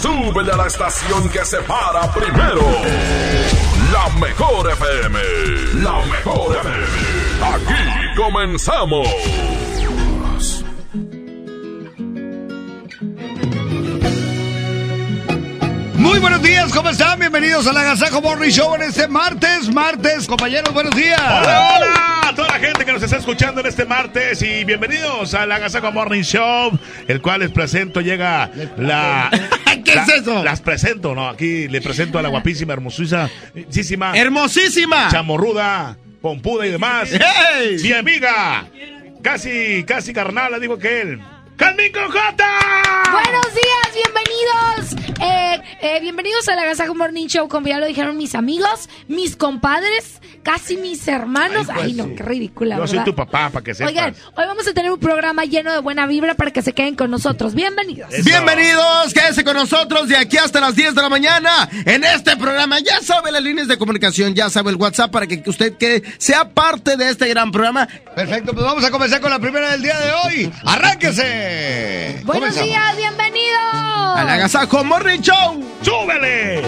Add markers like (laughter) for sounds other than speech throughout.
Súbele a la estación que se para primero. La mejor FM. La mejor FM. Aquí comenzamos. Muy buenos días, ¿cómo están? Bienvenidos a la Agasajo Morning Show en este martes. Martes, compañeros, buenos días. Hola, hola a toda la gente que nos está escuchando en este martes y bienvenidos a la Agasajo Morning Show, el cual les presento, llega la... ¿Qué la- es eso? Las presento, ¿no? Aquí le presento a la guapísima, hermosísima, hermosísima, chamorruda, pompuda y demás. ¡Hey! Mi amiga, casi, casi carnal, le digo que él. ¡Calmín con J! Buenos días, bienvenidos. Eh, eh, bienvenidos a la Agasajo Morning Show, como ya lo dijeron mis amigos, mis compadres, casi mis hermanos. Ay, no, qué ridícula, Yo soy ¿verdad? tu papá, para que sepas. Oigan, hoy vamos a tener un programa lleno de buena vibra para que se queden con nosotros. Bienvenidos. Eso. Bienvenidos, quédense con nosotros de aquí hasta las 10 de la mañana en este programa. Ya sabe las líneas de comunicación, ya sabe el WhatsApp para que usted que sea parte de este gran programa. Perfecto, pues vamos a comenzar con la primera del día de hoy. ¡Arránquese! Buenos Comenzamos. días, bienvenidos. Al Agasajo Morning Show. ¡Súbele!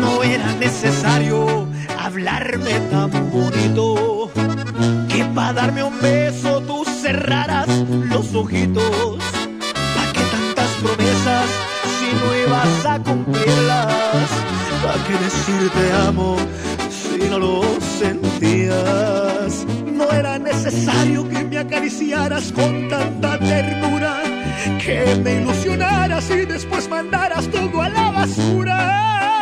No era necesario hablarme tan bonito para darme un beso tú cerraras los ojitos. ¿Pa' qué tantas promesas si no ibas a cumplirlas? ¿Pa' qué decir te amo si no lo sentías? No era necesario que me acariciaras con tanta ternura, que me ilusionaras y después mandaras todo a la basura.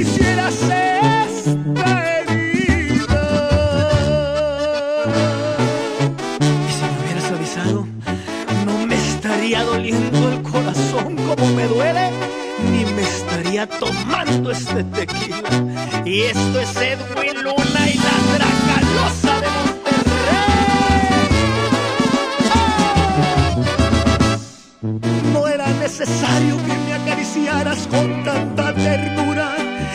hicieras esta. Y si me hubieras avisado, no me estaría doliendo el corazón como me duele, ni me estaría tomando este tequila. Y esto es Edwin Luna y la Dracalosa de Monterrey. No era necesario que me acariciaras con tanta ternura,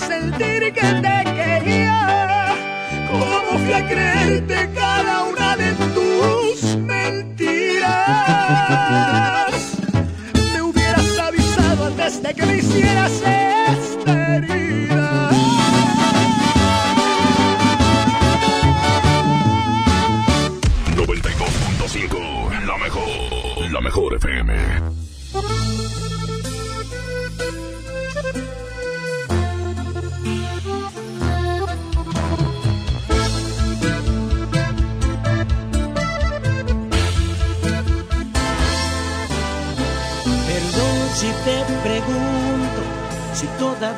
sentir que te quería. ¿Cómo fui a creerte cada una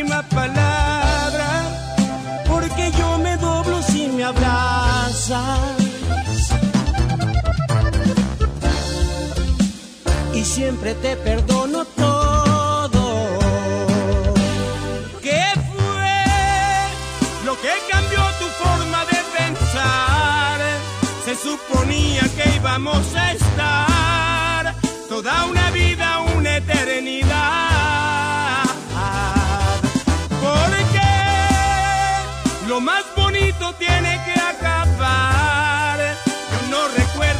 última palabra, porque yo me doblo si me abrazas. Y siempre te perdono todo. ¿Qué fue lo que cambió tu forma de pensar? Se suponía que íbamos a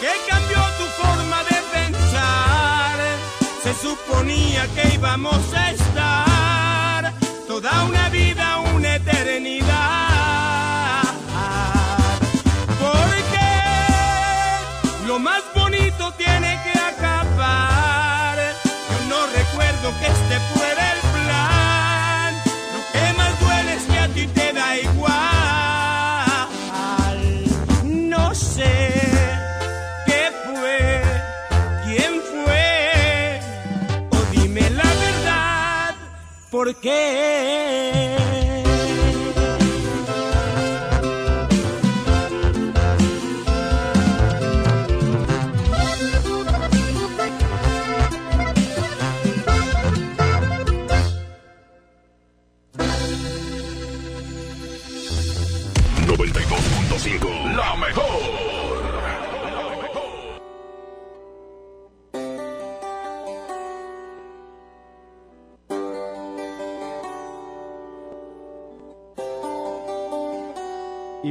Que cambió tu forma de pensar? Se suponía que íbamos a estar toda una vida, una eternidad. Porque lo más bonito tiene que acabar. Yo no recuerdo que este fuera ¿por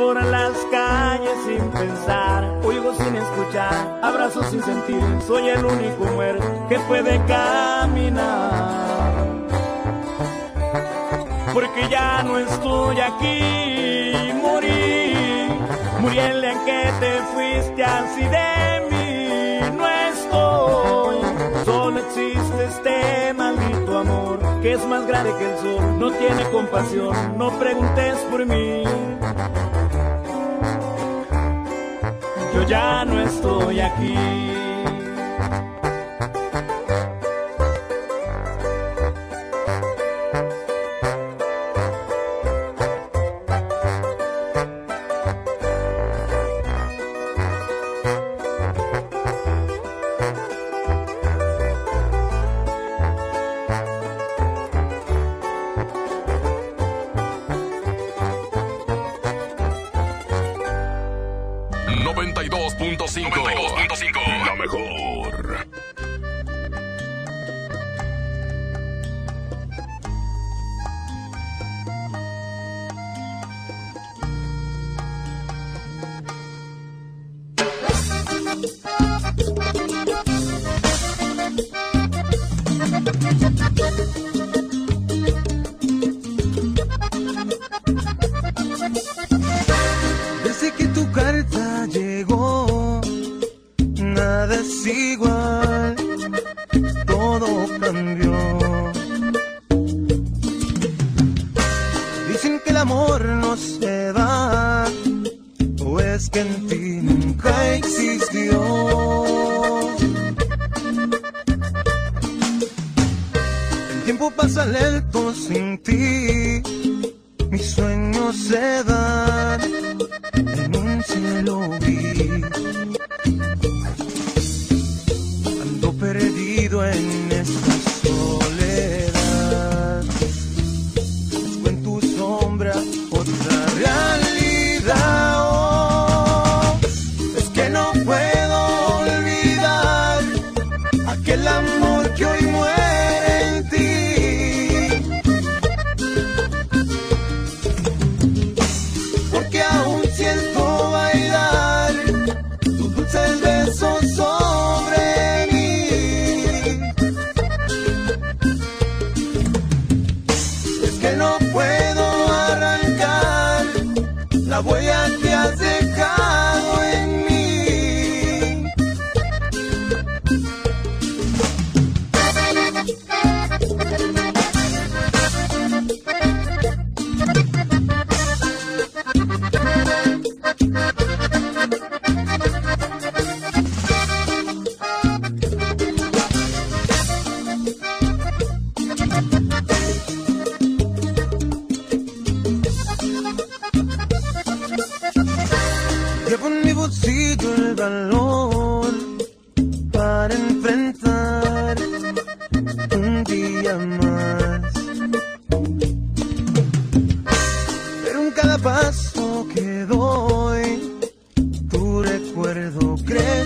por las calles sin pensar, oigo sin escuchar, abrazo sin sentir, soy el único muerto que puede caminar. Porque ya no estoy aquí, morí, morí el día en que te fuiste así de mí. No estoy, solo existe este maldito amor que es más grande que el sol, no tiene compasión, no preguntes por mí. Ya no estoy aquí.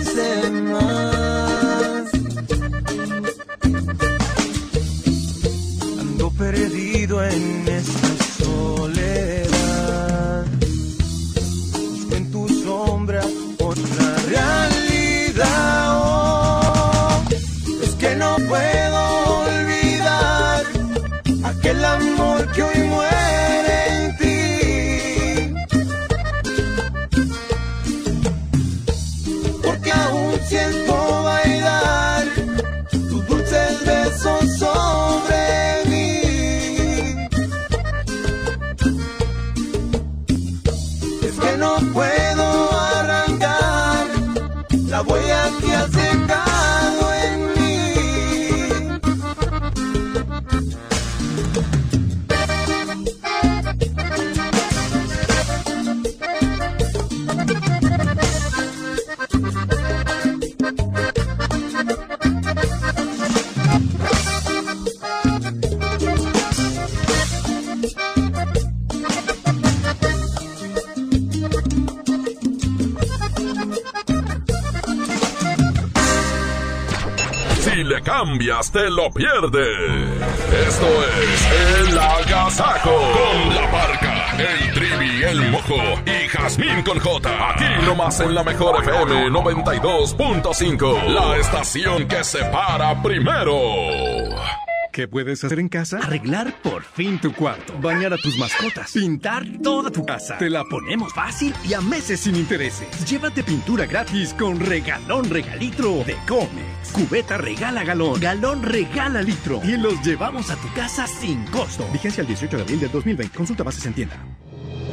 Recuerdo te lo pierdes. Esto es El Agasajo. Con la parca, el trivi, el mojo y Jazmín con J. Aquí nomás en la mejor FM 92.5. La estación que se para primero. ¿Qué puedes hacer en casa? Arreglar por fin tu cuarto, bañar a tus mascotas, pintar toda tu casa. Te la ponemos fácil y a meses sin intereses. Llévate pintura gratis con regalón regalitro de Comex. Cubeta regala galón, galón regala litro y los llevamos a tu casa sin costo. Vigencia el 18 de abril del 2020. Consulta bases en tienda.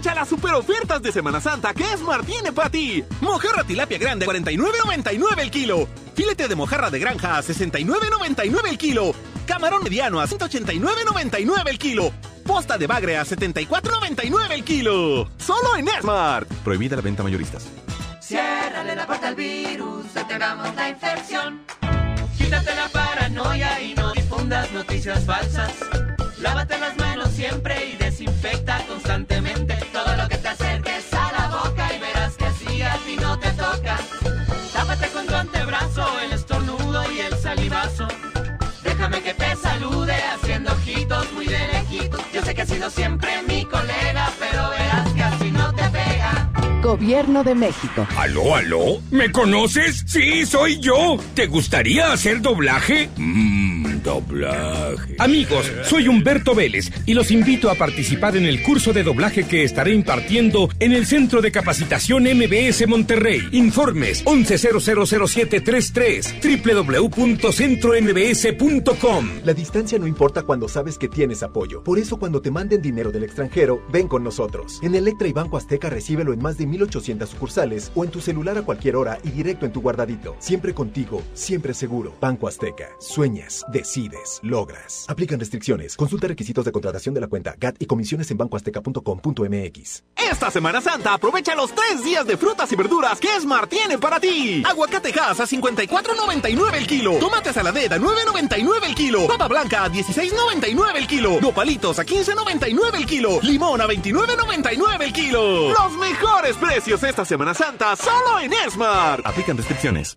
Aprovecha las super ofertas de Semana Santa que Esmar tiene para ti. Mojarra tilapia grande 49.99 el kilo. Filete de mojarra de granja a 69.99 el kilo. Camarón mediano a 189.99 el kilo. Posta de bagre a 74.99 el kilo. Solo en Esmart. Prohibida la venta mayoristas. Ciérrale la puerta al virus, detenamos la infección. Quítate la paranoia y no difundas noticias falsas. Lávate las manos siempre y desinfecta constantemente ti no te toca. Tápate con tu antebrazo, el estornudo y el salivazo. Déjame que te salude haciendo ojitos muy de lejitos. Yo sé que has sido siempre mi colega, pero verás que así no te pega. Gobierno de México. ¿Aló, aló? ¿Me conoces? Sí, soy yo. ¿Te gustaría hacer doblaje? Doblaje. Amigos, soy Humberto Vélez y los invito a participar en el curso de doblaje que estaré impartiendo en el Centro de Capacitación MBS Monterrey. Informes 11000733 www.centrombs.com. La distancia no importa cuando sabes que tienes apoyo. Por eso cuando te manden dinero del extranjero, ven con nosotros. En Electra y Banco Azteca recíbelo en más de 1800 sucursales o en tu celular a cualquier hora y directo en tu guardadito. Siempre contigo, siempre seguro. Banco Azteca. Sueñas, decides, logras. Aplican restricciones. Consulta requisitos de contratación de la cuenta GAT y comisiones en bancoazteca.com.mx. Esta Semana Santa aprovecha los tres días de frutas y verduras que Esmar tiene para ti. Aguacate Hass a 54.99 el kilo. Tomate saladera a 9.99 el kilo. Papa blanca a 16.99 el kilo. Nopalitos a 15.99 el kilo. Limón a 29.99 el kilo. Los mejores precios esta Semana Santa solo en Esmar. Aplican restricciones.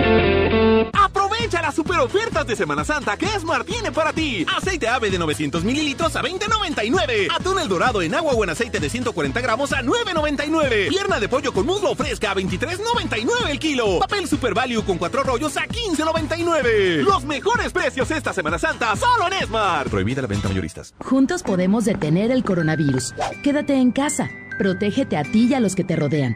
Las super ofertas de Semana Santa que Esmar tiene para ti. Aceite ave de 900 mililitros a 20.99. Atún el dorado en agua o en aceite de 140 gramos a 9.99. Pierna de pollo con muslo fresca a 23.99 el kilo. Papel Super Value con cuatro rollos a 15.99. Los mejores precios esta Semana Santa solo en Esmar. Prohibida la venta mayoristas. Juntos podemos detener el coronavirus. Quédate en casa. Protégete a ti y a los que te rodean.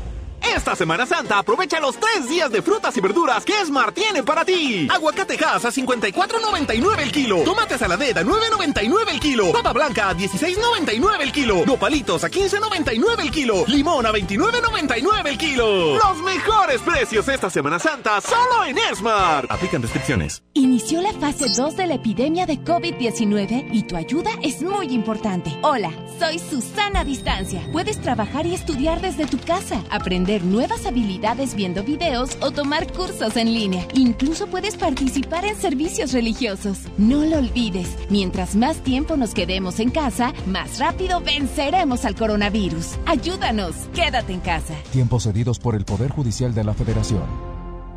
Esta Semana Santa aprovecha los tres días de frutas y verduras que Smart tiene para ti. Aguacate Hass a 54.99 el kilo. Tomate saladera a 9.99 el kilo. Papa blanca a 16.99 el kilo. Nopalitos a 15.99 el kilo. Limón a 29.99 el kilo. Los mejores precios esta Semana Santa solo en Smart. Aplican restricciones. Inició la fase 2 de la epidemia de COVID-19 y tu ayuda es muy importante. Hola, soy Susana Distancia. Puedes trabajar y estudiar desde tu casa, aprender nuevas habilidades viendo videos o tomar cursos en línea. Incluso puedes participar en servicios religiosos. No lo olvides, mientras más tiempo nos quedemos en casa, más rápido venceremos al coronavirus. Ayúdanos, quédate en casa. Tiempos cedidos por el Poder Judicial de la Federación.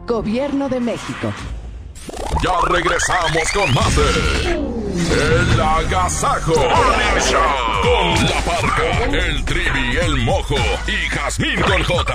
Gobierno de México. Ya regresamos con más de El Agasajo con La Parca, el Trivi, el Mojo y Jazmín con J.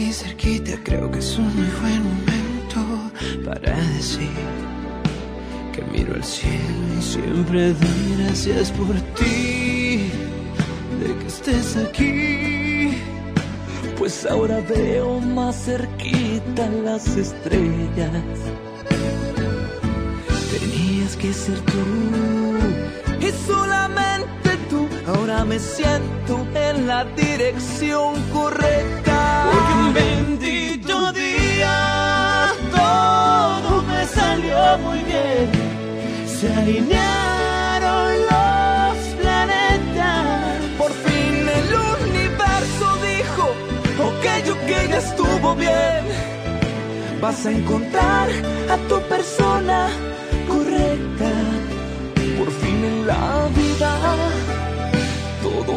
Aquí cerquita, creo que es un muy buen momento para decir que miro al cielo y siempre doy gracias por ti, de que estés aquí. Pues ahora veo más cerquita las estrellas. Tenías que ser tú y solamente. Ahora me siento en la dirección correcta. Porque un bendito día todo me salió muy bien. Se alinearon los planetas. Por fin el universo dijo, ok, ok, ya estuvo bien. Vas a encontrar a tu persona correcta. Por fin en la vida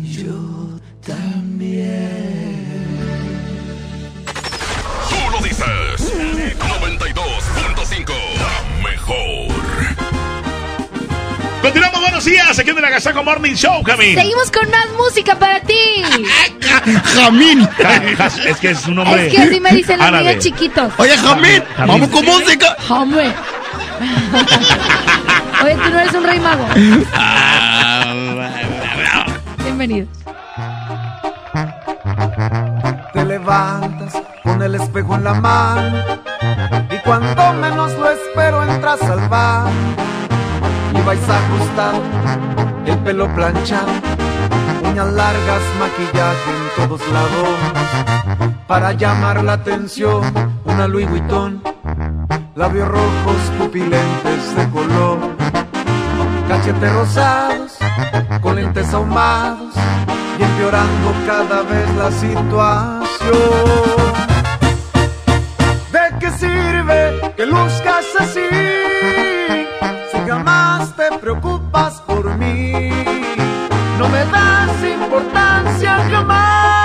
Yo también. Tú lo dices. 92.5. La mejor. Continuamos, buenos días, aquí en el Agasaco Morning Show, Jamín. Seguimos con más música para ti. (laughs) Jamín. Es que es un nombre. Es que así me dicen los niños chiquitos. Oye, Jamín, Jamín. vamos con música. Hombre. (laughs) Oye, tú no eres un rey mago. Bienvenido. Te levantas con el espejo en la mano y cuando menos lo espero entras al bar y vais ajustado, el pelo planchado, uñas largas, maquillaje en todos lados para llamar la atención, una Louis Vuitton, labios rojos, pupilentes de color, cachetes rosados, con lentes ahumados y empeorando cada vez la situación. ¿De qué sirve que luzcas así si jamás te preocupas por mí? No me das importancia jamás,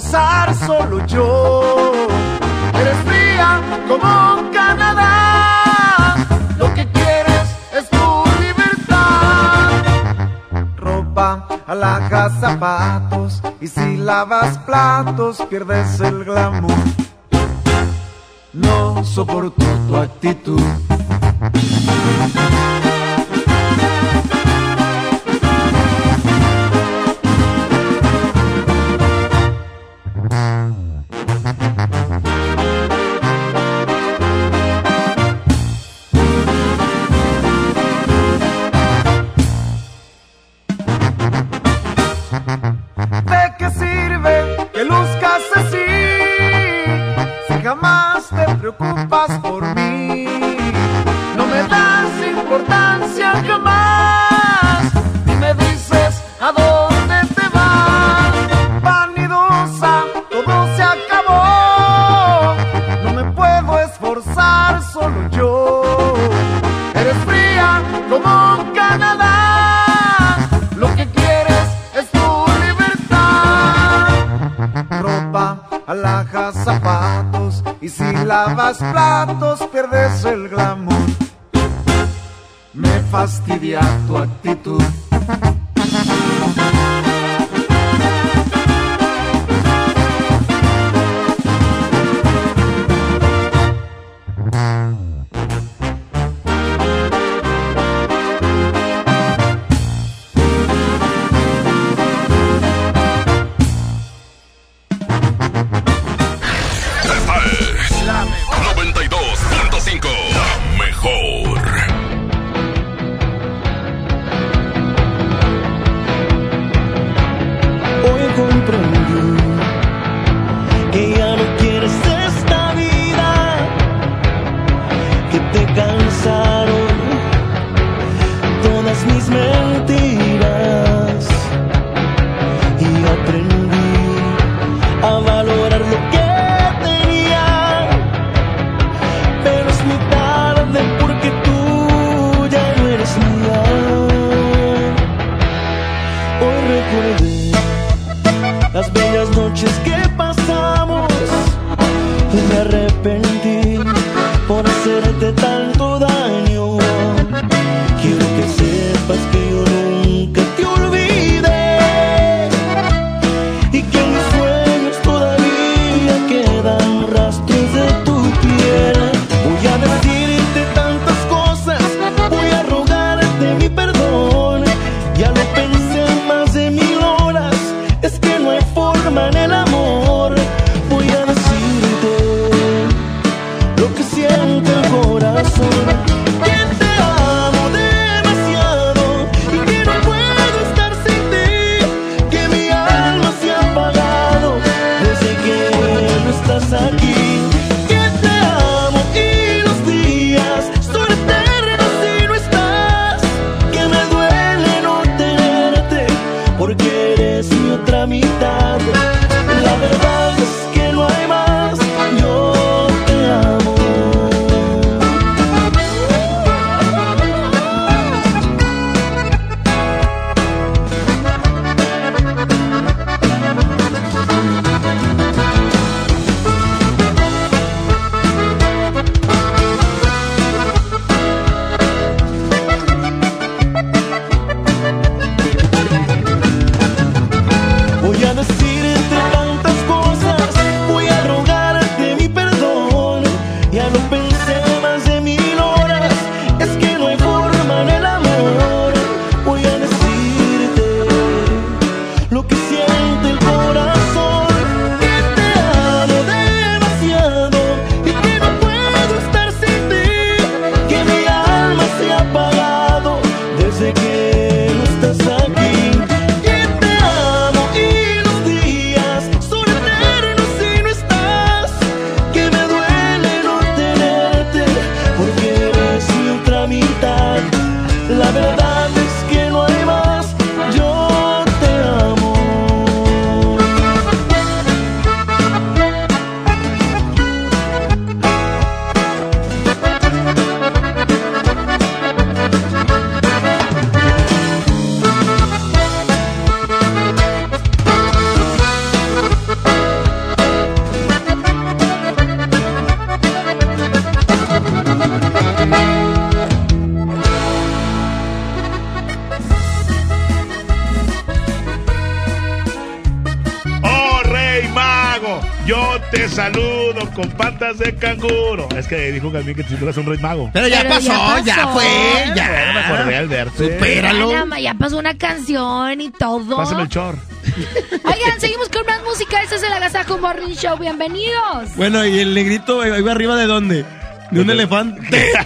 solo yo. Eres fría como Canadá. Lo que quieres es tu libertad. Ropa, alhajas, zapatos. Y si lavas platos, pierdes el glamour. No soporto tu actitud. que tú eras un rey mago. Pero ya, pasó, ya fue, ya. Bueno, me acordé al verte. Supéralo. Ya, pasó una canción y todo. Pásame el chor. (laughs) Oigan, seguimos con más música. Este es el Agasajo Morning Show. Bienvenidos. Bueno, y el negrito eh, iba arriba de dónde? De un elefante. (laughs)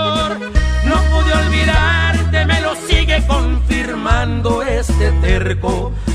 को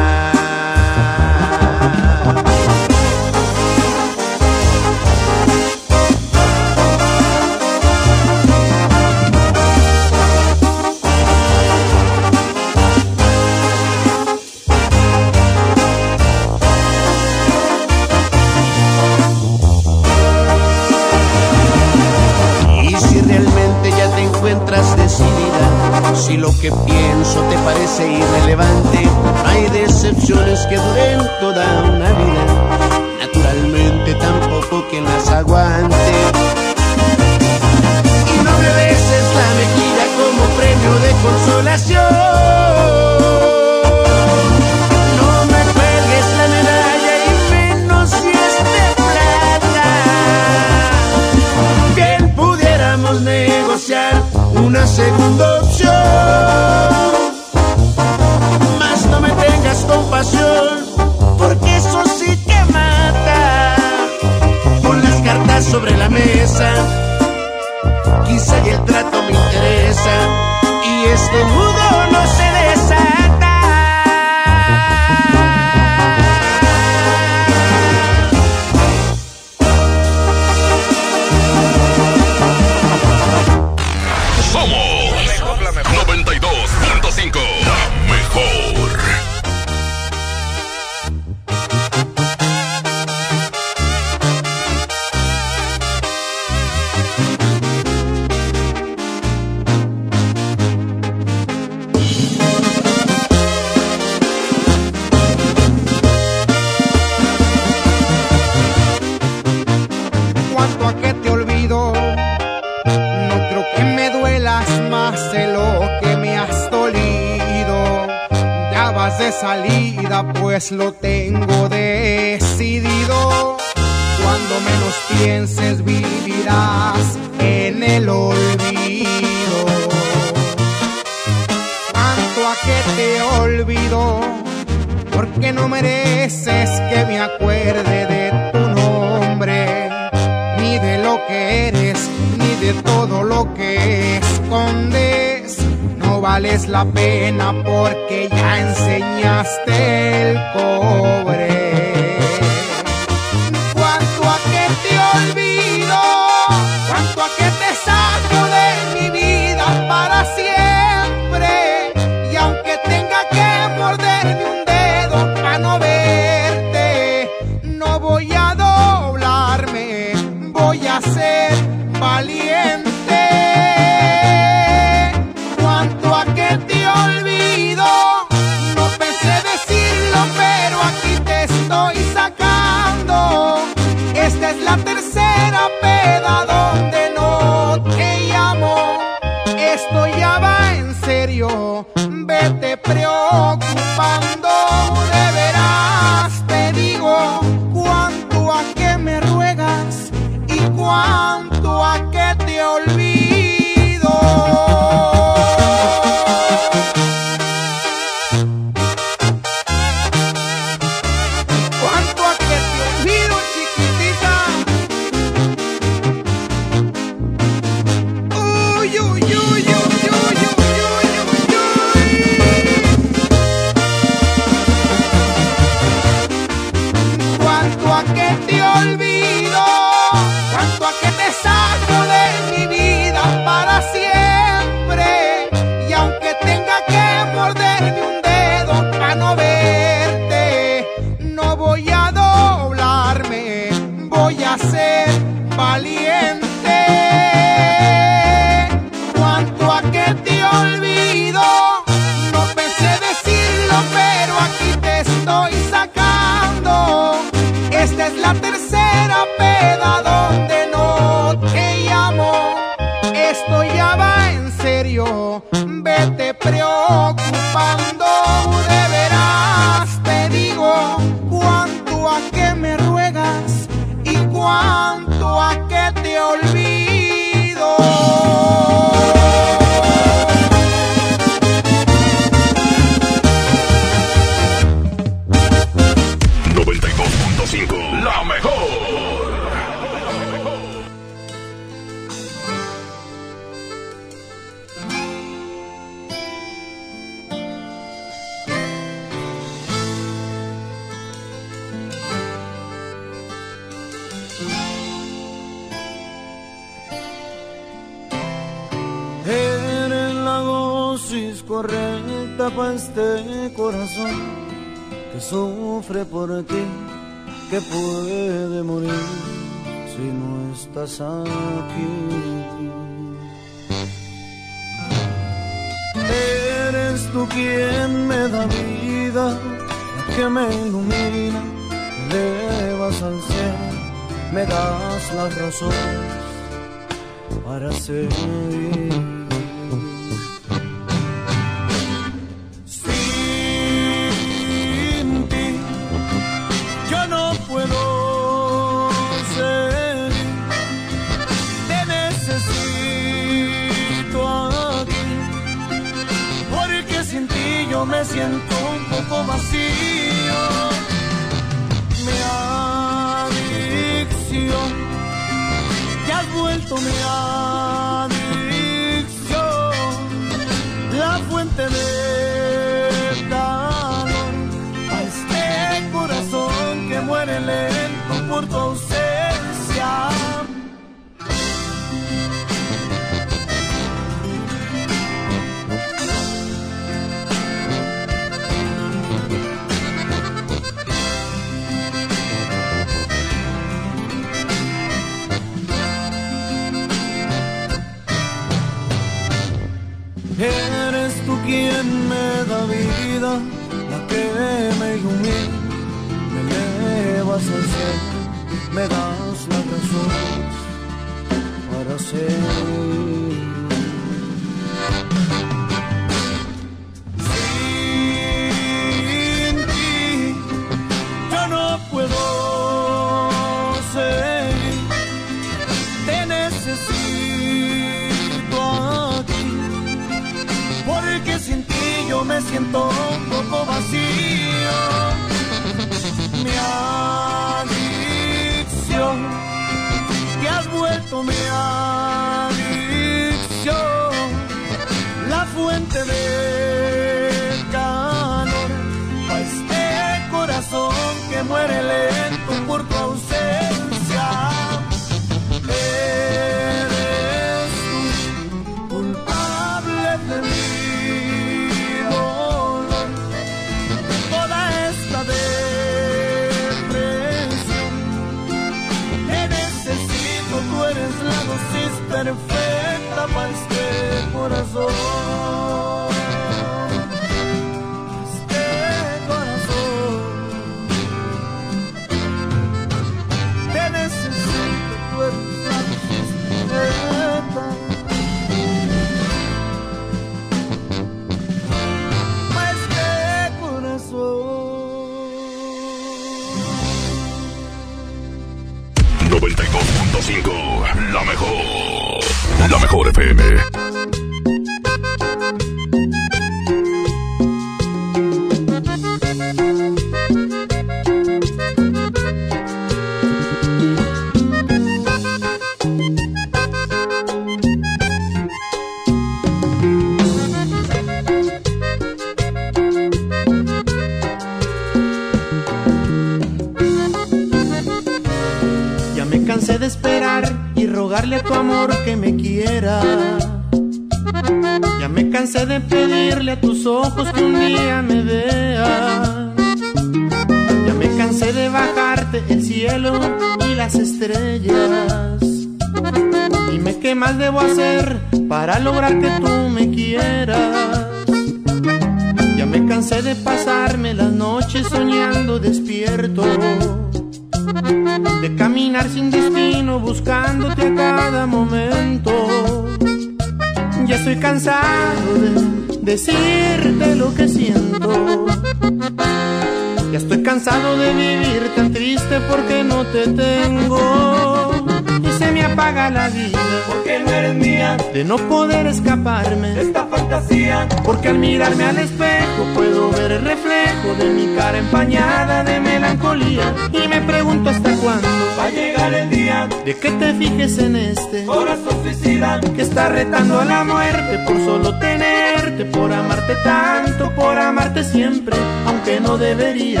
de no poder escaparme de esta fantasía, porque al mirarme al espejo puedo ver el reflejo de mi cara empañada de melancolía y me pregunto hasta cuándo va a llegar el día de que te fijes en este corazón suicida que está retando a la muerte por solo tenerte, por amarte tanto, por amarte siempre, aunque no debería.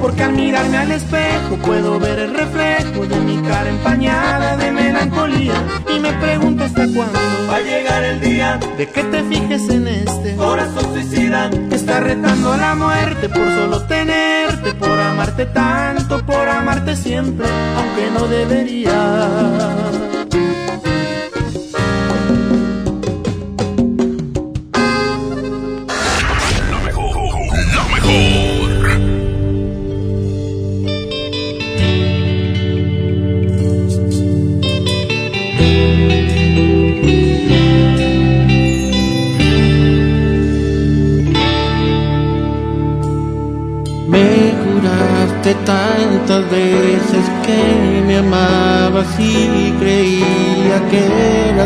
Porque al mirarme al espejo puedo ver el reflejo de mi cara empañada de melancolía. Y me pregunto hasta cuándo va a llegar el día de que te fijes en este corazón suicida. Está retando a la muerte por solo tenerte, por amarte tanto, por amarte siempre, aunque no debería.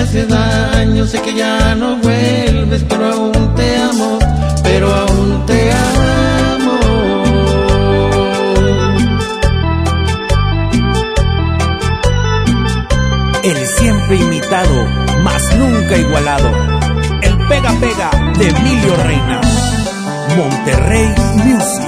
hace daño, sé que ya no vuelves, pero aún te amo, pero aún te amo. El siempre imitado, más nunca igualado. El pega pega de Emilio Reina. Monterrey Music.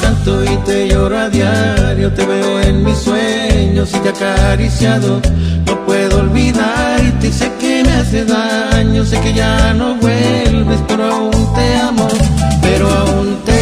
y te lloro a diario, te veo en mis sueños y te acariciado. No puedo olvidarte y sé que me hace daño, sé que ya no vuelves, pero aún te amo, pero aún te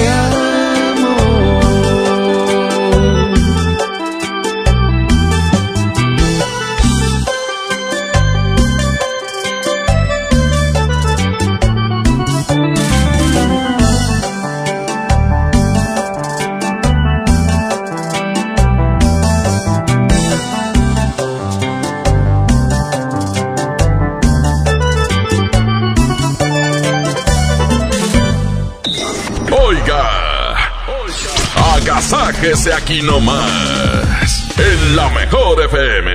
agasájese aquí nomás, en la mejor FM.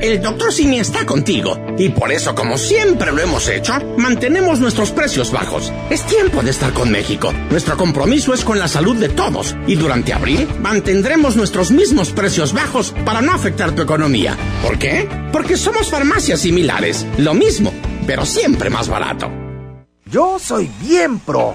El doctor Simi está contigo y por eso, como siempre lo hemos hecho, mantenemos nuestros precios bajos. Es tiempo de estar con México. Nuestro compromiso es con la salud de todos y durante abril mantendremos nuestros mismos precios bajos para no afectar tu economía. ¿Por qué? Porque somos farmacias similares, lo mismo, pero siempre más barato. Yo soy bien pro,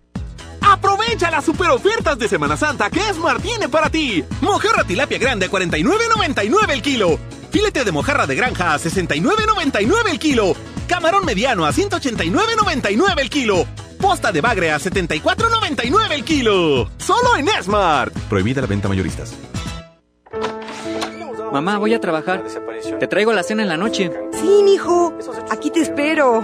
Aprovecha las super ofertas de Semana Santa que Esmar tiene para ti. Mojarra tilapia grande a 49.99 el kilo. Filete de mojarra de granja a 69.99 el kilo. Camarón mediano a 189.99 el kilo. Posta de bagre a 74.99 el kilo. Solo en Smart. Prohibida la venta mayoristas. Mamá, voy a trabajar. Te traigo la cena en la noche. Sí, mijo. Aquí te espero.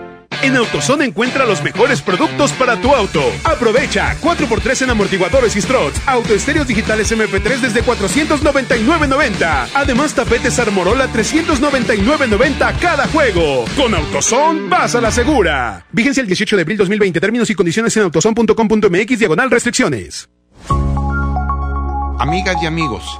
En AutoZone encuentra los mejores productos para tu auto. Aprovecha 4x3 en amortiguadores y struts, autoestéreos digitales MP3 desde 499.90. Además tapetes Armorola 399.90 cada juego. Con AutoZone vas a la segura. Vigencia el 18 de abril 2020. Términos y condiciones en autozone.com.mx diagonal restricciones. Amigas y amigos,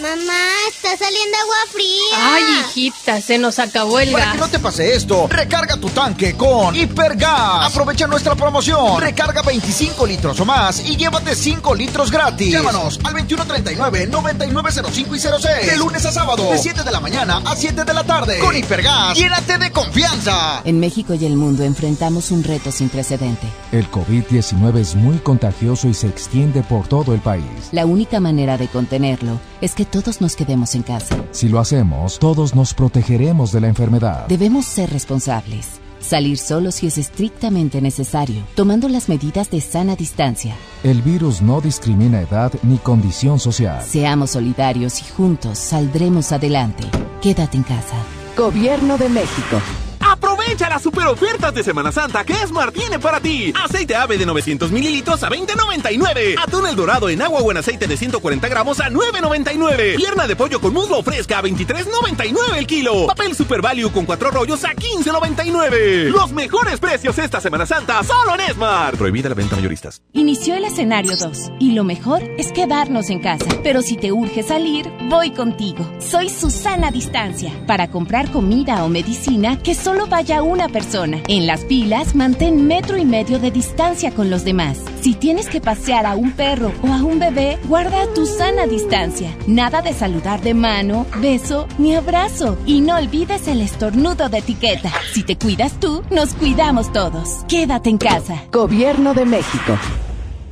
Mamá, está saliendo agua fría. Ay, hijita, se nos acabó el Para gas. que no te pase esto, recarga tu tanque con Hipergas. Aprovecha nuestra promoción. Recarga 25 litros o más y llévate 5 litros gratis. Llámanos al 2139-9905 y 06. De lunes a sábado, de 7 de la mañana a 7 de la tarde. Con Hipergas, llénate de confianza. En México y el mundo enfrentamos un reto sin precedente. El COVID-19 es muy contagioso y se extiende por todo el país. La única manera de contenerlo es que todos nos quedemos en casa. Si lo hacemos, todos nos protegeremos de la enfermedad. Debemos ser responsables. Salir solo si es estrictamente necesario, tomando las medidas de sana distancia. El virus no discrimina edad ni condición social. Seamos solidarios y juntos saldremos adelante. Quédate en casa. Gobierno de México. Aprovecha las super ofertas de Semana Santa que Esmar tiene para ti. Aceite ave de 900 mililitros a 20.99. Atún el dorado en agua o en aceite de 140 gramos a 9.99. Pierna de pollo con muslo fresca a 23.99 el kilo. Papel Super Value con cuatro rollos a 15.99. Los mejores precios esta Semana Santa solo en Esmar. Prohibida la venta mayoristas. Inició el escenario 2 y lo mejor es quedarnos en casa. Pero si te urge salir, voy contigo. Soy Susana Distancia para comprar comida o medicina que solo vaya una persona. En las filas, mantén metro y medio de distancia con los demás. Si tienes que pasear a un perro o a un bebé, guarda tu sana distancia. Nada de saludar de mano, beso ni abrazo. Y no olvides el estornudo de etiqueta. Si te cuidas tú, nos cuidamos todos. Quédate en casa. Gobierno de México.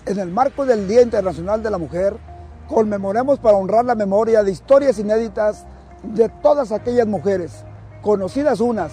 En el marco del Día Internacional de la Mujer, conmemoremos para honrar la memoria de historias inéditas de todas aquellas mujeres, conocidas unas,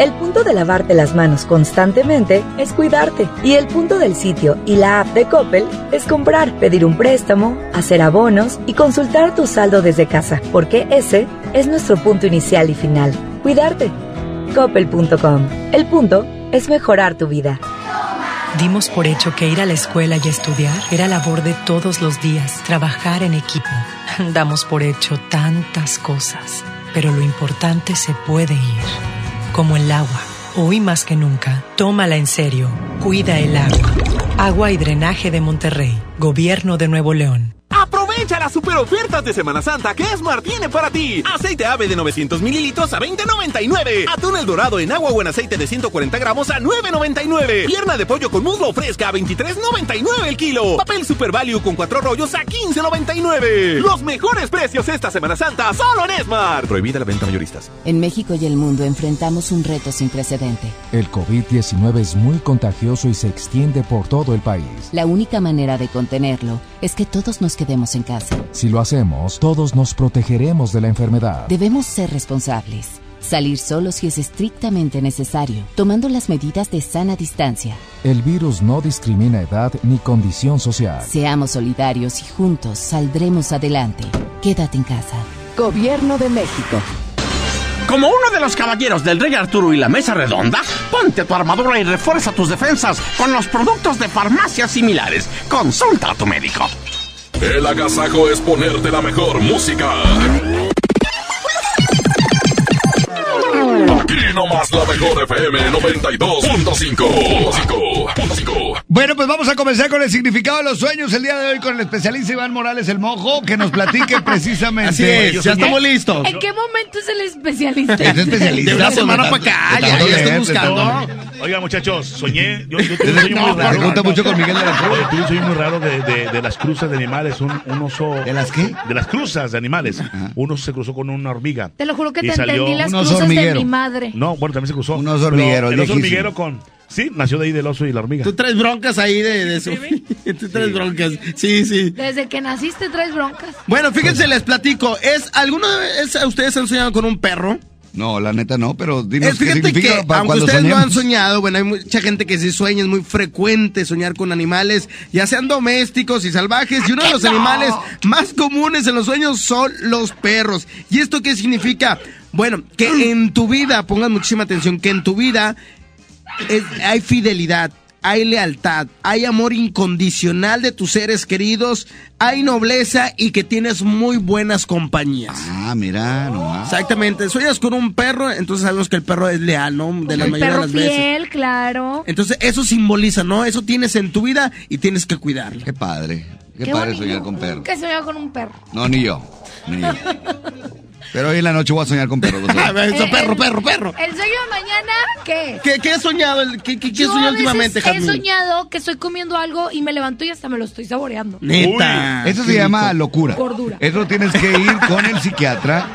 El punto de lavarte las manos constantemente es cuidarte. Y el punto del sitio y la app de Coppel es comprar, pedir un préstamo, hacer abonos y consultar tu saldo desde casa. Porque ese es nuestro punto inicial y final. Cuidarte. Coppel.com. El punto es mejorar tu vida. Dimos por hecho que ir a la escuela y estudiar era labor de todos los días, trabajar en equipo. Damos por hecho tantas cosas, pero lo importante se puede ir como el agua. Hoy más que nunca, tómala en serio. Cuida el agua. Agua y drenaje de Monterrey. Gobierno de Nuevo León. Aprovecha las super ofertas de Semana Santa que Esmar tiene para ti. Aceite ave de 900 mililitros a 20.99. Atún el dorado en agua o en aceite de 140 gramos a 9.99. Pierna de pollo con muslo fresca a 23.99 el kilo. Papel Super Value con cuatro rollos a 15.99. Los mejores precios esta Semana Santa solo en Esmar. Prohibida la venta mayoristas. En México y el mundo enfrentamos un reto sin precedente. El COVID-19 es muy contagioso y se extiende por todo el país. La única manera de contenerlo es que todos nos quedemos en casa. Si lo hacemos, todos nos protegeremos de la enfermedad. Debemos ser responsables. Salir solo si es estrictamente necesario, tomando las medidas de sana distancia. El virus no discrimina edad ni condición social. Seamos solidarios y juntos saldremos adelante. Quédate en casa. Gobierno de México. Como uno de los caballeros del Rey Arturo y la Mesa Redonda, ponte tu armadura y refuerza tus defensas con los productos de farmacias similares. Consulta a tu médico. El agasajo es ponerte la mejor música. Aquí nomás la mejor FM 92.5. Bueno, pues vamos a comenzar con el significado de los sueños el día de hoy con el especialista Iván Morales el Mojo, que nos platique (laughs) precisamente. Así es, ya estamos listos. ¿En qué momento es el especialista? Es especialista. De una semana para acá, ya, ya estoy buscando. Oiga, muchachos, soñé. Yo, yo tuve un sueño muy raro. Pregunta mucho con Miguel de la Cruz. Tuve un sueño muy raro de, de, de las cruzas de animales. Un, un oso. ¿De las qué? De las cruzas de animales. Un oso se cruzó con una hormiga. Te lo juro que te salió- entendí las oso cruces de hormiguero. mi madre. No, bueno, también se cruzó. Un oso hormiguero, Pero El oso hormiguero con. Sí, nació de ahí del oso y la hormiga. Tú traes broncas ahí de, de eso. (laughs) Tú traes broncas. Sí, sí. Desde que naciste traes broncas. Bueno, fíjense, les platico. ¿Es alguna vez ustedes han soñado con un perro? No, la neta no, pero dinos Es, qué fíjate significa que, para aunque cuando ustedes no soñemos. han soñado, bueno, hay mucha gente que sí sueña, es muy frecuente soñar con animales, ya sean domésticos y salvajes, y uno de los animales más comunes en los sueños son los perros. ¿Y esto qué significa? Bueno, que en tu vida, pongan muchísima atención, que en tu vida es- hay fidelidad, hay lealtad, hay amor incondicional de tus seres queridos, hay nobleza y que tienes muy buenas compañías. Ah, mira, nomás. Exactamente, sueñas con un perro, entonces sabemos que el perro es leal, ¿no? De la el mayoría perro de las veces. fiel, claro. Entonces eso simboliza, ¿no? Eso tienes en tu vida y tienes que cuidarlo. Qué padre. Qué, Qué padre bonito. soñar con perro. Que soñaba con un perro. No, ni yo. Ni yo. (laughs) Pero hoy en la noche voy a soñar con perros. (laughs) A ver, eso, Eh, perro, el- perro, perro. El sueño de mañana, ¿qué? ¿Qué, qué has soñado? ¿Qué, qué, qué has Yo soñado a veces últimamente, he Jazmín? soñado que estoy comiendo algo y me levanto y hasta me lo estoy saboreando. Neta. Eso se llama locura. Gordura. Eso tienes que ir con el psiquiatra.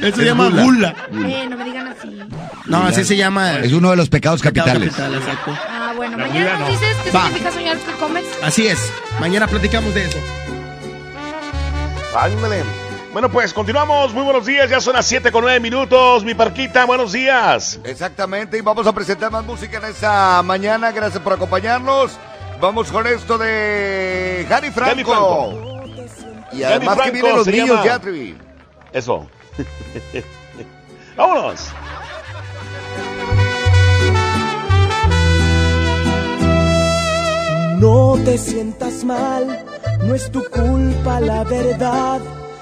Eso Es se llama gula. Eh, no me digan así. No, así se llama. Es uno de los pecados Pecado capitales. capital, exacto. Ah, bueno, La mañana nos no. dices qué Va. significa soñar que comes. Así es. Mañana platicamos de eso. Ándale. Bueno, pues continuamos. Muy buenos días. Ya son las 7 con 9 minutos. Mi parquita, buenos días. Exactamente, y vamos a presentar más música en esta mañana. Gracias por acompañarnos. Vamos con esto de Gary Franco. Y además que vienen los niños llama- ya, Trivi. Eso. (laughs) Vámonos. No te sientas mal, no es tu culpa la verdad.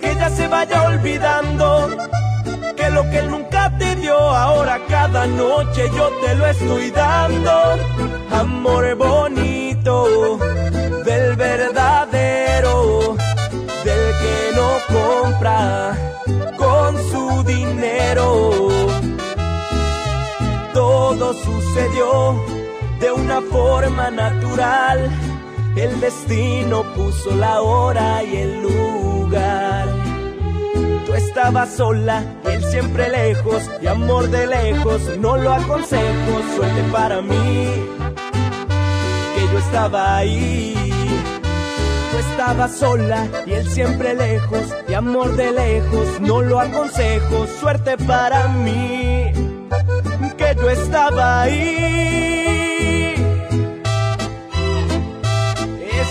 Que ya se vaya olvidando que lo que nunca te dio ahora cada noche yo te lo estoy dando. Amor bonito del verdadero, del que no compra con su dinero todo sucedió de una forma natural. El destino puso la hora y el lugar. Tú estabas sola, él siempre lejos, y amor de lejos, no lo aconsejo, suerte para mí, que yo estaba ahí. Tú estabas sola y él siempre lejos, y amor de lejos, no lo aconsejo, suerte para mí que yo estaba ahí.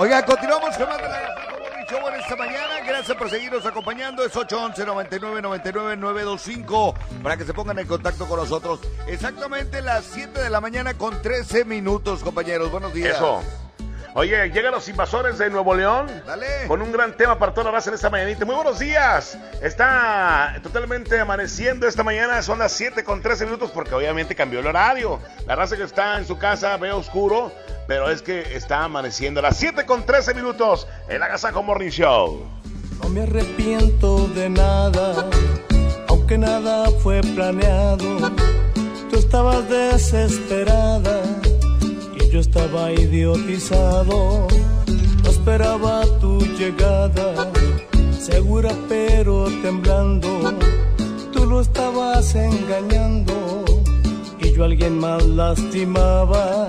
Oiga, continuamos con más de la Show en esta mañana. Gracias por seguirnos acompañando. Es 811 99 99 925 para que se pongan en contacto con nosotros. Exactamente las 7 de la mañana con 13 minutos, compañeros. Buenos días. Eso. Oye, llegan los invasores de Nuevo León. Dale. Con un gran tema para toda la raza en esta mañanita. Muy buenos días. Está totalmente amaneciendo esta mañana. Son las 7 con 13 minutos porque obviamente cambió el horario. La raza que está en su casa ve oscuro, pero es que está amaneciendo. Las 7 con 13 minutos. El Agasajo Morning Show. No me arrepiento de nada, aunque nada fue planeado. Tú estabas desesperada yo estaba idiotizado. No esperaba tu llegada, segura pero temblando. Tú lo estabas engañando y yo a alguien más lastimaba.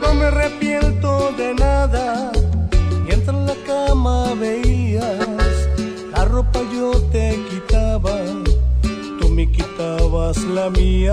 No me arrepiento de nada mientras en la cama veías la ropa yo te quitaba, tú me quitabas la mía.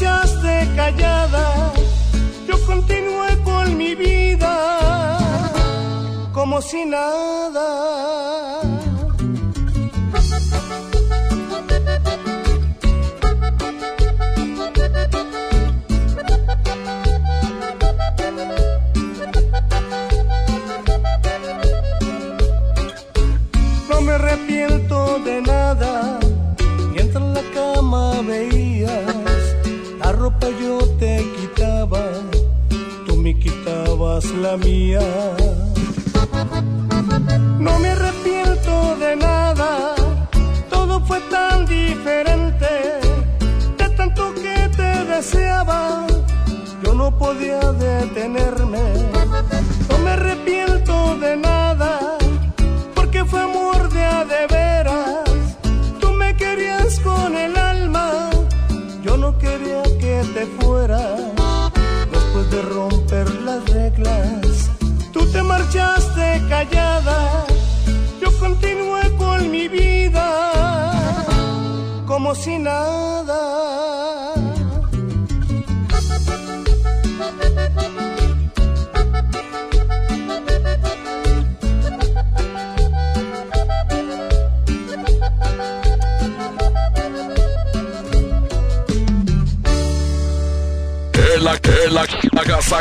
Marchaste callada, yo continué con mi vida como si nada. No me arrepiento de nada, mientras en la cama veías la ropa yo te quitaba, tú me quitabas la mía. No me arrepiento de nada, todo fue tan diferente,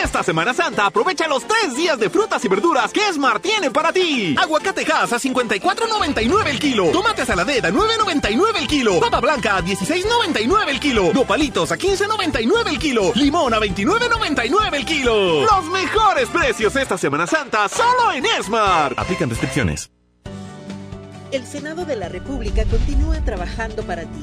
Esta Semana Santa aprovecha los tres días de frutas y verduras que Smart tiene para ti. Aguacate Hass a 54.99 el kilo. Tomate saladera a 9.99 el kilo. Papa blanca a 16.99 el kilo. Nopalitos a 15.99 el kilo. Limón a 29.99 el kilo. Los mejores precios esta Semana Santa solo en Smart. Aplican restricciones. El Senado de la República continúa trabajando para ti.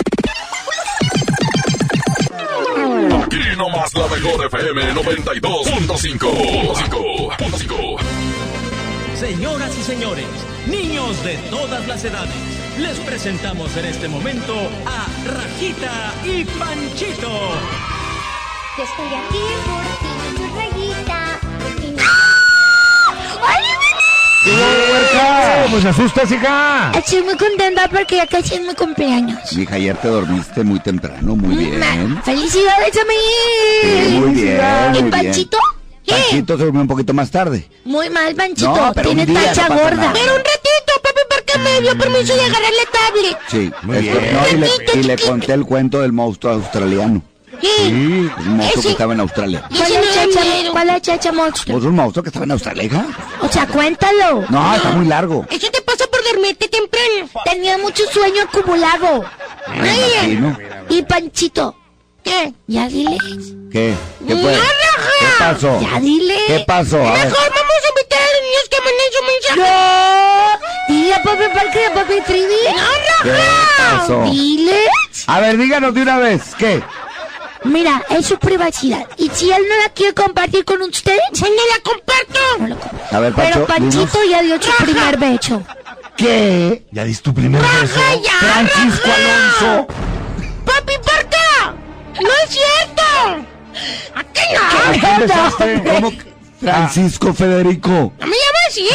Aquí nomás la mejor FM 92.5. Señoras y señores, niños de todas las edades, les presentamos en este momento a Rajita y Panchito. Estoy aquí por Pues asustas, hija. Estoy muy contenta porque ya casi es mi cumpleaños. Mija, ayer te dormiste muy temprano, muy bien. ¡Felicidades a mí! Sí, muy bien, muy ¿Y bien. Panchito? ¿Qué? Panchito se durmió un poquito más tarde. Muy mal, Panchito. No, pero Tiene un día, tacha no pasa gorda. nada. Pero un ratito, papi, porque me dio permiso de agarrarle tablet. Sí, Muy bien. no, y, le, y le conté el cuento del monstruo australiano. Sí, un monstruo Ese- que estaba en Australia. ¿Cuál es chacha, ¿Cuál es chacha monstruo? Pues un monstruo que estaba en Australia, hija. O sea, cuéntalo. No, está muy largo. Eso te pasa por dormirte temprano. Tenía mucho sueño acumulado. Me imagino. Y Panchito, ¿qué? Ya dile. ¿Qué? ¿Qué fue? ¡No! ¿Qué pasó? Ya dile. ¿Qué pasó? A ver. Mejor vamos a invitar a los niños que manden su mensaje. No. Dile a Papi Parque y a Papi 3D. No, ¿Qué pasó? Dile. A ver, díganos de una vez, ¿qué? Mira, es su privacidad. Y si él no la quiere compartir con ustedes, pues no la comparto. No la comparto. A ver, Pancho, Pero Panchito dinos. ya dio su primer beso. ¿Qué? ¿Ya diste tu primer beso? ya, Francisco Raja! Alonso. ¡Papi Parca! ¡No es cierto! ¿A qué no? ¿A quién besaste? ¿Cómo? Francisco Federico. No me llama así.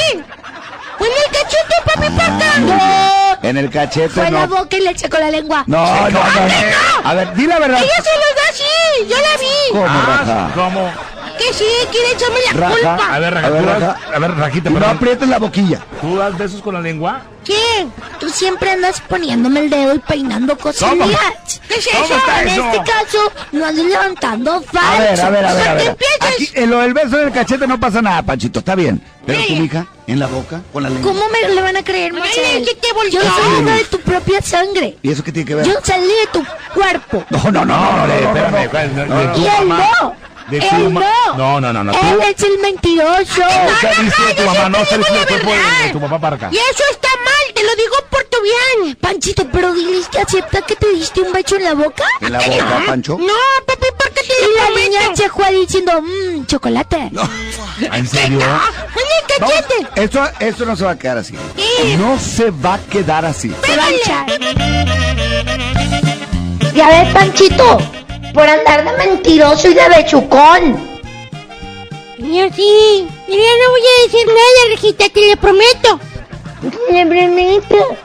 Fue en el cachete, papi Parca. No. En el cachete Fue no. la boca y le echó con la lengua. No, no, no. ¿A qué no? A ver, di la verdad. Ella se los da así. Yo la vi. ¿Cómo, Raja? ¿Cómo? Que sí, quiere echarme la Raja, culpa. A ver, Raja, A ver, tú das- Raja. a ver, Rajita, no perdón. aprietes la boquilla. ¿Tú das besos con la lengua? ¿Qué? Tú siempre andas poniéndome el dedo y peinando cosas ¿Cómo? mías. ¿Qué es ¿Cómo eso? está En eso? este caso, no andes levantando falso. A ver, a ver, a ver, a ¿Por qué ver. Aquí, en lo del beso en el cachete no pasa nada, Panchito, está bien. Pero tu hija, en la boca, con la lengua. ¿Cómo me le van a creer, Marcel? ¿qué te Yo Ah, soy una de tu propia sangre. ¿Y eso qué tiene que ver? Yo salí de tu cuerpo. No, no, no, no, no, espérame, no, espérame, no, de no, tu Y él no. De él tu ma- no. No, no, no, no. Tú, Él es el mentiroso. de tu mamá, no cuerpo de, de tu papá para acá. Y eso está mal, te lo digo por tu bien. Panchito, pero diles que acepta que te diste un beso en la boca. ¿En la ¿A que boca, no? Pancho? No, papi, ¿por qué te Y la niña se fue diciendo, mmm, chocolate. ¿En serio? ¡En el Vamos, esto, esto no se va a quedar así. ¿Qué? No se va a quedar así. Se va a echar. Ya ves, Panchito, por andar de mentiroso y de bechucón. Yo sí. Yo ya no voy a decir nada, Rejita, te lo prometo. Le prometo.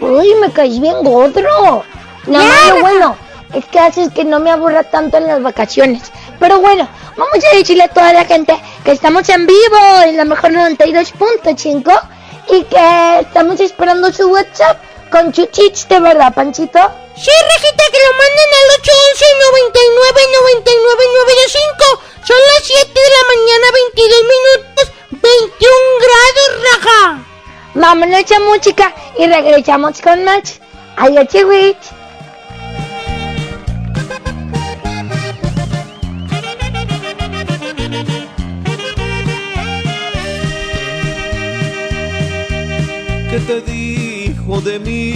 Uy, me caes bien gordo. No, Ya, no, bueno, es que haces que no me aburra tanto en las vacaciones. Pero bueno, vamos a decirle a toda la gente que estamos en vivo en la mejor 92.5 y que estamos esperando su WhatsApp con chuchits de verdad, Panchito. Sí, Rejita, que lo manden al 811 99 99 925. Son las 7 de la mañana, 22 minutos, 21 grados, raja. Vámonos a música y regresamos con más. Ay, chiwich. ¿Qué te dijo de mí?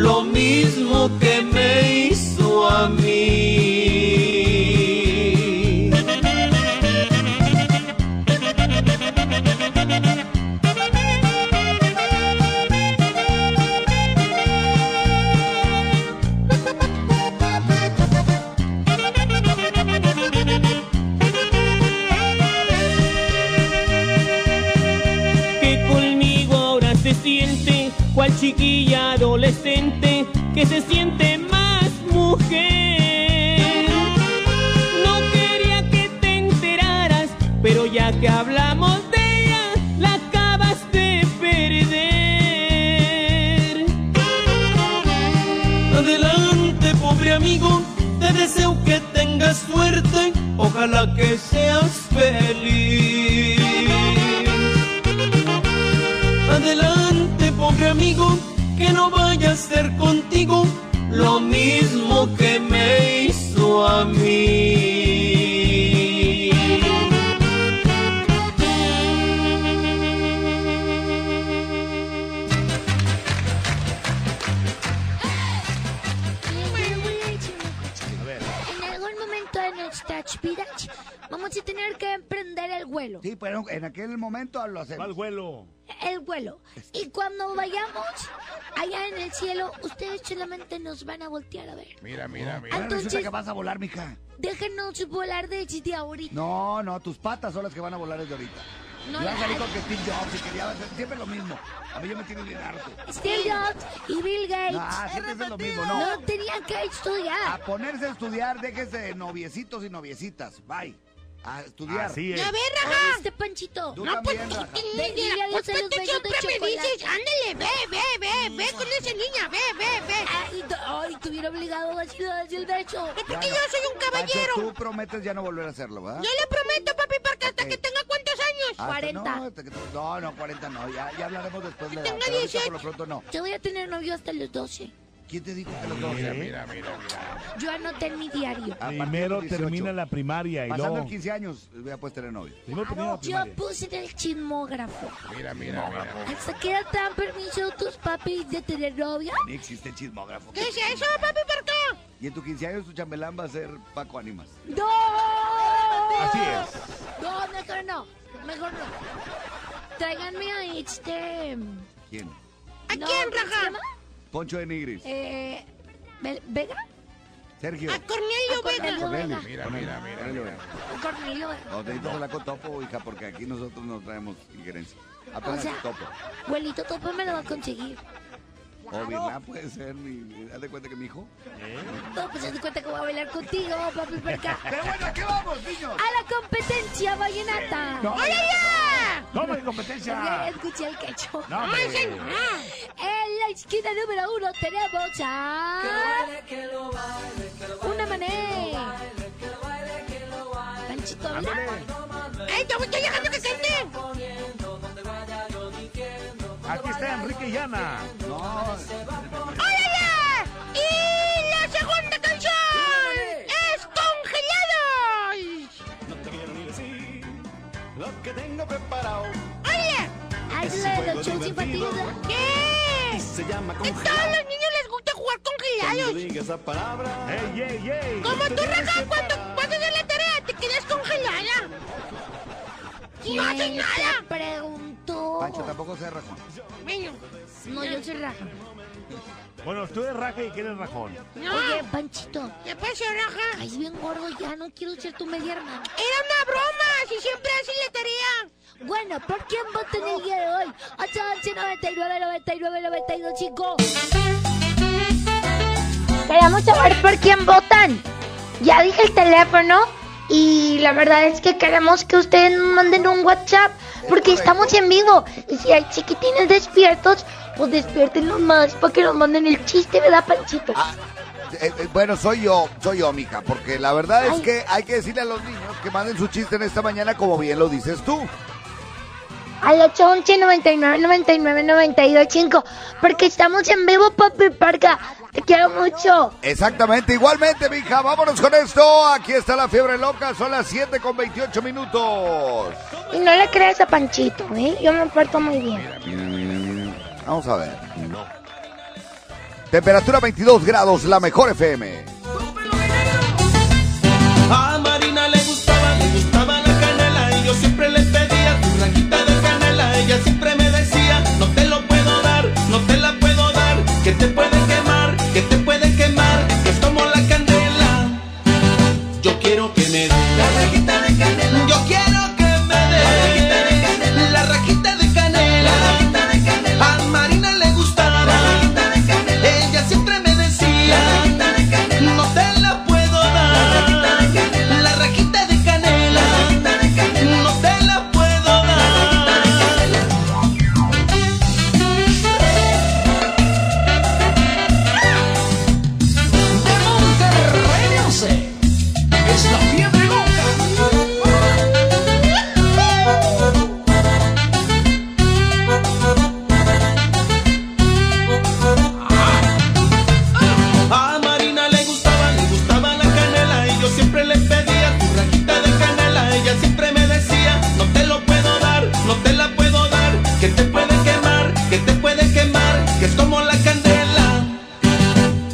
lo mismo que me hizo a mí. Ojalá que seas feliz. Adelante, pobre amigo, que no vaya a ser contigo vuelo. Sí, pero en aquel momento lo hacemos. ¿Cuál vuelo? El vuelo. Y cuando vayamos allá en el cielo, ustedes solamente nos van a voltear a ver. Mira, mira, Ahora resulta que vas a volar, mija. Déjenos volar desde ahorita. No, no, tus patas son las que van a volar desde ahorita. No, Yo salí con que Steve Jobs y quería hacer siempre lo mismo. A mí yo me tiene bien harto. Steve Jobs y Bill Gates. Ah, siempre es lo mismo, no. No tenían que estudiar. A ponerse a estudiar, déjese de noviecitos y noviecitas. Bye. A estudiar. Así A ver, Raja. Este Panchito. Tú también, Raja. Ve, dile adiós a los tú besos de siempre me chocolate. dices, ándale, ve, ve, ve, ve con esa niña, ve, ve, ve. Ay, te- ay, te hubiera obligado a decir adiós el beso. Es porque yo soy un caballero. Pancho, tú prometes ya no volver a hacerlo, ¿verdad? Yo le prometo, papi, porque hasta que tenga cuántos años. Hasta- No, hasta que- no, no, 40 no. Ya, ya hablaremos después de la edad. Pero ahorita 18. por lo pronto no. Yo voy a tener novio hasta los 12. ¿Quién te dijo que los dos? Mira, mira, mira, mira. Yo anoté en mi diario. Primero termina la primaria y Pasando luego... 15 años, ya puedes tener novio. Primero termina la Yo primaria. puse en el chismógrafo. Mira, mira, mira. ¿Hasta qué edad te dan permiso tus papis de tener novia? Ni existe chismógrafo. ¿Qué es eso, papi? ¿Por qué? Y en tu 15 años tu chambelán va a ser Paco Ánimas. ¡No! Así es. No, mejor no. Mejor no. Tráiganme a este... ¿Quién? ¿A quién, Raja? Poncho de Nigris. Eh, Ve- ¿Vega? Sergio. Cornelio Vega. Cornelio. Mira, mira, mira. Cornelio Vega. Cornelio Vega. No, te necesitas hablar con Topo, hija, porque aquí nosotros no traemos injerencia. Apenas O sea, Topo. Abuelito Topo me lo va a conseguir. O Virlán puede ser mi. Haz de cuenta que mi hijo. No, pues haz de cuenta que voy a bailar contigo, papi perca. (laughs) Pero bueno, ¿a qué vamos, niños? A la competencia vallenata. No. ¡Oye, ya! ¿Cómo de competencia? Ya Escuché el quecho. No. Ay, señor. En la esquina número uno tenemos a... Una mané. Panchito, mira. ¡Ay, te estoy llegando que cante! Aquí está Enrique y Ana. ¡Oye, ya! Y la segunda canción es Congelados. Lo que tengo preparado Oye, hazle de los shows infantiles. ¿Qué? se llama A todos los niños les gusta jugar congelados. diga esa palabra. ¡Ey, ey, ey! Como tú, Raja, cuando hacer la tarea, te quedas congelada. No haces nada. preguntó. Pancho tampoco se rajón. Bueno, no, yo soy Raja. Bueno, tú eres raja y quién es rajón. Oye, Panchito. ¿Qué pasa, Raja? Ay, bien gordo ya, no quiero ser tu media hermana. Era una broma, si siempre haces la tarea. Bueno, ¿por quién votan el día de hoy? 811 99 99 92 5. Queremos saber por quién votan. Ya dije el teléfono y la verdad es que queremos que ustedes manden un WhatsApp porque estamos en vivo. Y si hay chiquitines despiertos, pues despiértenlos más para que nos manden el chiste, ¿verdad, Panchito? Eh, eh, bueno, soy yo, soy yo, mija, porque la verdad es que hay que decirle a los niños que manden su chiste en esta mañana como bien lo dices tú. Al 811 99 99 92 5 porque estamos en vivo, papi Parca. Te quiero mucho. Exactamente, igualmente, mija, vámonos con esto. Aquí está la fiebre loca, son las 7 con 28 minutos. Y no le creas a Panchito, ¿eh? Yo me porto muy bien. Mira, mira, mira. Vamos a ver. Temperatura 22 grados, la mejor FM.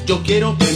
Yo quiero que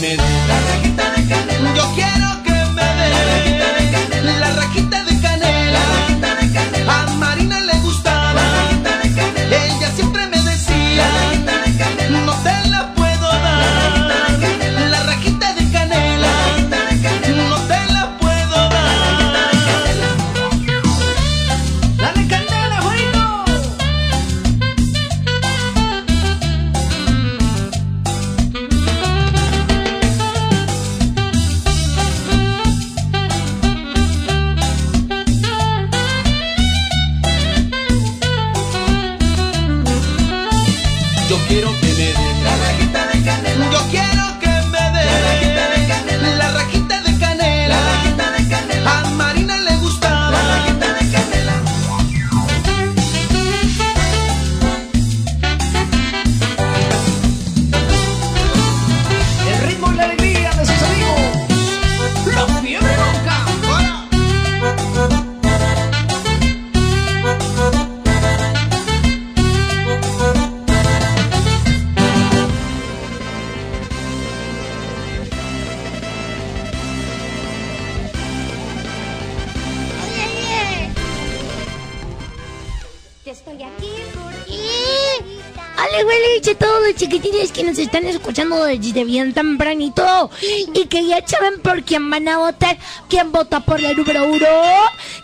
escuchando desde bien tempranito y que ya saben por quién van a votar. ¿Quién vota por la número uno?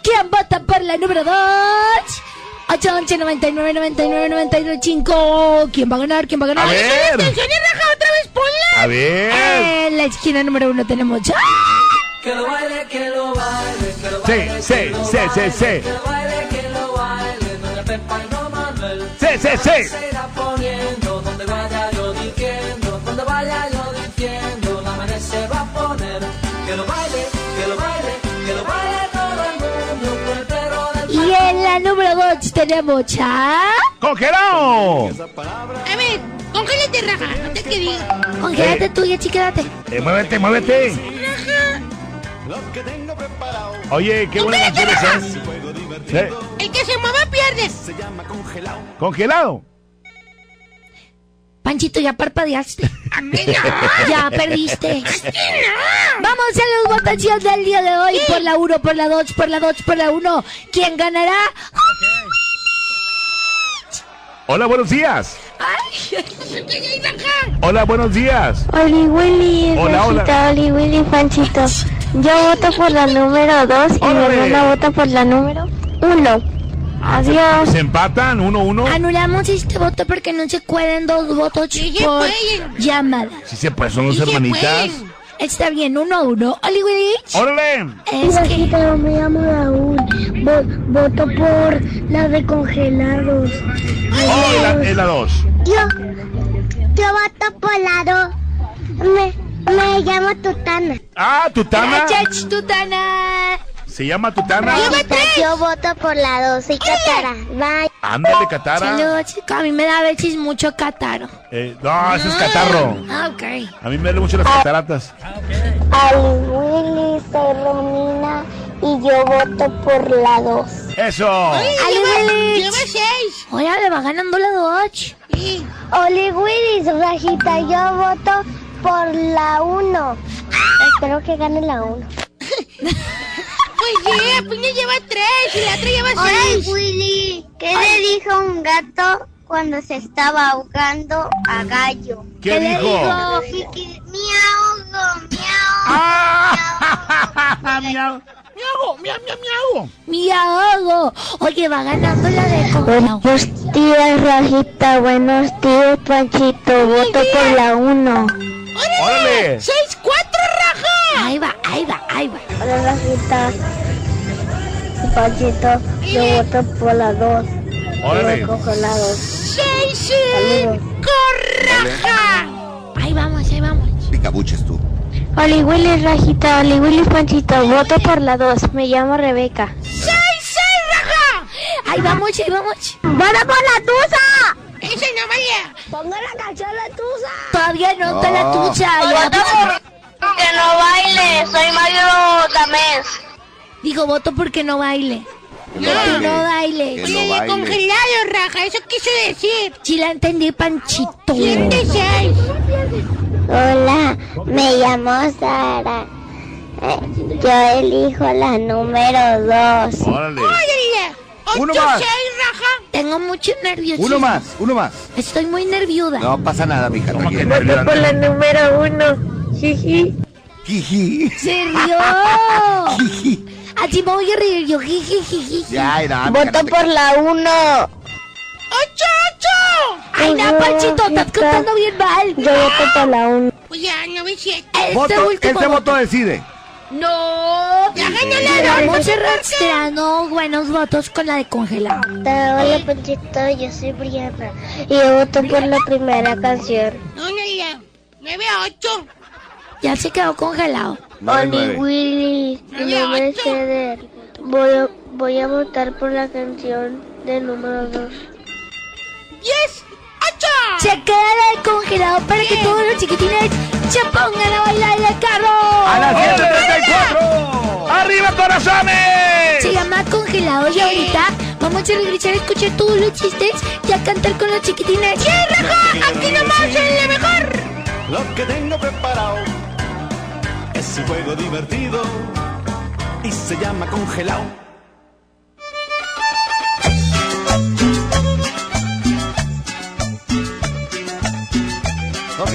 ¿Quién vota por la número dos? 811 99 99 92 5. ¿Quién va a ganar? ¿Quién va a ganar? A ver. ¡Ay, atención y raja otra vez, ponla! A ver. En la esquina número uno tenemos. ¡Ah! Que lo baile, que lo baile, que lo Sí, baile. sí, que lo sí, sí, baile, sí. Que lo baile, que lo baile, doña Pepa y don Manuel. Sí, sí, sí. Se irá poniendo Que lo baile, que lo baile, que lo baile todo el mundo, con el perro del Y en la número dos tenemos a. ¡Congelado! A ver, congélate, raja. No te que diga. Congélate Eh. tú, ya chiquédate. Eh, muévete, muévete. Oye, qué buena canción esa. ¿eh? El que se mueva pierde. ¿Congelado? Panchito, ya parpadeaste. Ya perdiste. Vamos a las votaciones del día de hoy. Por la 1, por la 2, por la 2, por la 1. ¿Quién ganará? Hola, buenos días. (laughs) Hola, buenos días. Oli Willy, Hola, hola. Rosita, Oli Willy, Panchito. Yo voto por la número 2 y mi hermana vota por la número 1. Adiós. Se empatan, uno, uno. Anulamos este voto porque no se pueden dos votos por llamada. Sí se puede, son dos hermanitas. Está bien, uno a uno. Oli Willy. ¡Órale! Es que... Rosita, me llamo Raúl. Vo- voto por la de congelados. Oh, la, es la dos. Yo, yo voto por la 2. Me, me llamo Tutana. Ah, Tutana. Tutana. Se llama Tutana. Yo voto por la 2. Soy Catara. Bye. Ándale, Catara. Saludos, A mí me da a veces mucho cataro. Eh, no, ese es catarro. Ah, ok. A mí me duele mucho las cataratas. Ali Willy, soy Romina y yo voto por la 2. ¡Eso! Ali Willy. Lleva seis. Oye, le va ganando la dos. Oli Willy, Rajita, yo voto por la 1. Espero que gane la 1. (laughs) Pues sí, Piña lleva tres y la otra lleva seis. Willy, ¿qué le dijo un gato cuando se estaba ahogando a Gallo? ¿Qué le dijo? dijo? Me ahogo, me ¡Ah! (laughs) ¡Miau! ¡Miau, miau, miau, miau! Mi ahogo. Oye, va ganando la de congelado. Buenos días, Rajita. Buenos días, Panchito. Voto por la 1. ¡Órale! ¡Seis, cuatro, raja! Ahí va, ahí va, ahí va. Hola, Rajita. Panchito, yo voto por la 2. ¡Órale! Congelados. ¡Seis, Saludos. raja! Ahí vamos, ahí vamos. Picabuches tú. Oli Willy, Rajita. Oli Willy, Panchito. Voto por la 2. Me llamo Rebeca. ¡Seis, seis, raja! Ahí vamos, ahí vamos. ¡Voto por la Tusa! ¡Ese no vaya! Ponga la canción La Tusa. Todavía no está la tucha. ya. Que no baile. Soy Mario Tamés. Digo, voto porque no baile. Que No, no baile. no baile. Que no baile. congelado, raja. Eso quiso decir. Sí la entendí, Panchito. Hola, me llamo Sara. Eh, Yo elijo la número 2. ¡Órale! Oye, Uno más. Tengo mucho nerviosismo. Uno más, uno más. Estoy muy nerviuda. No pasa nada, mija. ¿Cómo que nerviosa? Por la número 1. Jiji. Jiji. Se rió. Jiji. Así me voy a reír yo. Jiji, jiji. Ya, era. mija, Voto no te- por la 1. ¡Ocho, ocho! Ay, no, Panchito, estás contando bien mal. Yo voto por la 1. Pues ya, no me siento. Este Voto, último este voto decide. No. Ya ganó la Vamos arrastrando buenos votos con la de congelado. Hola, Panchito. Yo soy Brianna. Y yo voto por la primera canción. No, no, ya. Nueve a ocho. Ya se quedó congelado. Oli. Willy, mi Nueve a nombre es ocho. Eder. Voy a, voy a votar por la canción del número 2. ¡Diez! Se queda la de congelado para que todos los chiquitines se pongan a bailar en el carro. A las 7.34. ¡Arriba, corazones! Se llama congelado y ahorita vamos a regresar a escuchar todos los chistes y a cantar con los chiquitines. ¡Sí, raja! ¡Aquí nomás en la mejor! Lo que tengo preparado es un juego divertido y se llama congelado.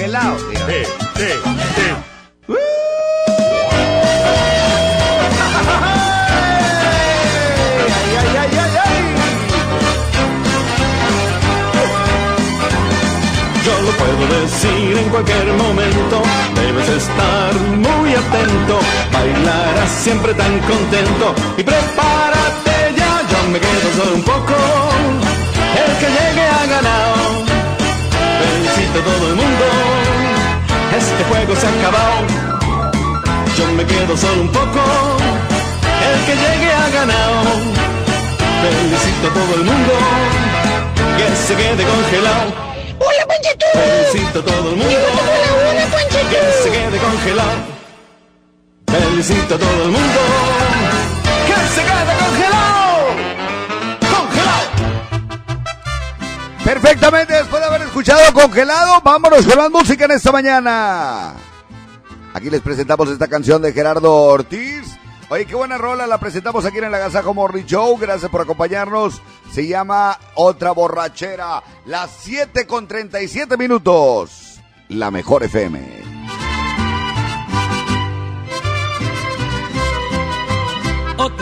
congelado. Sí, sí, sí. Yo lo puedo decir en cualquier momento, debes estar muy atento, bailarás siempre tan contento y prepárate ya, yo me quedo solo un poco, el que llegue ha ganado a todo el mundo, este juego se ha acabado, yo me quedo solo un poco, el que llegue ha ganado, felicito a todo el mundo, que se quede congelado. ¡Hola, Panchito! Felicito a todo el mundo ¡Hola, Panchito! que se quede congelado. Felicito a todo el mundo que se quede. Congelado. Perfectamente, después de haber escuchado Congelado, vámonos con la música en esta mañana. Aquí les presentamos esta canción de Gerardo Ortiz. Oye, qué buena rola, la presentamos aquí en el Agasajo Morning Show. Gracias por acompañarnos. Se llama Otra Borrachera, las 7 con 37 minutos. La mejor FM.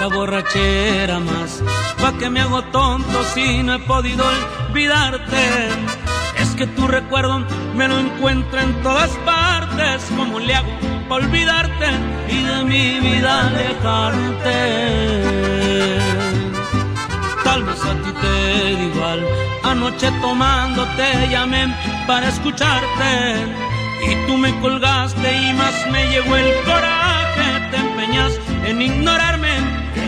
Otra borrachera más. Pa' que me hago tonto si no he podido olvidarte. Es que tu recuerdo me lo encuentro en todas partes. ¿Cómo le hago para olvidarte y de mi vida alejarte? Tal vez a ti te igual. Anoche tomando te llamé para escucharte. Y tú me colgaste y más me llegó el coraje. Te empeñas en ignorarme,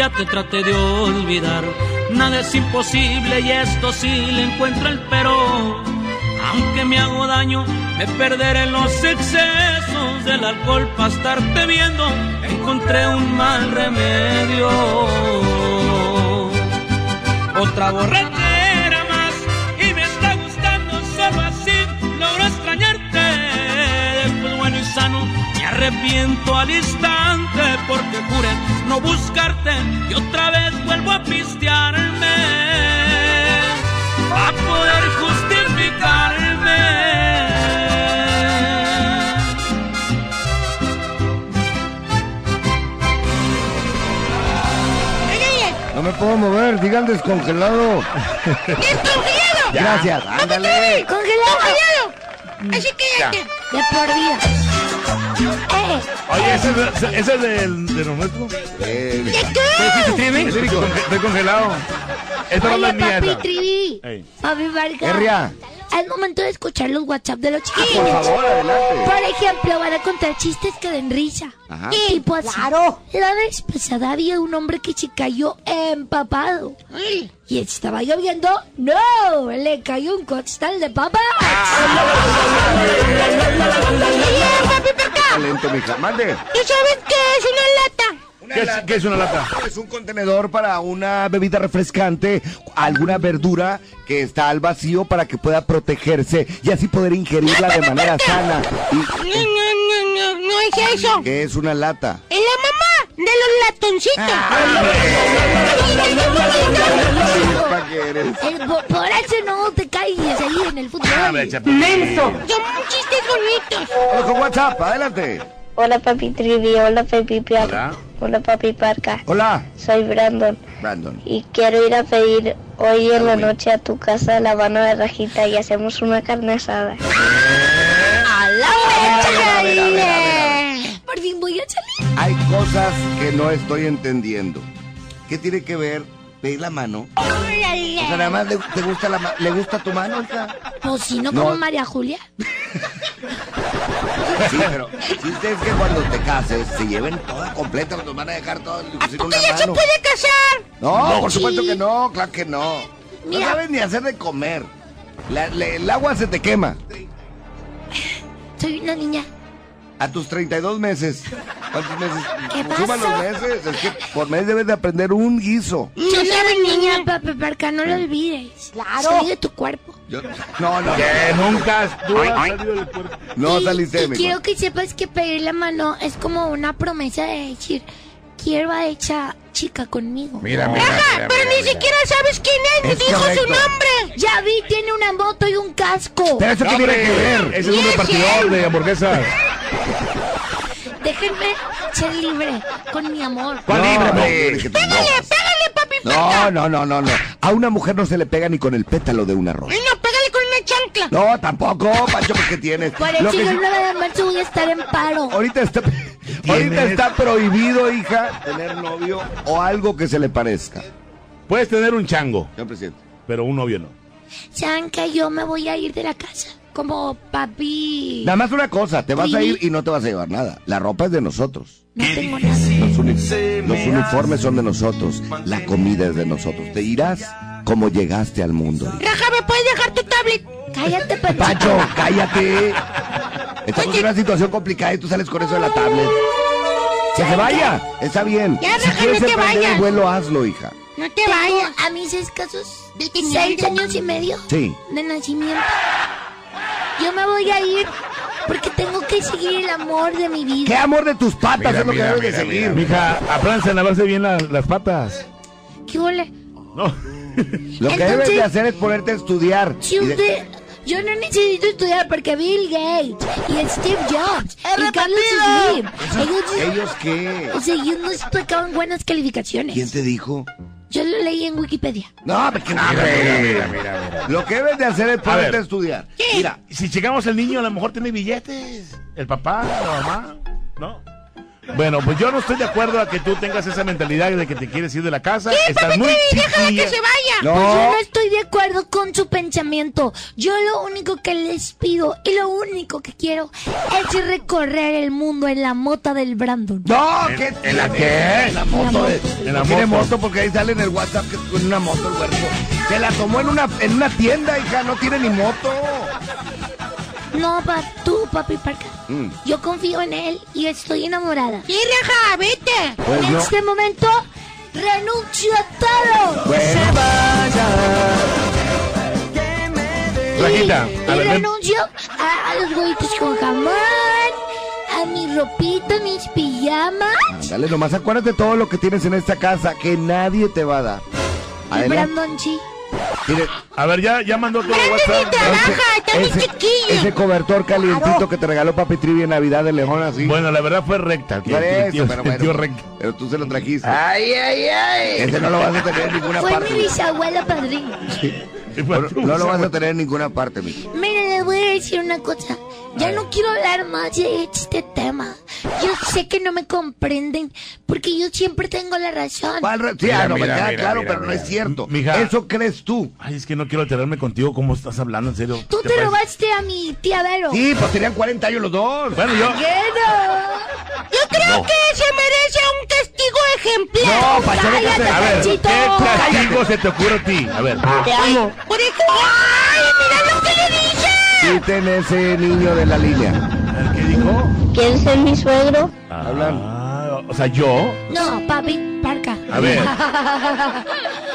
Ya te traté de olvidar, nada es imposible y esto sí le encuentro el pero. Aunque me hago daño, me perderé en los excesos del alcohol para estarte viendo. Encontré un mal remedio. Otra borrachera más y me está gustando solo así. Logro extrañarte. Después bueno y sano me arrepiento al instante porque juré no buscarte y otra vez vuelvo a pistearme a poder justificarme. No me puedo mover, digan descongelado. ¡Descongelado! Gracias, ándale. ¡Congelado! ¡Congelado! Así que ya, de por vida. Oye, ese, es- ese es del, de lo nuestro. ¿De qué? Estoy conge- estoy congelado. Esta no es mía. papi. Trivi. Papi Vargas. Es momento de escuchar los WhatsApp de los por chiquillos. favor, adelante. Por ejemplo, van a contar chistes que den risa. Ajá. Y tipo así. Claro. La vez pasada había un hombre que se cayó empapado. Y estaba lloviendo. ¡No! Le cayó un costal de papas. Papi mija. Mande. ¿Y sabes qué es una lata? ¿Qué es, qué es una lata? Es un contenedor para una bebida refrescante, alguna verdura que está al vacío para que pueda protegerse y así poder ingerirla de manera sana. No, no, no, no, no es eso. ¿Qué es una lata? Es la mamá de los latoncitos. Eh, por, por eso no te caigas ahí en el fútbol. ¡Menso! Son chistes bonitos. Con WhatsApp, adelante. Hola papi Trivi, hola papi Piar, Hola. hola papi Parca. Hola. Soy Brandon Brandon. y quiero ir a pedir hoy en la noche a tu casa la mano de rajita y hacemos una carne asada. ¡A la a ver, a ver, a ver, Por fin voy a salir. Hay cosas que no estoy entendiendo. ¿Qué tiene que ver pedir la mano? O sea, nada más le, te gusta la ¿Le gusta tu mano, hija? Pues si no, No. como María Julia. Sí, pero chiste es que cuando te cases se lleven toda completa, nos van a dejar todo sin una ¡Ya se mano. puede casar! No, por Sí. supuesto que no, claro que no. No sabes ni hacer de comer. La- el agua se te quema. Soy una niña A tus 32 meses. ¿Cuántos meses? ¿Qué Suma pasó? los meses. Es que por mes debes de aprender un guiso. Tú sabes, niña, papi, Parca, no lo olvides. Claro. Salí de tu cuerpo. Yo- no, no. Que nunca tú has salido del cuerpo. No Y- saliste de mi quiero que sepas que pedir la mano es como una promesa de decir, quiero a esa chica conmigo. Mira, mira, Ajá, mira, pero mira, ni mira. siquiera sabes quién es, Es ni dijo correcto. su nombre. Ya vi, tiene una moto y un casco. Pero eso qué tiene que ver. Ese es un repartidor él. de hamburguesas. Déjenme ser libre con mi amor. ¿Cuál No, libre, hombre? Pégale, pégale, papi. No, no, no, no, no. A una mujer no se le pega ni con el pétalo de una rosa. No, pégale con una chancla. No, tampoco, Pancho, porque tienes. Por el 9 de marzo voy a estar en paro. Ahorita está, ahorita está prohibido, hija, tener novio o algo que se le parezca. Puedes tener un chango, Señor presidente. pero un novio no. Saben que yo me voy a ir de la casa. Como papi. Nada más una cosa, te vas a ir y no te vas a llevar nada. La ropa es de nosotros. No tengo nada. Los, uni- los uniformes son de nosotros. La comida es de nosotros. Te irás como llegaste al mundo. Raja, ¿me puedes dejar tu tablet? Cállate, Pancho. Pancho, cállate. (laughs) Estamos en una situación complicada y tú sales con eso de la tablet. Que se vaya, está bien. Ya, si Raja, quieres no te emprender el vayas. vuelo, hazlo, hija. No te vayas. A mis escasos seis años y medio Sí. de nacimiento. Yo me voy a ir porque tengo que seguir el amor de mi ¿Qué vida. amor de tus patas Mira, es lo mira, que debes mira, de seguir? Mija, apréndanse a lavarse bien la- las patas. ¿Qué huele? No. Lo que Entonces- debes de hacer es ponerte a estudiar. Si Y de- usted... Yo no necesito estudiar porque Bill Gates y Steve Jobs y Carlos Slim, ellos, ¿Ellos qué? o sea, ellos no sacaban buenas calificaciones. ¿Quién te dijo? Yo lo leí en Wikipedia. No, hombre, que no, Mira, mira, mira, mira, mira. Lo que debes de hacer es ponerte a estudiar. Mira, Si checamos el niño, a lo mejor tiene billetes. El papá, la mamá, ¿no? Bueno, pues yo no estoy de acuerdo a que tú tengas esa mentalidad de que te quieres ir de la casa. Estás muy chiquilla. vaya! No. Pues yo no estoy de acuerdo con su pensamiento. Yo lo único que les pido y lo único que quiero es recorrer el mundo en la mota del Brandon. no, ¿qué? ¿En la qué? En la moto. de- En la no tiene moto. moto porque ahí sale en el WhatsApp que es con una moto el huerto. Se la tomó en una, en una tienda, hija, no tiene ni moto. No, pa, tú, papi Parca. Mm. Yo confío en él y estoy enamorada. ¡Sí, Raja, vete! Pues en no. este momento, renuncio a todo. Bueno, Rajita, y a ver, ven. renuncio a, a los huevitos con jamón, a mi ropita, mis pijamas. dale, nomás acuérdate todo lo que tienes en esta casa que nadie te va a dar. Y Adelante. Brandon, sí. Mire, A ver, ya, ya mandó todo ni WhatsApp. trabaja, está muy ese, chiquillo. ese cobertor calientito que te regaló Papi Trivi en Navidad de Lejón así. Bueno, la verdad fue recta. El, eso, tío, pero el tío bueno, recta. pero tú se lo trajiste. Ay, ay, ay. Ese no lo vas a tener en ninguna Fue mi parte. bisabuela padrino. No, no lo vas a tener en ninguna parte, mi. Miren, les voy a decir una cosa. Ya no quiero hablar más de este tema. Yo sé que no me comprenden porque yo siempre tengo la razón. ¿Cuál re- Sí, Mira, ah, no, mira, queda mira, claro, mira, pero no es cierto. Mija. Eso crees tú. Ay, es que no quiero alterarme contigo. ¿Cómo estás hablando? En serio. Tú te robaste a mi tía Vero. Sí, pues tenían 40 años los dos. Bueno, yo. Yo creo No. que se merece un castigo ejemplar. No, Cállate, déjate. A ver, Panchito. ¿qué castigo se te ocurre a ti? A ver. Te amo. Por. ¡Ay, mira lo que le dije! Quiten ese niño de la línea. ¿Qué dijo? ¿Quieres ser mi suegro? Hablan. Ah, o sea, yo. No, papi, parca. A ver. (laughs)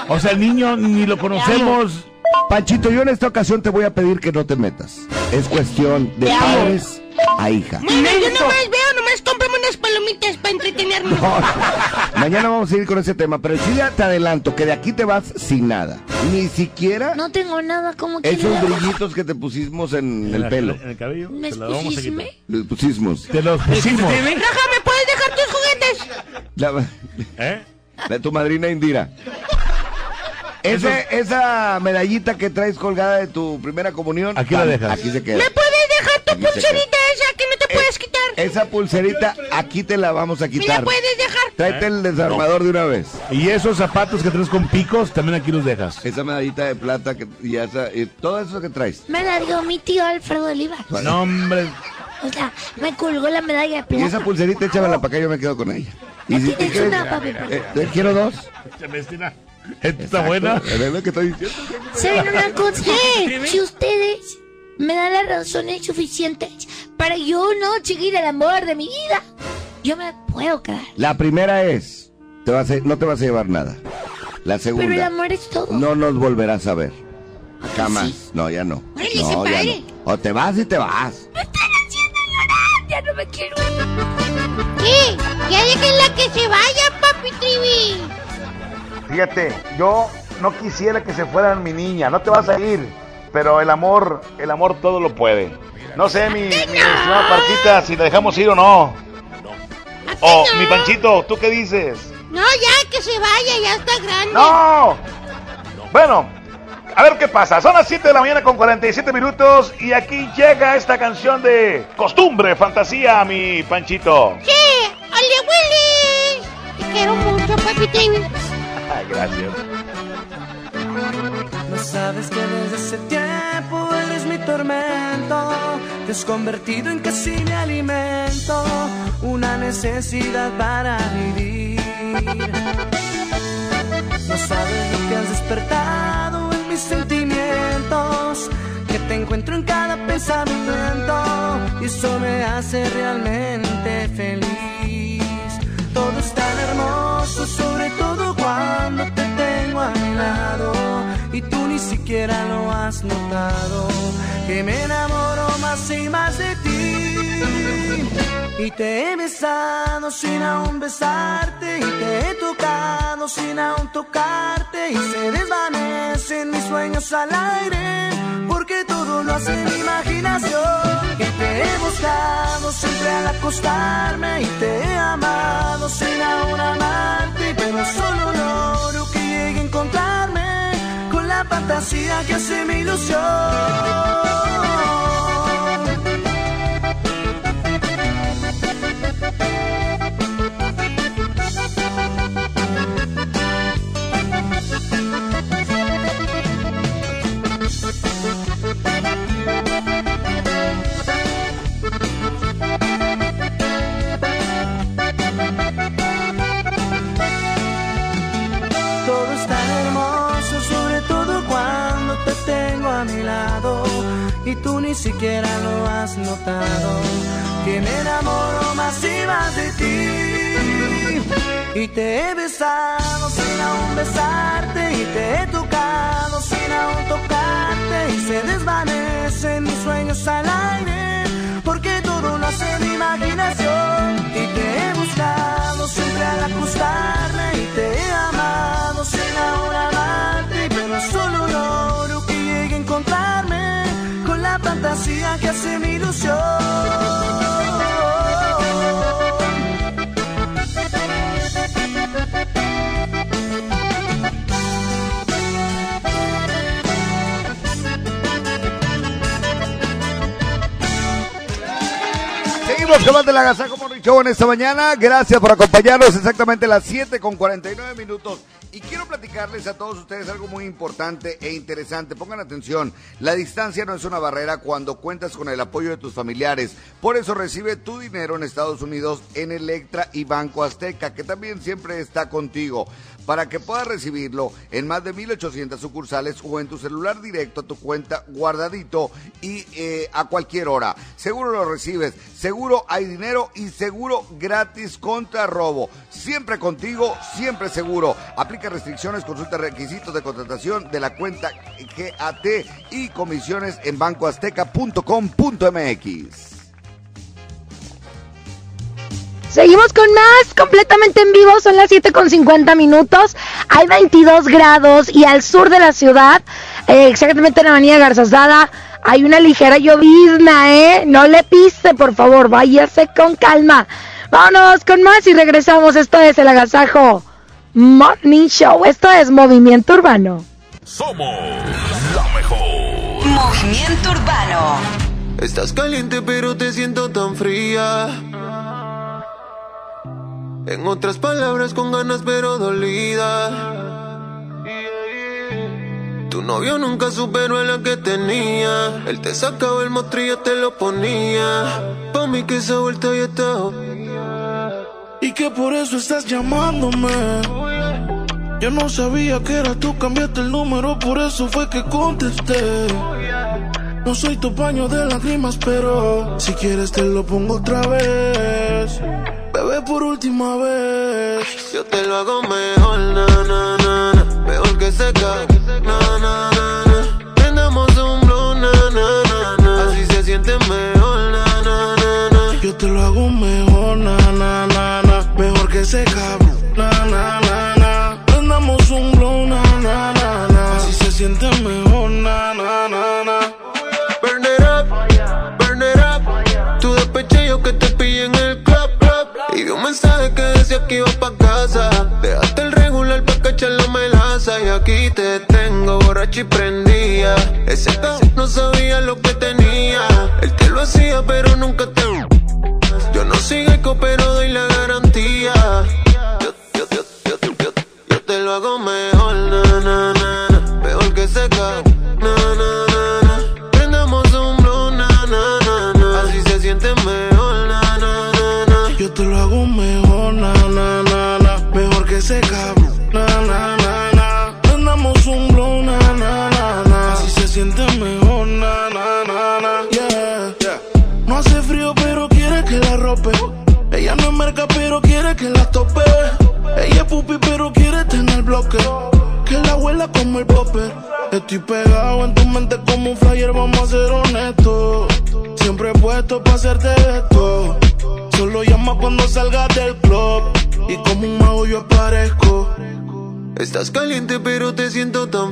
O sea, el niño ni lo conocemos. Panchito, yo en esta ocasión te voy a pedir que no te metas. Es cuestión de padres a hija. Bueno, yo nomás veo, nomás cómprame unas palomitas para entretenerme. No, mañana vamos a ir con ese tema, pero sí ya te adelanto que de aquí te vas sin nada. Ni siquiera No tengo nada como esos quieras. brillitos que te pusimos en el la- pelo. En el cabello. ¿Me Te? Los pusimos. Te los pusimos. Raja, ¿me puedes dejar tus juguetes? La, ¿Eh? de tu madrina Indira. Ese, esa medallita que traes colgada de tu primera comunión. Aquí la dejas. Aquí se queda. ¿Me pulserita esa que no te puedes quitar? Esa pulserita, aquí te la vamos a ¿Me la quitar. puedes dejar? Tráete el desarmador de una vez. Y esos zapatos que traes con picos, también aquí los dejas. Esa medallita de plata que, y, esa, y todo eso que traes. Me la dio mi tío Alfredo Oliva. No, hombre. O sea, me colgó la medalla de Y esa plata. pulserita échamela para acá, yo me quedo con ella. Y si Tienes quieres- una, papi. eh, eh, quiero dos. ¿esta está buena? Es lo que estoy diciendo. ¿Saben una cosa? Si ustedes me da las razones suficientes para yo no seguir el amor de mi vida, yo me puedo quedar. La primera es, te vas a- no te vas a llevar nada. La segunda, Pero el amor es todo. no nos volverás a ver. Jamás. No, ya no. Órale, no, se ya no. O te vas y te vas. Ya no me quiero ir. ¿Qué? Ya déjenla que se vaya, papi Trivi. Fíjate, yo no quisiera que se fueran mi niña, no te vas a ir, pero el amor, el amor todo lo puede. No sé, mi, mi estimada Parquita, si la dejamos ir o no. O, mi Panchito, ¿tú qué dices? No, ya que se vaya, ya está grande. ¡No! Bueno, a ver qué pasa. Son las 7 de la mañana con 47 minutos y aquí llega esta canción de costumbre, fantasía, mi Panchito. Sí, ¡Ole, Willy! Te quiero mucho, papi Trivi. (laughs) Ay, gracias. Sabes que desde ese tiempo eres mi tormento. Te has convertido en casi mi alimento, una necesidad para vivir. No sabes lo que has despertado en mis sentimientos, que te encuentro en cada pensamiento y eso me hace realmente feliz. Todo es tan hermoso, sobre todo cuando te tengo a mi lado y tú ni siquiera lo has notado, que me enamoro más y más de ti. Y te he besado sin aún besarte y te he tocado sin aún tocarte y se desvanecen mis sueños al aire porque todo lo hace mi imaginación. Y te he buscado siempre al acostarme y te he amado sin aún amarte, pero solo logro que llegue a encontrarme con la fantasía que hace mi ilusión. Ni siquiera lo has notado. Que me enamoro más y más de ti. Y te he besado sin aún besarte y te he tocado sin aún tocarte y se desvanecen mis sueños al aire porque todo lo hace mi imaginación y te he buscado siempre al acostarme y te he amado sin aún fantasía que hace mi ilusión Seguimos con más de la Gaza como Show en esta mañana. Gracias por acompañarnos exactamente a las 7 con 49 minutos. Y quiero platicarles a todos ustedes algo muy importante e interesante. Pongan atención, la distancia no es una barrera cuando cuentas con el apoyo de tus familiares. Por eso recibe tu dinero en Estados Unidos en Electra y Banco Azteca, que también siempre está contigo. Para que puedas recibirlo en más de 1800 sucursales o en tu celular directo a tu cuenta guardadito y eh, a cualquier hora. Seguro lo recibes, seguro hay dinero y seguro gratis contra robo. Siempre contigo, siempre seguro. Aplica restricciones, consulta requisitos de contratación de la cuenta GAT y comisiones en bancoazteca.com.mx. Seguimos con más, completamente en vivo, son las 7 con 50 minutos, hay 22 grados y al sur de la ciudad, eh, exactamente en la avenida Garzazada, hay una ligera llovizna, ¿eh? No le pise, por favor, váyase con calma. Vámonos con más y regresamos, esto es el Agasajo Morning Show, esto es Movimiento Urbano. Somos la mejor. Movimiento Urbano. Estás caliente pero te siento tan fría. En otras palabras con ganas pero dolida. Tu novio nunca superó a la que tenía. Él te sacaba el mostrillo, te lo ponía. Pa' mí que esa vuelta ya está. Y que por eso estás llamándome. Yo no sabía que era tú, cambiaste el número, por eso fue que contesté. No soy tu paño de lágrimas, pero si quieres te lo pongo otra vez. Bebé, por última vez. Yo te lo hago mejor, na, na, na, na. Mejor que seca, na, na, na, na. Prendamos un blow, na, na, na, na. Así se siente mejor, na, na, na, na. Yo te lo hago mejor, na, na, na, na. Mejor que cabrón, na, na, na, na. Prendamos un blow, na, na, na, na. Así se siente mejor, na, na, na, na. Mensaje que decía que iba pa' casa. Dejaste el regular pa' cachar la melaza. Y aquí te tengo borracho y prendía. Ese no sabía lo que tenía.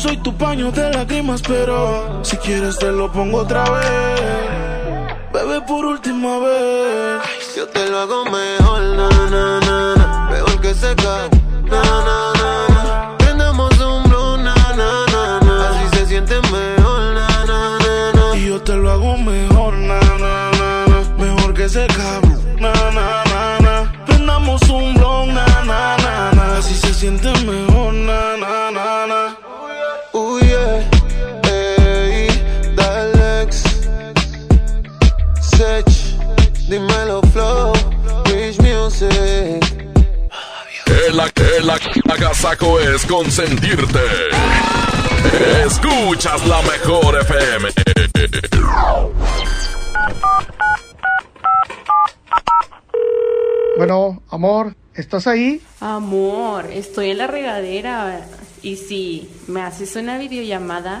Soy tu paño de lágrimas, pero si quieres te lo pongo otra vez. Bebé, por última vez. Yo te lo hago mejor, na, na, na, na. Mejor que seca, na, na, na, na. Prendamos un blow, na, na, na, na. Así se siente mejor, na, na, na, na. Y yo te lo hago mejor, na, na, na, na. Mejor que cabrón, na, na, na, na. Prendamos un blow, na, na, na, na. Así se siente mejor, agasajo es consentirte. Escuchas la mejor FM. Bueno, amor, ¿estás ahí? Amor, estoy en la regadera. Y si me haces una videollamada.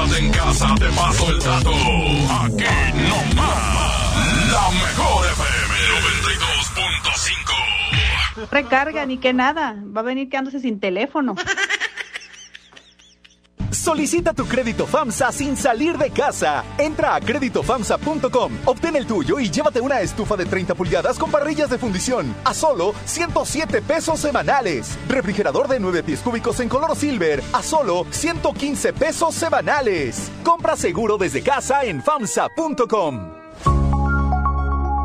Quédate en casa, te paso el dato. Aquí no más. La mejor FM 92.5. Recarga, ni que nada. Va a venir quedándose sin teléfono. Solicita tu crédito FAMSA sin salir de casa. Entra a créditofamsa.com, obtén el tuyo y llévate una estufa de 30 pulgadas con parrillas de fundición a solo 107 pesos semanales. Refrigerador de 9 pies cúbicos en color silver a solo 115 pesos semanales. Compra seguro desde casa en FAMSA.com.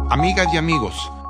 Amigas y amigos,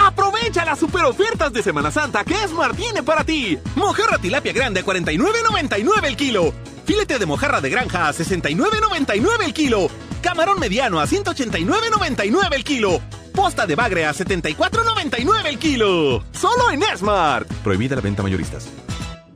Aprovecha las super ofertas de Semana Santa que Esmar tiene para ti. Mojarra tilapia grande a 49.99 el kilo. Filete de mojarra de granja a 69.99 el kilo. Camarón mediano a 189.99 el kilo. Posta de bagre a 74.99 el kilo. Solo en Smart. Prohibida la venta mayoristas.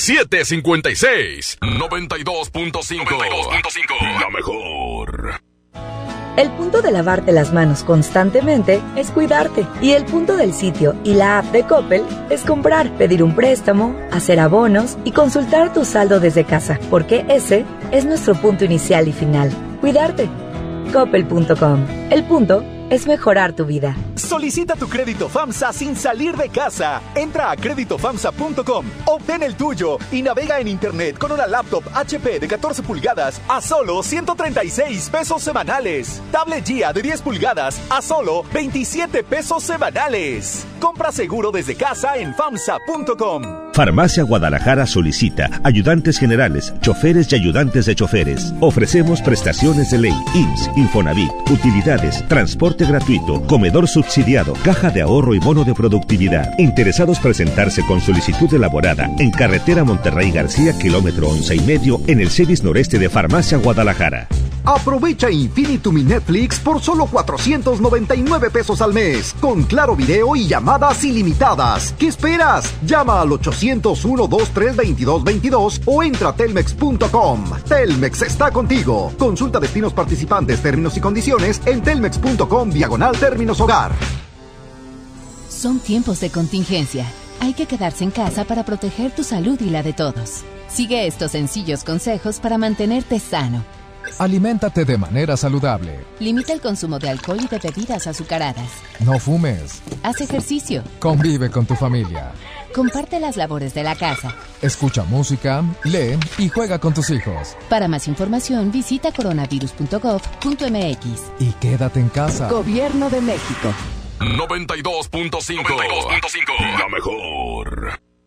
756 92.5 La mejor. El punto de lavarte las manos constantemente es cuidarte. Y el punto del sitio y la app de Coppel es comprar, pedir un préstamo, hacer abonos y consultar tu saldo desde casa, porque ese es nuestro punto inicial y final. Cuidarte. Coppel.com. El punto es mejorar tu vida. Solicita tu crédito FAMSA sin salir de casa. Entra a créditofamsa.com, obtén el tuyo y navega en internet con una laptop HP de 14 pulgadas a solo 136 pesos semanales. Tablet GIA de 10 pulgadas a solo 27 pesos semanales. Compra seguro desde casa en famsa.com. Farmacia Guadalajara solicita ayudantes generales, choferes y ayudantes de choferes. Ofrecemos prestaciones de ley, IMSS, Infonavit, utilidades, transporte gratuito, comedor subsidiado, caja de ahorro y bono de productividad. Interesados presentarse con solicitud elaborada en carretera Monterrey García, kilómetro once y medio, en el CEDIS noreste de Farmacia Guadalajara. Aprovecha Infinitum y Netflix por solo 499 pesos al mes, con claro video y llamadas ilimitadas. ¿Qué esperas? Llama al 801-232222 o entra a telmex.com. Telmex está contigo. Consulta destinos participantes, términos y condiciones en telmex.com diagonal términos hogar. Son tiempos de contingencia. Hay que quedarse en casa para proteger tu salud y la de todos. Sigue estos sencillos consejos para mantenerte sano. Aliméntate de manera saludable. Limita el consumo de alcohol y de bebidas azucaradas. No fumes. Haz ejercicio. Convive con tu familia. Comparte las labores de la casa. Escucha música, lee y juega con tus hijos. Para más información, visita coronavirus.gov.mx. Y quédate en casa. Gobierno de México. 92.5 La mejor.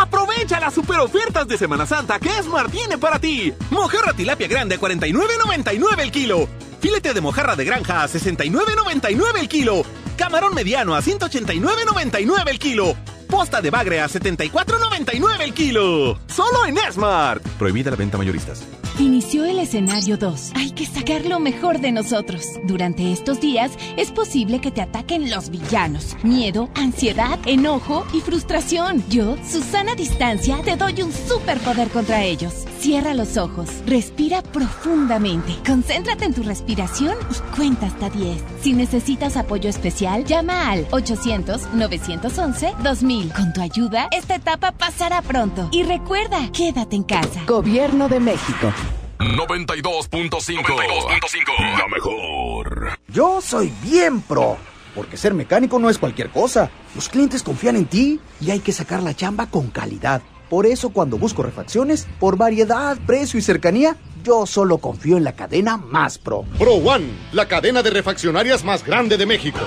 Aprovecha las super ofertas de Semana Santa que Esmar tiene para ti. Mojarra tilapia grande a 49.99 el kilo. Filete de mojarra de granja a 69.99 el kilo. Camarón mediano a 189.99 el kilo. Posta de bagre a 74.99 el kilo. Solo en Smart. Prohibida la venta mayoristas. Inició el escenario 2. Hay que sacar lo mejor de nosotros. Durante estos días es posible que te ataquen los villanos. Miedo, ansiedad, enojo y frustración. Yo, Susana Distancia, te doy un superpoder contra ellos. Cierra los ojos, respira profundamente, concéntrate en tu respiración y cuenta hasta 10. Si necesitas apoyo especial, llama al 800-911-2000. Con tu ayuda, esta etapa pasará pronto. Y recuerda, quédate en casa. Gobierno de México. 92.5 La mejor. Yo soy bien pro. Porque ser mecánico no es cualquier cosa. Los clientes confían en ti y hay que sacar la chamba con calidad. Por eso cuando busco refacciones, por variedad, precio y cercanía, yo solo confío en la cadena más pro. Pro One, la cadena de refaccionarias más grande de México.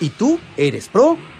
¿Y tú eres pro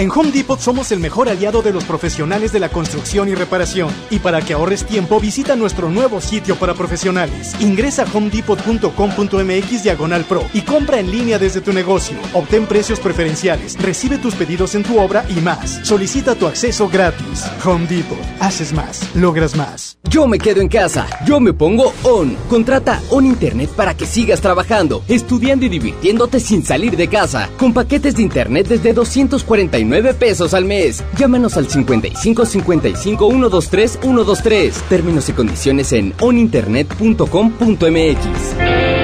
En Home Depot somos el mejor aliado de los profesionales de la construcción y reparación. Y para que ahorres tiempo, visita nuestro nuevo sitio para profesionales. Ingresa a homedepot.com.mx diagonal pro y compra en línea desde tu negocio. Obtén precios preferenciales, recibe tus pedidos en tu obra y más. Solicita tu acceso gratis. Home Depot. Haces más, logras más. Yo me quedo en casa. Yo me pongo On. Contrata On Internet para que sigas trabajando, estudiando y divirtiéndote sin salir de casa. Con paquetes de Internet desde 249 pesos al mes. Llámanos al 55 55 123 123. Términos y condiciones en oninternet.com.mx.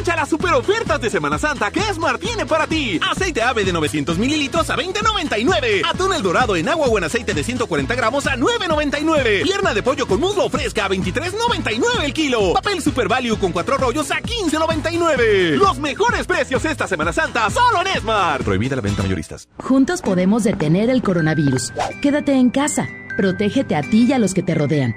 Aprovecha las super ofertas de Semana Santa que Smart tiene para ti. Aceite ave de 900 mililitros a 20.99. Atún el dorado en agua o en aceite de 140 gramos a 9.99. Pierna de pollo con muslo fresca a 23.99 el kilo. Papel Super Value con cuatro rollos a 15.99. Los mejores precios esta Semana Santa solo en Smart. Prohibida la venta mayoristas. Juntos podemos detener el coronavirus. Quédate en casa. Protégete a ti y a los que te rodean.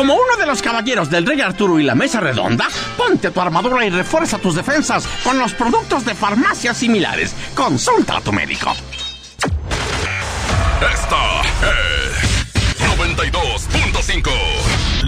Como uno de los caballeros del Rey Arturo y la Mesa Redonda, ponte tu armadura y refuerza tus defensas con los productos de farmacias similares. Consulta a tu médico. Esta es 92.5.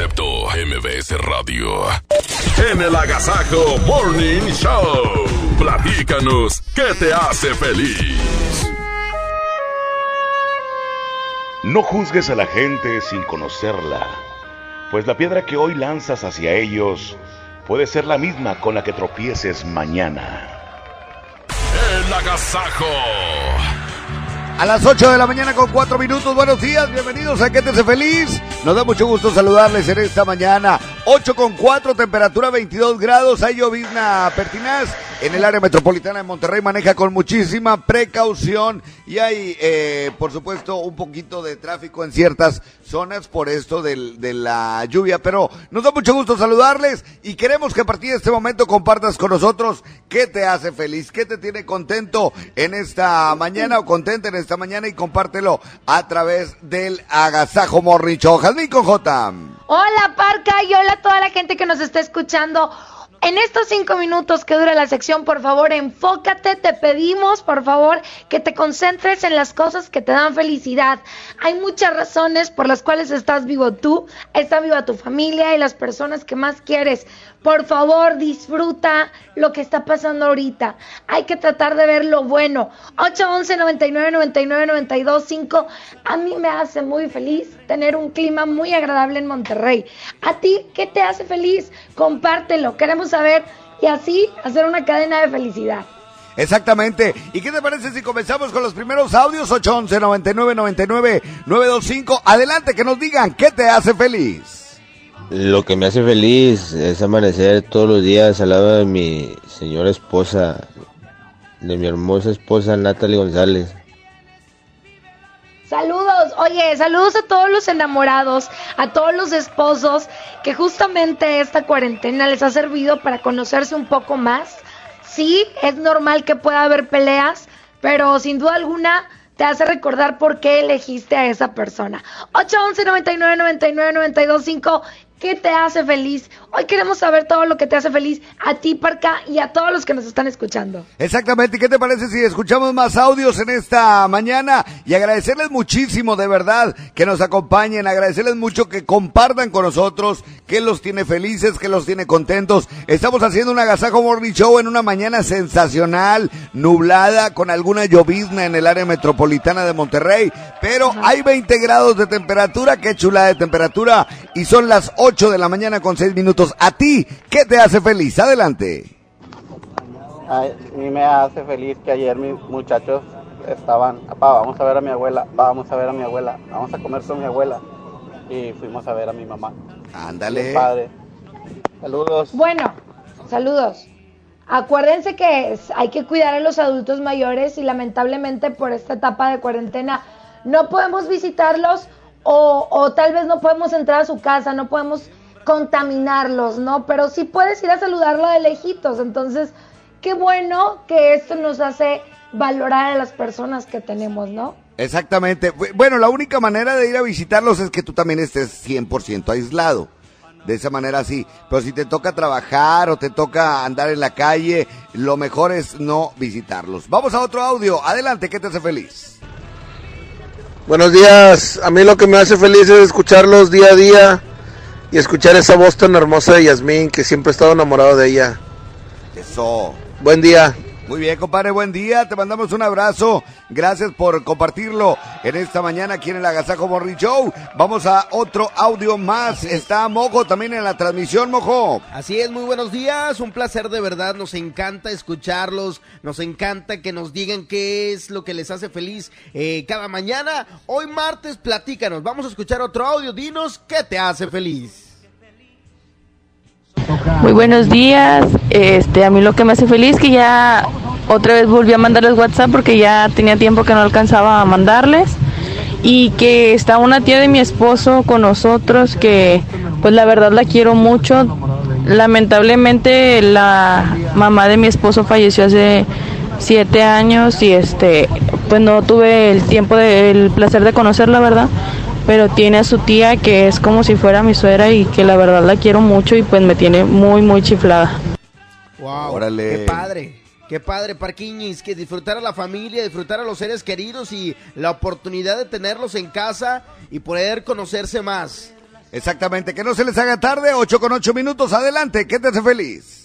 Concepto MBS Radio. En el Agasajo Morning Show. Platícanos qué te hace feliz. No juzgues a la gente sin conocerla, pues la piedra que hoy lanzas hacia ellos puede ser la misma con la que tropieces mañana. El Agasajo. A las 8 de la mañana con 4 minutos, buenos días, bienvenidos a Quédese Feliz. Nos da mucho gusto saludarles en esta mañana. 8 con 4, temperatura 22 grados, hay llovizna pertinaz. En el área metropolitana de Monterrey maneja con muchísima precaución y hay, eh, por supuesto, un poquito de tráfico en ciertas zonas por esto de la lluvia. Pero nos da mucho gusto saludarles y queremos que a partir de este momento compartas con nosotros qué te hace feliz, qué te tiene contento en esta mañana o contenta en esta mañana y compártelo a través del Agasajo Morricho. Jazmín J. Hola Parca y hola a toda la gente que nos está escuchando. En estos cinco minutos que dura la sección, por favor, enfócate, te pedimos, por favor, que te concentres en las cosas que te dan felicidad. Hay muchas razones por las cuales estás vivo tú, está viva tu familia y las personas que más quieres. Por favor, disfruta lo que está pasando ahorita. Hay que tratar de ver lo bueno. 811 99 99 92 5. A mí me hace muy feliz tener un clima muy agradable en Monterrey. ¿A ti qué te hace feliz? Compártelo. Queremos saber y así hacer una cadena de felicidad. Exactamente. ¿Y qué te parece si comenzamos con los primeros audios? 811 99 99 925. Adelante, que nos digan qué te hace feliz. Lo que me hace feliz es amanecer todos los días al lado de mi señora esposa, de mi hermosa esposa Natalie González. Saludos, oye, saludos a todos los enamorados, a todos los esposos que justamente esta cuarentena les ha servido para conocerse un poco más, Sí, es normal que pueda haber peleas, pero sin duda alguna te hace recordar por qué elegiste a esa persona. 811 99 99 92 5 ¿Qué te hace feliz? Hoy queremos saber todo lo que te hace feliz a ti, Parca, y a todos los que nos están escuchando. Exactamente, ¿qué te parece si escuchamos más audios en esta mañana? Y agradecerles muchísimo, de verdad, que nos acompañen, agradecerles mucho que compartan con nosotros, que los tiene felices, que los tiene contentos. Estamos haciendo un agasajo morning show en una mañana sensacional, nublada, con alguna llovizna en el área metropolitana de Monterrey, pero hay 20 grados de temperatura, qué chulada de temperatura, y son las 8 de la mañana con 6 minutos. ¿A ti qué te hace feliz? Adelante. A mí me hace feliz que ayer mis muchachos estaban, papá, vamos a ver a mi abuela, vamos a ver a mi abuela, vamos a comer con mi abuela. Y fuimos a ver a mi mamá. Ándale. Padre. Saludos. Bueno, saludos. Acuérdense que es- hay que cuidar a los adultos mayores y lamentablemente por esta etapa de cuarentena no podemos visitarlos o, o tal vez no podemos entrar a su casa, no podemos contaminarlos, ¿no? Pero sí puedes ir a saludarlo de lejitos. Entonces, qué bueno que esto nos hace valorar a las personas que tenemos, ¿no? Exactamente. Bu- Bueno, la única manera de ir a visitarlos es que tú también estés 100% aislado. De esa manera sí. Pero si te toca trabajar o te toca andar en la calle, lo mejor es no visitarlos. Vamos a otro audio. Adelante, ¿qué te hace feliz? Buenos días, a mí lo que me hace feliz es escucharlos día a día y escuchar esa voz tan hermosa de Yasmín, que siempre he estado enamorado de ella. Eso. Buen día. Muy bien, compadre, buen día. Te mandamos un abrazo. Gracias por compartirlo en esta mañana aquí en el Agasajo Morning Show. Vamos a otro audio más. Está Mojo también en la transmisión, Mojo. Así es, muy buenos días, un placer de verdad, nos encanta escucharlos, nos encanta que nos digan qué es lo que les hace feliz eh, cada mañana. Hoy martes, platícanos, vamos a escuchar otro audio, dinos qué te hace feliz. Muy buenos días. Este, a mí lo que me hace feliz que ya otra vez volví a mandarles WhatsApp porque ya tenía tiempo que no alcanzaba a mandarles y que está una tía de mi esposo con nosotros que pues la verdad la quiero mucho. Lamentablemente la mamá de mi esposo falleció hace siete años y este pues no tuve el tiempo de, el placer de conocerla, ¿verdad? Pero tiene a su tía que es como si fuera mi suegra y que la verdad la quiero mucho y pues me tiene muy muy chiflada. Wow, Órale. qué padre. Qué padre, Parquiñis, que disfrutar a la familia, disfrutar a los seres queridos y la oportunidad de tenerlos en casa y poder conocerse más. Exactamente, que no se les haga tarde, 8 con 8 minutos, adelante, ¿qué te hace feliz?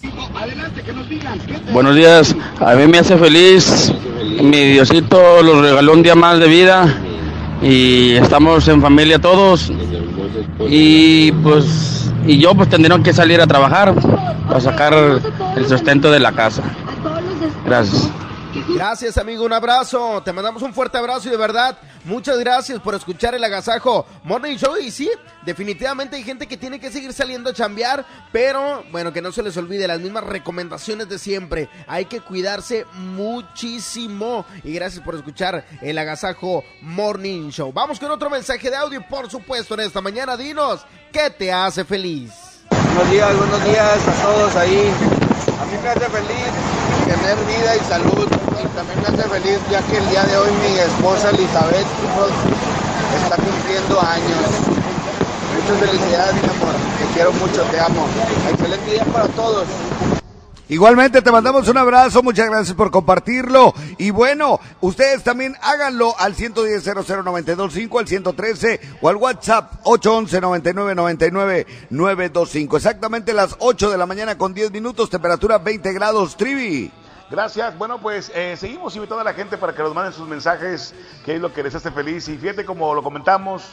Buenos días, a mí me hace feliz, mi Diosito los regaló un día más de vida y estamos en familia todos y pues y yo pues tendré que salir a trabajar para sacar el sustento de la casa. Gracias. Gracias, amigo, un abrazo. Te mandamos un fuerte abrazo y de verdad, muchas gracias por escuchar el agasajo Morning Show. Y sí, definitivamente hay gente que tiene que seguir saliendo a chambear, pero bueno, que no se les olvide las mismas recomendaciones de siempre. Hay que cuidarse muchísimo. Y gracias por escuchar el agasajo Morning Show. Vamos con otro mensaje de audio, por supuesto, en esta mañana. Dinos, ¿qué te hace feliz? Buenos días, buenos días a todos ahí. A mí me feliz tener vida y salud y también me hace feliz ya que el día de hoy mi esposa Elizabeth está cumpliendo años. Muchas felicidades, mi amor. Te quiero mucho, te amo. Excelente día para todos. Igualmente te mandamos un abrazo, muchas gracias por compartirlo. Y bueno, ustedes también háganlo al 110 00925 al 113 o al WhatsApp 811 99 99 925. Exactamente las 8 de la mañana con 10 minutos, temperatura 20 grados, Trivi. Gracias. Bueno, pues eh, seguimos invitando a la gente para que nos manden sus mensajes, qué es lo que les hace feliz. Y fíjate, como lo comentamos,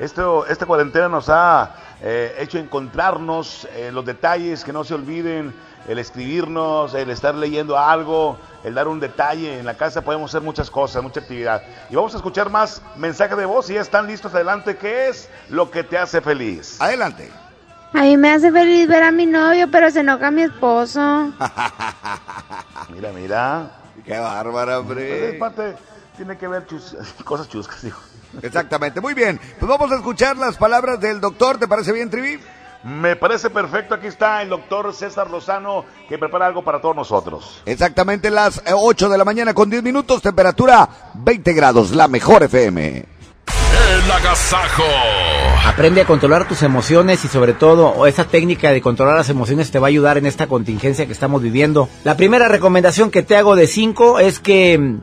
esto, esta cuarentena nos ha eh, hecho encontrarnos en los detalles, que no se olviden, el escribirnos, el estar leyendo algo, el dar un detalle. En la casa podemos hacer muchas cosas, mucha actividad. Y vamos a escuchar más mensajes de voz y ya están listos adelante. ¿Qué es lo que te hace feliz? Adelante. A mí me hace feliz ver a mi novio, pero se enoja mi esposo. (laughs) Mira, mira. Qué bárbara, hombre. Pues es parte, tiene que ver chus- (laughs) cosas chuscas, digo. Exactamente, muy bien. Pues vamos a escuchar las palabras del doctor, ¿te parece bien, Trivi? Me parece perfecto. Aquí está el doctor César Lozano que prepara algo para todos nosotros. Exactamente las 8 de la mañana con 10 minutos, temperatura 20 grados, la mejor FM. El agasajo. Aprende a controlar tus emociones y sobre todo esa técnica de controlar las emociones te va a ayudar en esta contingencia que estamos viviendo. La primera recomendación que te hago de 5 es que mm,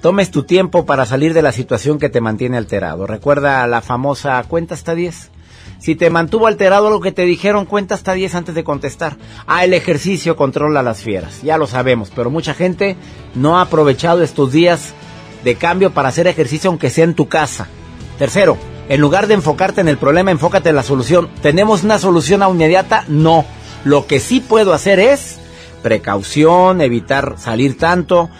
tomes tu tiempo para salir de la situación que te mantiene alterado. Recuerda la famosa cuenta hasta 10. Si te mantuvo alterado lo que te dijeron, cuenta hasta 10 antes de contestar. Ah, el ejercicio controla las fieras, ya lo sabemos, pero mucha gente no ha aprovechado estos días de cambio para hacer ejercicio aunque sea en tu casa. Tercero, en lugar de enfocarte en el problema, enfócate en la solución. ¿Tenemos una solución inmediata? No. Lo que sí puedo hacer es precaución, evitar salir tanto.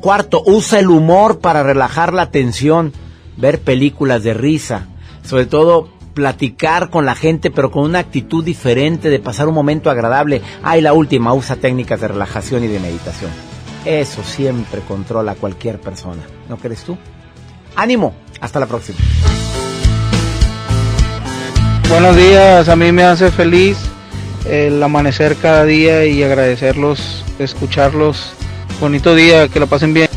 Cuarto, usa el humor para relajar la tensión, ver películas de risa. Sobre todo, platicar con la gente, pero con una actitud diferente, de pasar un momento agradable. Ah, y la última, usa técnicas de relajación y de meditación. Eso siempre controla a cualquier persona. ¿No crees tú? ánimo. Hasta la próxima. Buenos días, a mí me hace feliz el amanecer cada día y agradecerlos, escucharlos. Bonito día, que lo pasen bien.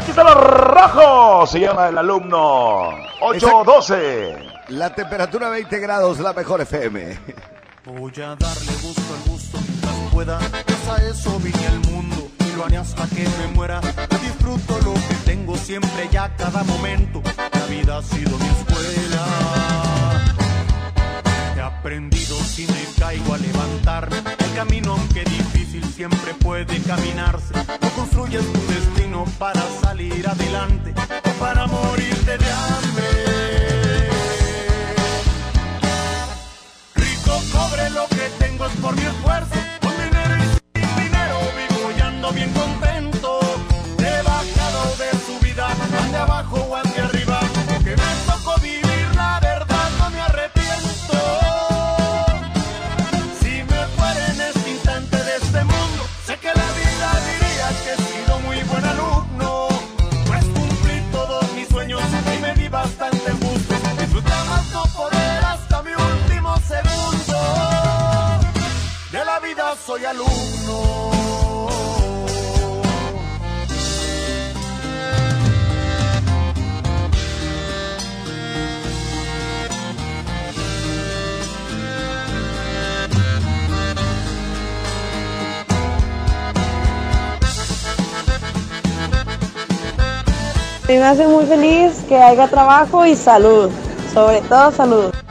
Aquí está lo rojo, se llama el alumno 812. La temperatura 20 grados, la mejor FM. Voy a darle gusto al gusto mientras pueda. Pues a eso vine al mundo y lo haré hasta que me muera. Disfruto lo que tengo siempre ya cada momento. La vida ha sido mi escuela. He aprendido si me caigo a levantarme. El camino, aunque difícil, siempre puede caminarse. No construyes tu destino para salir adelante o para morirte de hambre. Rico cobre lo que tengo es por mi esfuerzo. Con dinero y sin dinero vivo y ando bien soy alumno. Me hace muy feliz que haya trabajo y salud, sobre todo salud.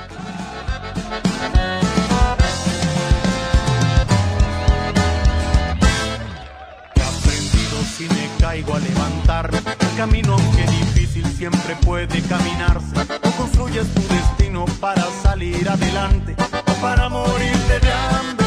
Camino, aunque difícil, siempre puede caminarse. O construyes tu destino para salir adelante o para morirte de hambre.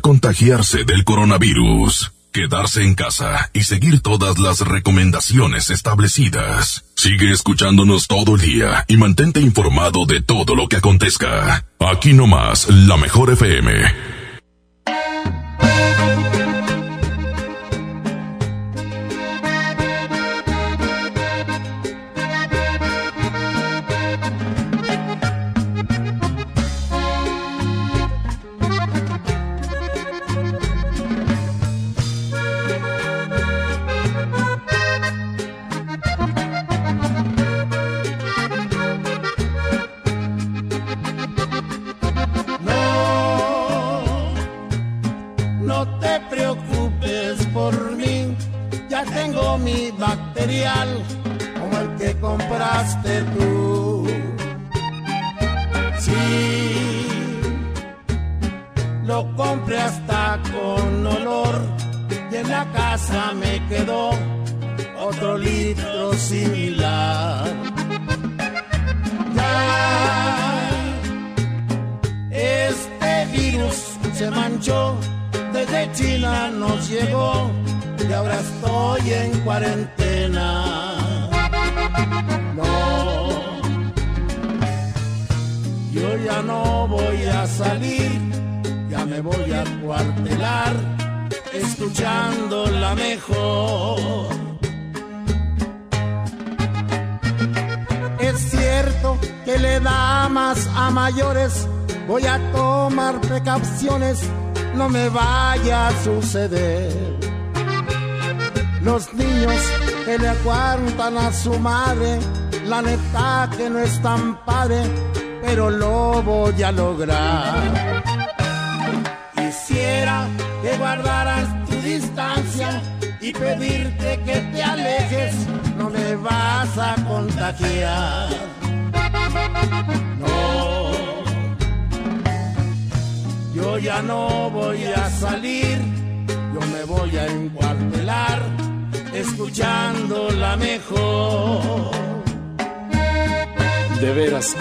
Contagiarse del coronavirus. Quedarse en casa y seguir todas las recomendaciones establecidas. Sigue escuchándonos todo el día y mantente informado de todo lo que acontezca. Aquí nomás, la mejor FM. Su madre, la neta que no es tan padre, pero lo voy a lograr.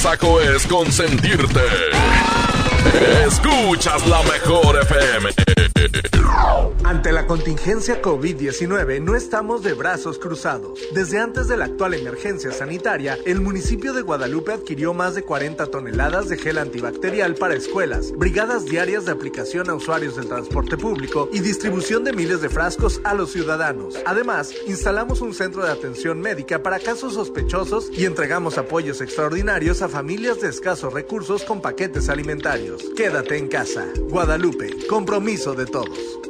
Agasajo es consentirte. Escuchas la mejor FM. Ante la contingencia COVID-19 no estamos de brazos cruzados. Desde antes de la actual emergencia sanitaria, el municipio de Guadalupe adquirió más de 40 toneladas de gel antibacterial para escuelas, brigadas diarias de aplicación a usuarios del transporte público y distribución de miles de frascos a los ciudadanos. Además, instalamos un centro de atención médica para casos sospechosos y entregamos apoyos extraordinarios a familias de escasos recursos con paquetes alimentarios. Quédate en casa. Guadalupe, compromiso de todos.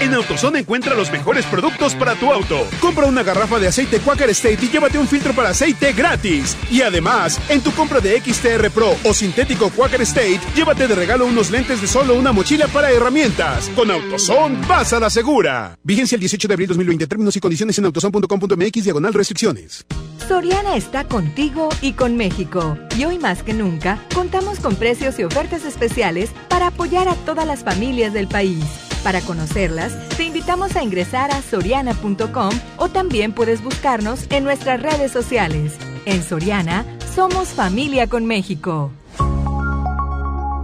En AutoZone encuentra los mejores productos para tu auto. Compra una garrafa de aceite Quaker State y llévate un filtro para aceite gratis. Y además, en tu compra de XTR Pro o sintético Quaker State, llévate de regalo unos lentes de sol o una mochila para herramientas. Con AutoZone, vas a la segura. Vigencia el 18 de abril 2020. Términos y condiciones en autozone.com.mx diagonal restricciones. Soriana está contigo y con México. Y hoy más que nunca, contamos con precios y ofertas especiales para apoyar a todas las familias del país. Para conocerlas, te invitamos a ingresar a soriana.com o también puedes buscarnos en nuestras redes sociales. En Soriana, somos familia con México.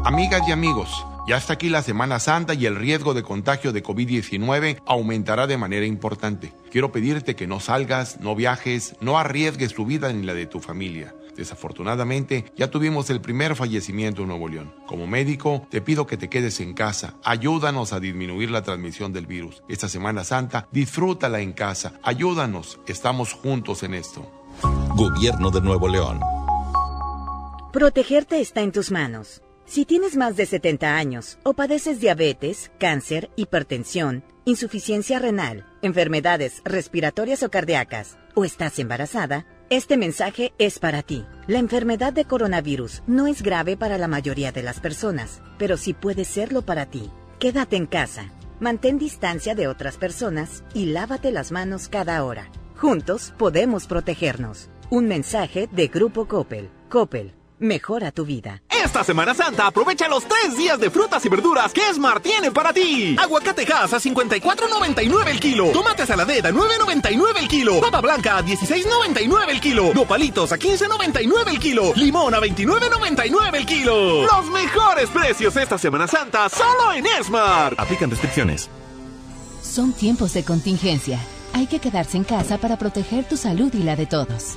Amigas y amigos, ya está aquí la Semana Santa y el riesgo de contagio de COVID-19 aumentará de manera importante. Quiero pedirte que no salgas, no viajes, no arriesgues tu vida ni la de tu familia. Desafortunadamente, ya tuvimos el primer fallecimiento en Nuevo León. Como médico, te pido que te quedes en casa. Ayúdanos a disminuir la transmisión del virus. Esta Semana Santa, disfrútala en casa. Ayúdanos. Estamos juntos en esto. Gobierno de Nuevo León. Protegerte está en tus manos. Si tienes más de 70 años o padeces diabetes, cáncer, hipertensión, insuficiencia renal, enfermedades respiratorias o cardíacas, o estás embarazada, Este mensaje es para ti. La enfermedad de coronavirus no es grave para la mayoría de las personas, pero sí puede serlo para ti. Quédate en casa, mantén distancia de otras personas y lávate las manos cada hora. Juntos podemos protegernos. Un mensaje de Grupo Coppel. Coppel, mejora tu vida. Esta Semana Santa aprovecha los tres días de frutas y verduras que Smart tiene para ti. Aguacate Hass a 54.99 el kilo. Tomate saladera a 9.99 el kilo. Papa blanca a 16.99 el kilo. Nopalitos a 15.99 el kilo. Limón a 29.99 el kilo. Los mejores precios esta Semana Santa solo en Smart. Aplican restricciones. Son tiempos de contingencia. Hay que quedarse en casa para proteger tu salud y la de todos.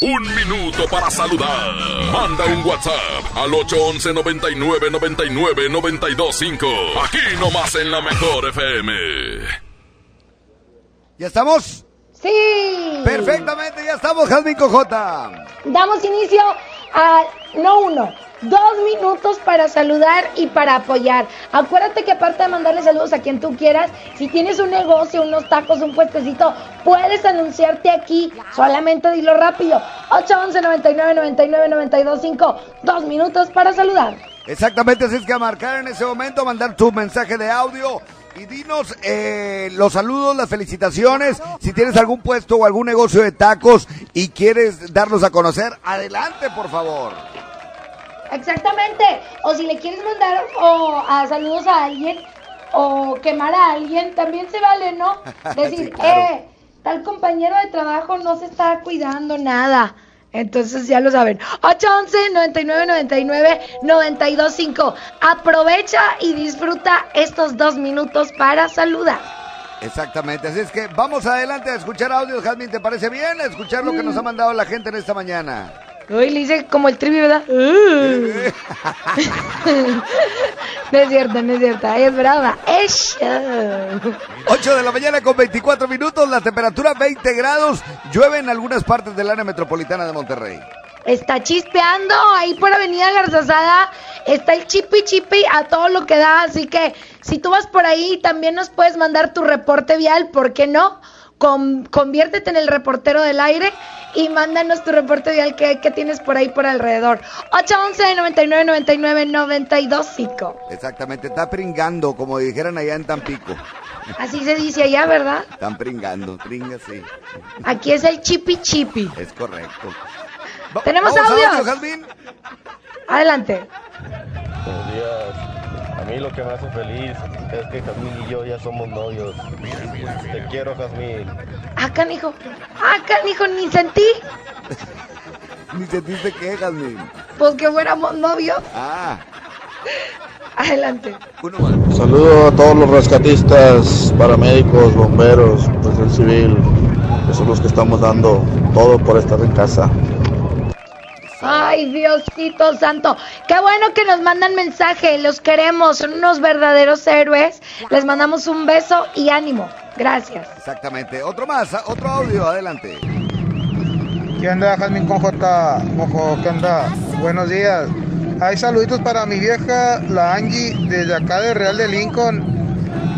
Un minuto para saludar. Manda un WhatsApp al 811 99 99 925. Aquí nomás en la mejor FM. ¿Ya estamos? Sí. Perfectamente, ya estamos, Jazmín Cojota. Damos inicio a, no uno, dos minutos para saludar y para apoyar. Acuérdate que aparte de mandarle saludos a quien tú quieras, si tienes un negocio, unos tacos, un puestecito, puedes anunciarte aquí. Solamente dilo rápido. 811 99 99 92 5. Dos minutos para saludar. Exactamente, así es que a marcar en ese momento, mandar tu mensaje de audio y dinos eh, los saludos, las felicitaciones. Si tienes algún puesto o algún negocio de tacos y quieres darlos a conocer, adelante, por favor. Exactamente. O si le quieres mandar o a saludos a alguien o quemar a alguien, también se vale, ¿no? (laughs) Decir, Sí, claro. eh, tal compañero de trabajo no se está cuidando nada. Entonces ya lo saben. 811 99 99 92 5. Aprovecha y disfruta estos dos minutos para saludar. Exactamente, así es que vamos adelante a escuchar audios, Jazmín, ¿te parece bien? A escuchar lo que nos ha mandado la gente en esta mañana. Uy, le hice como el trivi, ¿verdad? (laughs) no es cierto, no es cierto. Ay, es brava. Show. 8 de la mañana con 24 minutos, la temperatura 20 grados, llueve en algunas partes del área metropolitana de Monterrey. Está chispeando ahí por Avenida Garzazada. Está el chipi chipi a todo lo que da. Así que si tú vas por ahí, también nos puedes mandar tu reporte vial. ¿Por qué no? Con- conviértete en el reportero del aire y mándanos tu reporte vial que, que tienes por ahí por alrededor. 811 99 99 92 5. Exactamente, está pringando, como dijeran allá en Tampico. Así se dice allá, ¿verdad? Están pringando, pringa, sí. Aquí es el chipi chipi. Es correcto. Tenemos audio. Adelante. Buenos días. A mí lo que me hace feliz es que Jazmín y yo ya somos novios. Te quiero, Jazmín. Ah, canijo. Ah, canijo, ni sentí. (laughs) Ni sentiste que, Jazmín. Pues que fuéramos novios. Ah, (laughs) Adelante. Saludo a todos los rescatistas, paramédicos, bomberos, pues el civil, que son los que estamos dando todo por estar en casa. Ay, Diosito santo. Qué bueno que nos mandan mensaje. Los queremos. Son unos verdaderos héroes. Les mandamos un beso y ánimo. Gracias. exactamente. Otro más, otro audio, adelante. ¿Qué onda, Jazmín con J? Mojo, ¿qué onda? Buenos días. Hay saluditos para mi vieja, la Angie, desde acá de Real de Lincoln.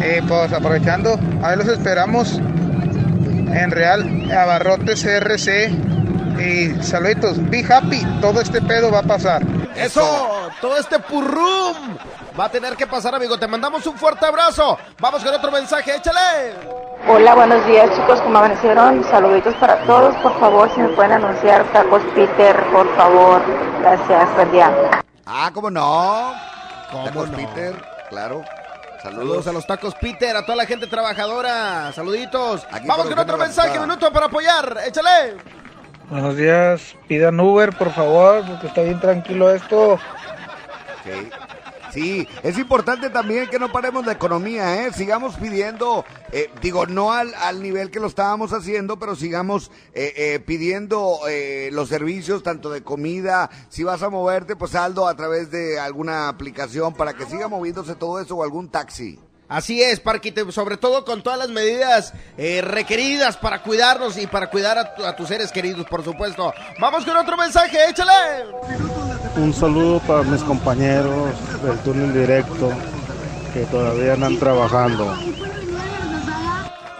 Eh, pues aprovechando, ahí los esperamos en Real Abarrotes CRC. Y saluditos, be happy, todo este pedo va a pasar. Eso, todo este purrum va a tener que pasar, amigo. Te mandamos un fuerte abrazo. Vamos con otro mensaje, échale. Hola, buenos días chicos, ¿cómo amanecieron? Saluditos para todos, por favor, si me pueden anunciar tacos Peter, por favor. Gracias, buen día. Ah, ¿cómo no? ¿Cómo Peter? Claro. Saludos a los tacos Peter, a toda la gente trabajadora. Saluditos. Aquí Vamos con otro mensaje, minuto para apoyar. Échale. Buenos días, pidan Uber, por favor, porque está bien tranquilo esto. Sí. Es importante también que no paremos la economía, ¿eh? Sigamos pidiendo, eh, digo, no al, al nivel que lo estábamos haciendo, pero sigamos eh, eh, pidiendo eh, los servicios, tanto de comida, si vas a moverte, pues saldo a través de alguna aplicación para que siga moviéndose todo eso o algún taxi. Así es, Parquite, sobre todo con todas las medidas eh, requeridas para cuidarnos y para cuidar a, a tus seres queridos, por supuesto. Vamos con otro mensaje, échale. Un saludo para mis compañeros del túnel directo que todavía andan trabajando.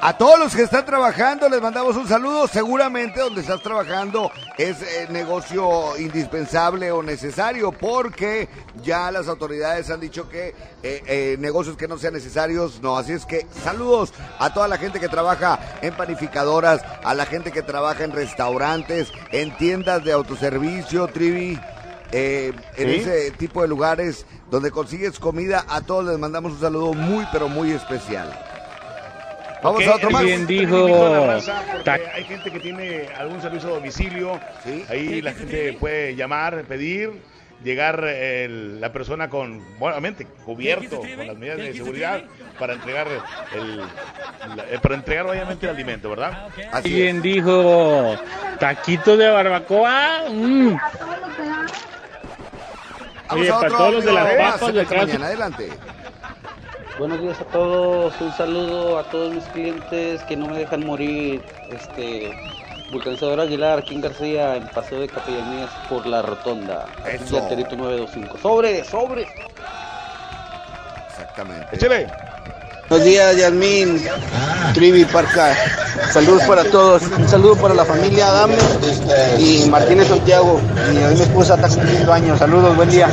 A todos los que están trabajando les mandamos un saludo. Seguramente donde estás trabajando es eh, negocio indispensable o necesario porque ya las autoridades han dicho que eh, eh, negocios que no sean necesarios no. Así es que saludos a toda la gente que trabaja en panificadoras, a la gente que trabaja en restaurantes, en tiendas de autoservicio, Trivi. eh, en Sí. ese tipo de lugares donde consigues comida, a todos les mandamos un saludo muy, pero muy especial. Vamos a otro más. bien dijo. raza, hay gente que tiene algún servicio a domicilio. Ahí la gente puede llamar, pedir, llegar el- la persona con, obviamente, cubierto, con las medidas de seguridad para entregar el, la- eh, para entregar obviamente el alimento, ¿verdad? Bien dijo. Taquito de barbacoa. mm. Vamos Oye, a para otro todos los de las más papas, de mañana. Adelante. Buenos días a todos, un saludo a todos mis clientes que no me dejan morir. Este, Vulcanizador Aguilar, en García, en Paseo de Capellanías por la Rotonda. Eso. Yaterito 925. ¡Sobre, sobre! Exactamente. Échale. Buenos días, Yasmin, Trivi Parca. Saludos para todos. Un saludo para la familia Adame y Martínez Santiago. Y hoy mi esposa está cumpliendo años. Saludos, buen día.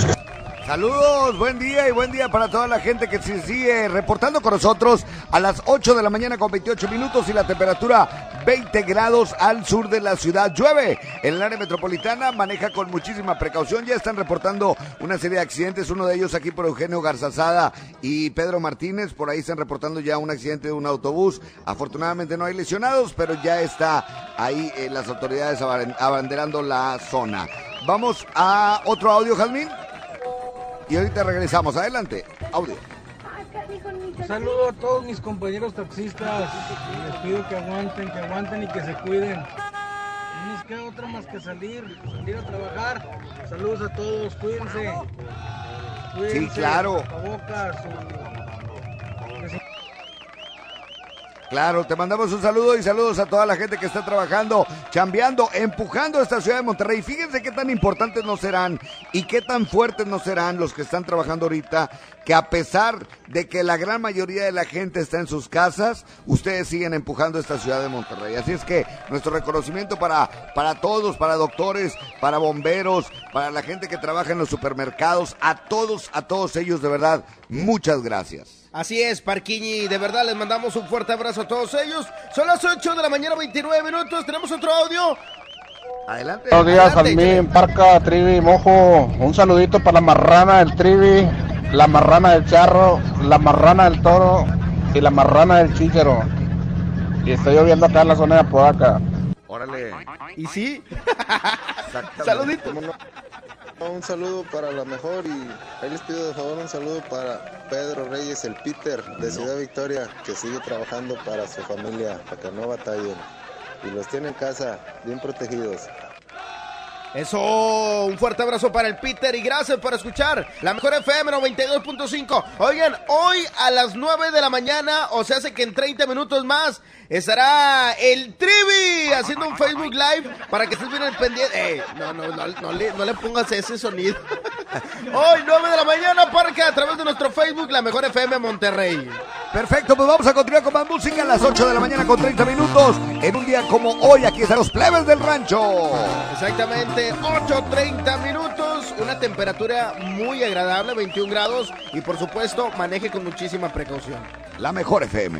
Saludos, buen día y buen día para toda la gente que se sigue reportando con nosotros a las 8 de la mañana con 28 minutos y la temperatura 20 grados al sur de la ciudad. Llueve en el área metropolitana, maneja con muchísima precaución. Ya están reportando una serie de accidentes, uno de ellos aquí por Eugenio Garzazada y Pedro Martínez. Por ahí están reportando ya un accidente de un autobús. Afortunadamente no hay lesionados, pero ya está ahí eh, las autoridades aban- abanderando la zona. Vamos a otro audio, Jazmín. Y ahorita regresamos. Adelante. Audio. Saludo a todos mis compañeros taxistas. Les pido que aguanten, que aguanten y que se cuiden. No nos queda otra más que salir, salir a trabajar. Saludos a todos, cuídense. Cuídense, Sí, claro. tapabocas, su- Claro, te mandamos un saludo y saludos a toda la gente que está trabajando, chambeando, empujando esta ciudad de Monterrey. Fíjense qué tan importantes no serán y qué tan fuertes no serán los que están trabajando ahorita, que a pesar de que la gran mayoría de la gente está en sus casas, ustedes siguen empujando esta ciudad de Monterrey. Así es que nuestro reconocimiento para, para todos, para doctores, para bomberos, para la gente que trabaja en los supermercados, a todos, a todos ellos, de verdad, muchas gracias. Así es, Parquiñi, de verdad les mandamos un fuerte abrazo a todos ellos. Son las 8 de la mañana, 29 minutos. Tenemos otro audio. Adelante. Buenos días, Jazmín, Parca, Trivi, Mojo. Un saludito para la marrana del Trivi, la marrana del Charro, la marrana del Toro y la marrana del Chíchero. Y está lloviendo acá en la zona de Apodaca. Órale. ¿Y sí? (laughs) Saludito. Un saludo para la mejor y ahí les pido de favor un saludo para Pedro Reyes, el Peter de Ciudad Victoria, que sigue trabajando para su familia, para que no batallen. Y los tiene en casa, bien protegidos. Eso, un fuerte abrazo para el Peter y gracias por escuchar la mejor FM 92.5. Oigan, hoy a las 9 de la mañana, o sea, hace que en 30 minutos más, estará el Trivi haciendo un Facebook Live para que estés bien al pendiente. Ey, no, no, no, no le, no le pongas ese sonido. (laughs) hoy, 9 de la mañana, porque a través de nuestro Facebook, la mejor FM Monterrey. Perfecto, pues vamos a continuar con más música a las 8 de la mañana con 30 minutos. En un día como hoy, aquí están los plebes del rancho. Exactamente, 8.30 minutos, una temperatura muy agradable, 21 grados y por supuesto maneje con muchísima precaución. La mejor FM.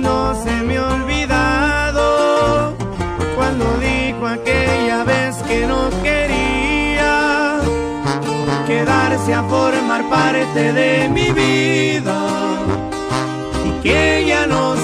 No se me ha olvidado cuando dijo aquella vez que no quería quedarse a formar parte de mi vida y que ya no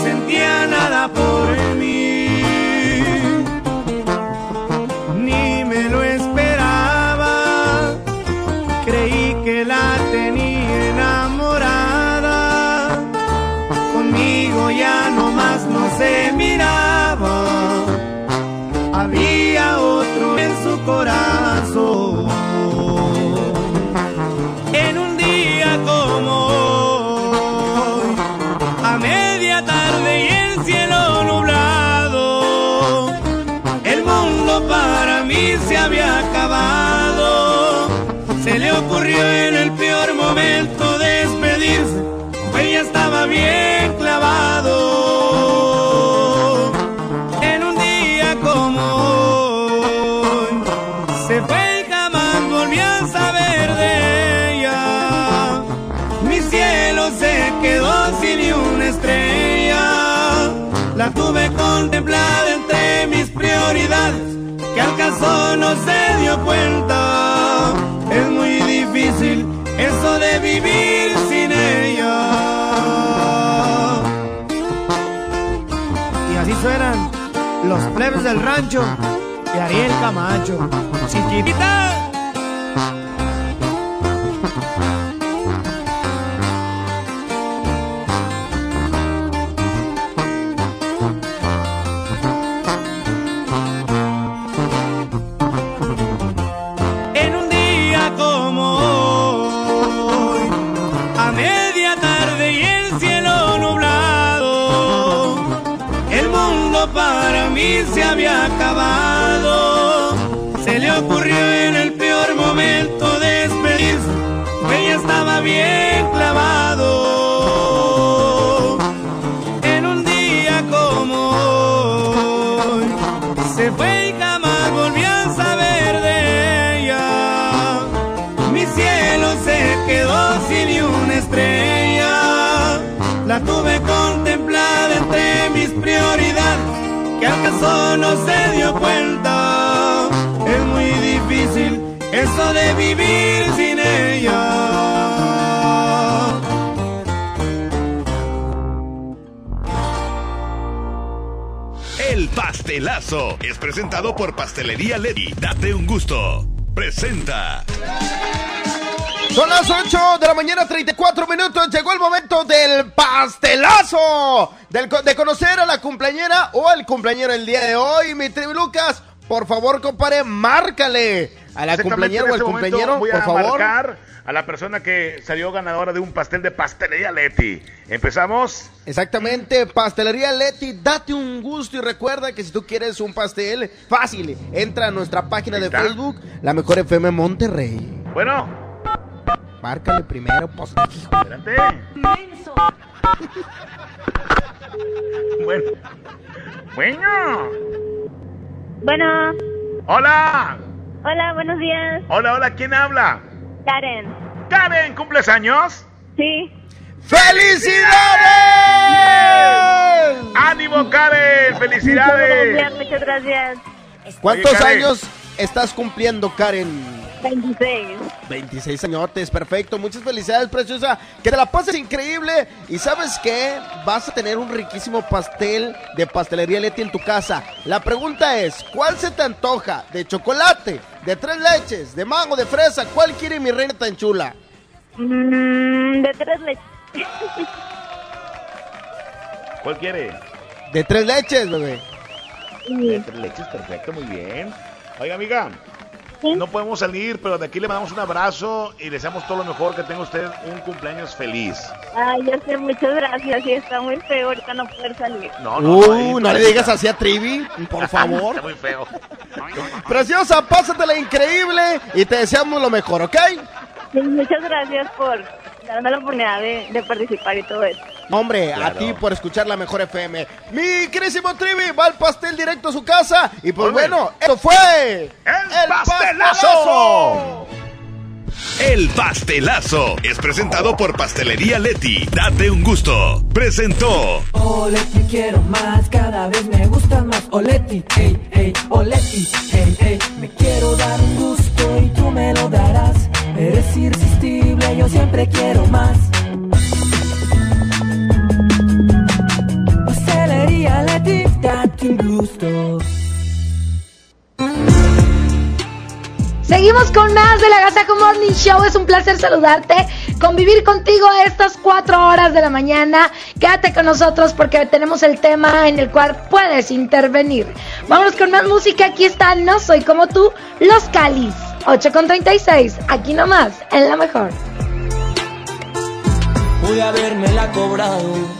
no se dio cuenta. Es muy difícil eso de vivir sin ella. Y así suenan los plebes del rancho de Ariel Camacho. Chiquitita. No se dio cuenta. Es muy difícil eso de vivir sin ella. El pastelazo es presentado por Pastelería Lady. Date un gusto. Presenta. Son las 8 de la mañana, 34 minutos. Llegó el momento del pastelazo. Del de conocer a la cumpleañera o al cumpleañero el día de hoy. Mi tribu Lucas, por favor, compadre, márcale a la cumpleañera o al este cumpleañero, voy por a favor. marcar a la persona que salió ganadora de un pastel de pastelería Leti. ¿Empezamos? Exactamente, pastelería Leti, date un gusto y recuerda que si tú quieres un pastel fácil, entra a nuestra página de. Facebook, la mejor FM Monterrey. Bueno, Márcale primero, pues. espérate. (laughs) Bueno. Bueno. Bueno, Hola. hola, buenos días. Hola, hola, ¿quién habla? Karen. Karen, ¿cumples años? Sí. ¡Felicidades! ¡Ánimo, Karen! Muchas ¡Felicidades! gracias, muchas gracias. ¿Cuántos Oye, años estás cumpliendo, Karen? 26. 26 añotes, perfecto. Muchas felicidades, preciosa. Que te la pases increíble. Y sabes qué? Vas a tener un riquísimo pastel de pastelería Leti en tu casa. La pregunta es, ¿cuál se te antoja? ¿De chocolate? ¿De tres leches? ¿De mango? ¿De fresa? ¿Cuál quiere mi reina tan chula? Mm, de tres leches. ¿Cuál quiere? De tres leches, bebé. De tres leches, perfecto, muy bien. Oiga, amiga, no podemos salir, pero de aquí le mandamos un abrazo y deseamos todo lo mejor, que tenga usted un cumpleaños feliz. Ay, ya sé, muchas gracias. Sí, está muy feo ahorita no poder salir. No, no, ahí, Uh, no le digas así a Trivi, por (laughs) favor. Está muy feo. Preciosa, pásatela increíble y te deseamos lo mejor, ¿ok? Sí, muchas gracias por darme la oportunidad de, de participar y todo eso. Hombre, a Claro. ti por escuchar la mejor FM. Mi querísimo Trivi va al pastel directo a su casa. Y pues Hombre. bueno, esto fue ¡El pastelazo! El Pastelazo es presentado por Pastelería Leti. Date un gusto. Presentó. Oleti quiero más, cada vez me gustan más. Oleti, hey, hey, Oleti, hey, hey. Me quiero dar un gusto y tú me lo darás. Eres irresistible, yo siempre quiero más. Date un gusto. Seguimos con más de la Gazaco Morning Show. Es un placer saludarte, convivir contigo a estas cuatro horas de la mañana. Quédate con nosotros porque tenemos el tema en el cual puedes intervenir. Vámonos con más música. Aquí está No Soy Como Tú, Los Calis. 8 con 36, aquí nomás, en la mejor. Pude haberme la cobrado,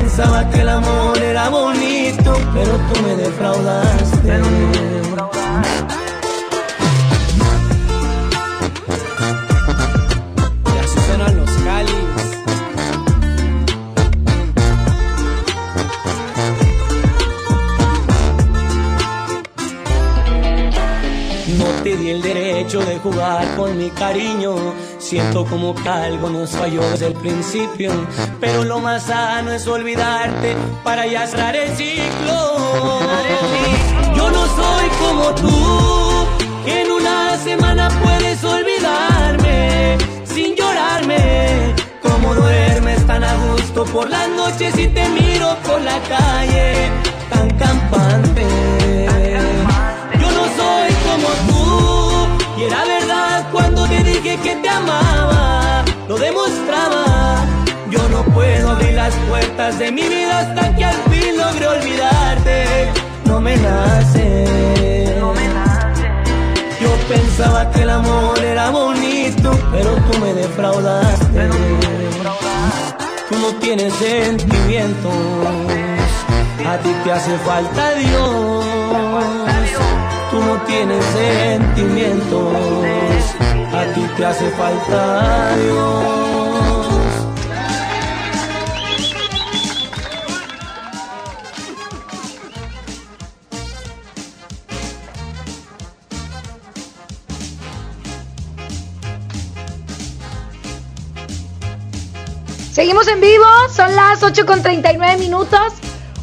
Pensaba que el amor era bonito, pero tú me defraudaste. Ya di el derecho de jugar con mi cariño. Siento como que algo nos falló desde el principio. Pero lo más sano es olvidarte para ya cerrar el ciclo. Yo no soy como tú, que en una semana puedes olvidarme sin llorarme. Como duermes tan a gusto por las noches y te miro por la calle tan campante. Tú y era verdad cuando te dije que te amaba, lo demostraba. Yo no puedo abrir las puertas de mi vida hasta que al fin logre olvidarte. No me nace. Yo pensaba que el amor era bonito, pero tú me defraudaste. Tú no tienes sentimientos, a ti te hace falta Dios. No tienes sentimientos, a ti te hace falta Dios. Seguimos en vivo, son las 8 con 39 minutos.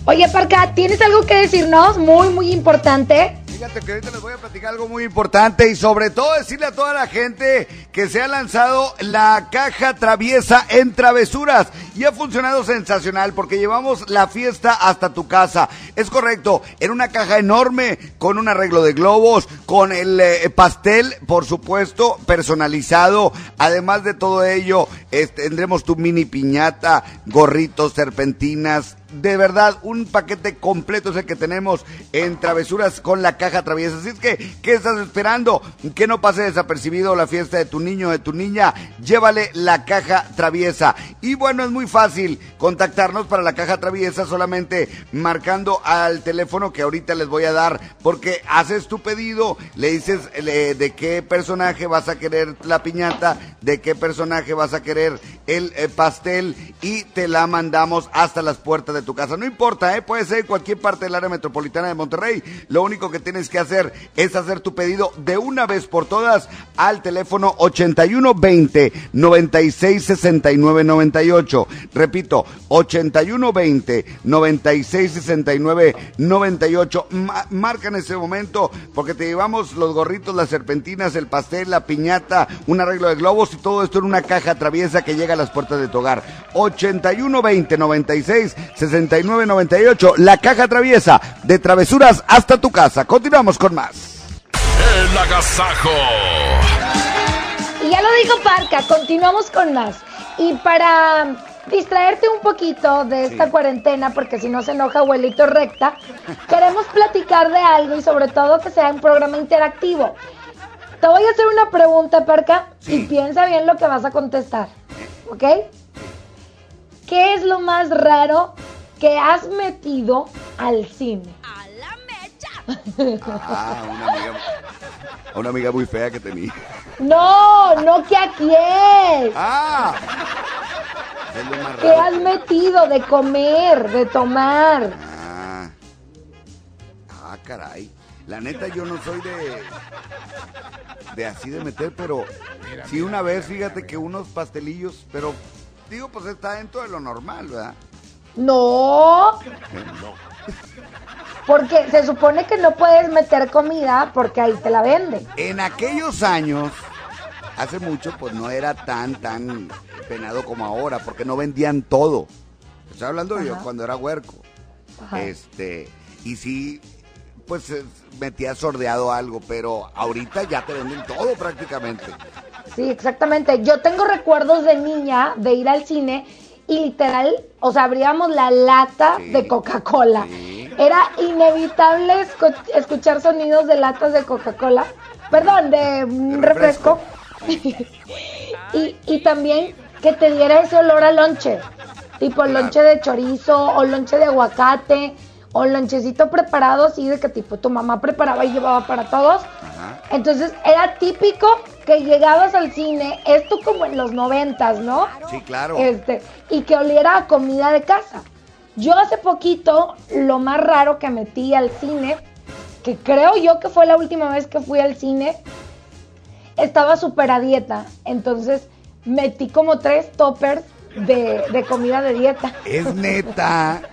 Oye, Parca, ¿tienes algo que decirnos? Muy, muy importante. Fíjate que ahorita les voy a platicar algo muy importante y sobre todo decirle a toda la gente que se ha lanzado la caja traviesa en travesuras y ha funcionado sensacional porque llevamos la fiesta hasta tu casa. Es correcto, en una caja enorme con un arreglo de globos, con el eh, pastel, por supuesto, personalizado. Además de todo ello, tendremos tu mini piñata, gorritos, serpentinas, de verdad, un paquete completo es el que tenemos en Travesuras con la caja traviesa. Así es que, ¿qué estás esperando? Que no pase desapercibido la fiesta de tu niño o de tu niña. Llévale la caja traviesa. Y bueno, es muy fácil contactarnos para la caja traviesa solamente marcando al teléfono que ahorita les voy a dar. Porque haces tu pedido, le dices de qué personaje vas a querer la piñata, de qué personaje vas a querer el eh, pastel y te la mandamos hasta las puertas de tu casa. No importa, ¿eh? puede ser cualquier parte del área metropolitana de Monterrey. Lo único que tienes que hacer es hacer tu pedido de una vez por todas al teléfono 8120 9669 98. Repito, 8120 9669 98. Ma- marca en ese momento porque te llevamos los gorritos, las serpentinas, el pastel, la piñata, un arreglo de globos y todo esto en una caja traviesa que llega a las puertas de tu hogar. 8120 96 69 98. La caja traviesa de travesuras hasta tu casa. Continuamos con más. El agasajo. Y ya lo dijo Parca, continuamos con más. Y para distraerte un poquito de esta cuarentena, porque si no se enoja abuelito recta, queremos platicar de algo y sobre todo que sea un programa interactivo. Te voy a hacer una pregunta, Parca, y piensa bien lo que vas a contestar. ¿Ok? ¿Qué es lo más raro que has metido al cine? Ah, una amiga, una amiga muy fea que tenía. No, no que a quién. Ah. Es lo más ¿Qué has metido de comer, de tomar? Ah. Ah, caray. La neta, yo no soy de. de así de meter, pero. sí, una vez, fíjate que unos pastelillos, pero. Digo, pues está dentro de lo normal, ¿verdad? No, porque se supone que no puedes meter comida porque ahí te la venden. En aquellos años, hace mucho, pues no era tan, tan penado como ahora, porque no vendían todo. Estoy hablando yo cuando era huerco. Ajá. Este, y sí, pues eh, metía sordeado algo, pero ahorita ya te venden todo prácticamente. Sí, exactamente. Yo tengo recuerdos de niña de ir al cine y literal, o sea, abríamos la lata de Coca-Cola. Era inevitable escu- escuchar sonidos de latas de Coca-Cola. Perdón, de mm, refresco. (laughs) y, y también que te diera ese olor a lonche. Tipo lonche de chorizo o lonche de aguacate o lonchecito preparado así de que tipo tu mamá preparaba y llevaba para todos. Entonces era típico que llegabas al cine, esto como en los noventas, ¿no? Sí, claro. Este, y que oliera a comida de casa. Yo hace poquito, lo más raro que metí al cine, que creo yo que fue la última vez que fui al cine, estaba súper a dieta. Entonces metí como tres toppers de, de comida de dieta. Es neta. (laughs)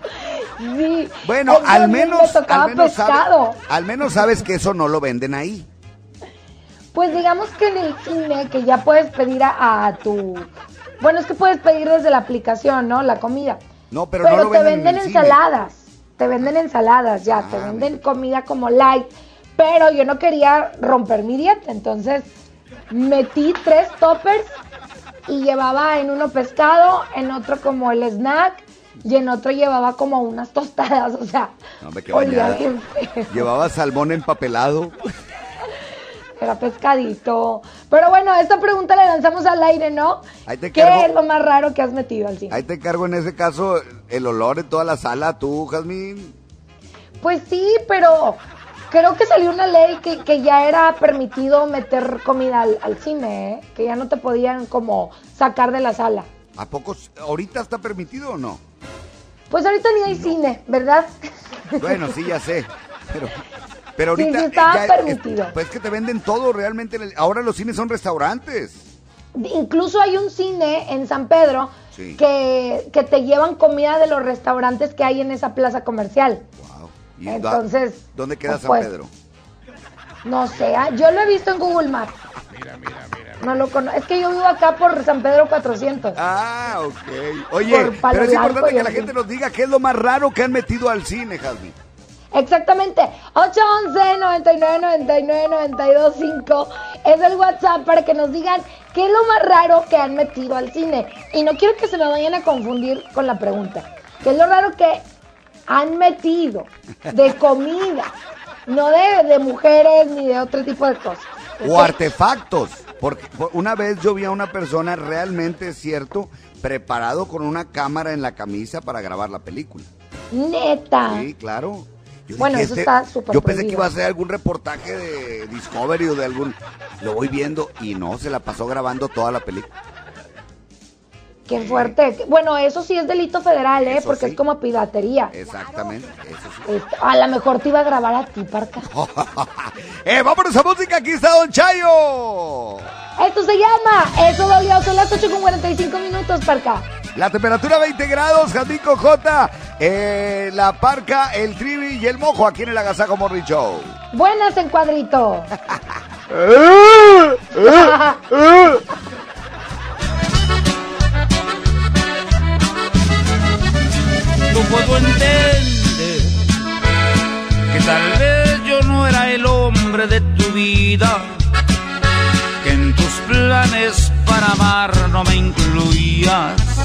Sí. Bueno, Entonces, al menos, Me tocaba al menos, sabe- pescado. al menos sabes que eso no lo venden ahí. Pues digamos que en el cine que ya puedes pedir a, a tu... Bueno, es que puedes pedir desde la aplicación, ¿no? La comida. No, pero, Pero, no lo te venden, en. Ah, ensaladas. Te venden ensaladas ya, te venden comida como light. Pero yo no quería romper mi dieta, entonces metí tres toppers y llevaba en uno pescado, en otro como el snack y en otro llevaba como unas tostadas, o sea, No, olía bien feo. Llevaba salmón empapelado. Era pescadito. Pero bueno, esta pregunta la lanzamos al aire, ¿no? Ahí te ¿Qué cargo- es lo más raro que has metido al cine? Ahí te encargo en ese caso el olor en toda la sala, tú, Jazmín. Pues sí, pero creo que salió una ley que, que ya era permitido meter comida al, al cine, ¿eh? Que ya no te podían como sacar de la sala. ¿A poco ahorita está permitido o no? Pues ahorita ni hay cine, ¿verdad? Bueno, sí, ya sé. (laughs) Pero, pero Sí, ahorita. sí estaba ya- permitido. pues que te venden todo realmente. ahora los cines son restaurantes. Incluso hay un cine en San Pedro Sí. que, que te llevan comida de los restaurantes que hay en esa plaza comercial. ¿Y da- Entonces, ¿Dónde queda San pues, Pedro? No sé, ah, yo lo he visto en Google Maps. No lo conozco. Es que yo vivo acá por San Pedro 400. Ah, ok. Oye, pero es importante y que la gente nos diga qué es lo más raro que han metido al cine, Jazmín. Exactamente. 811 99 99 92 5 es el WhatsApp para que nos digan qué es lo más raro que han metido al cine. Y no quiero que se me vayan a confundir con la pregunta. ¿Qué es lo raro que han metido de comida? No de, de mujeres ni de otro tipo de cosas. O artefactos. Porque por- una vez yo vi a una persona realmente es cierto, preparado con una cámara en la camisa para grabar la película. Neta. Sí, claro. Yo Bueno, dije, eso este- está súper Yo pensé que iba a ser algún reportaje de Discovery o de algún. Lo voy viendo y no, se la pasó grabando toda la película. Qué fuerte. Bueno, eso sí es delito federal, ¿eh? Eso Porque sí. es como piratería. Exactamente, eso sí. Este, a lo mejor te iba a grabar a ti, Parca. (laughs) Eh, vámonos a música, aquí está Don Chayo. Esto se llama Eso dolió. Son las 8 con 45 minutos, Parca. La temperatura 20 grados, Jamico J, eh, la parca, el trivi y el mojo aquí en el Agasajo Morning Show. Buenas en cuadrito. no puedo entender que tal vez yo no era el hombre de tu vida, que en tus planes para amar no me incluías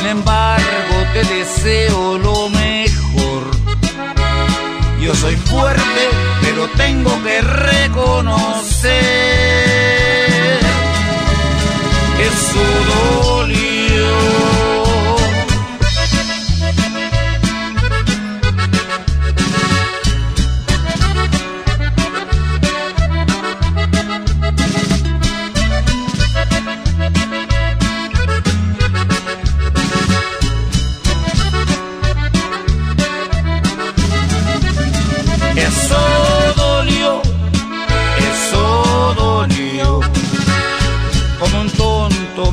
Sin embargo, te deseo lo mejor. Yo soy fuerte, pero tengo que reconocer. Eso dolió.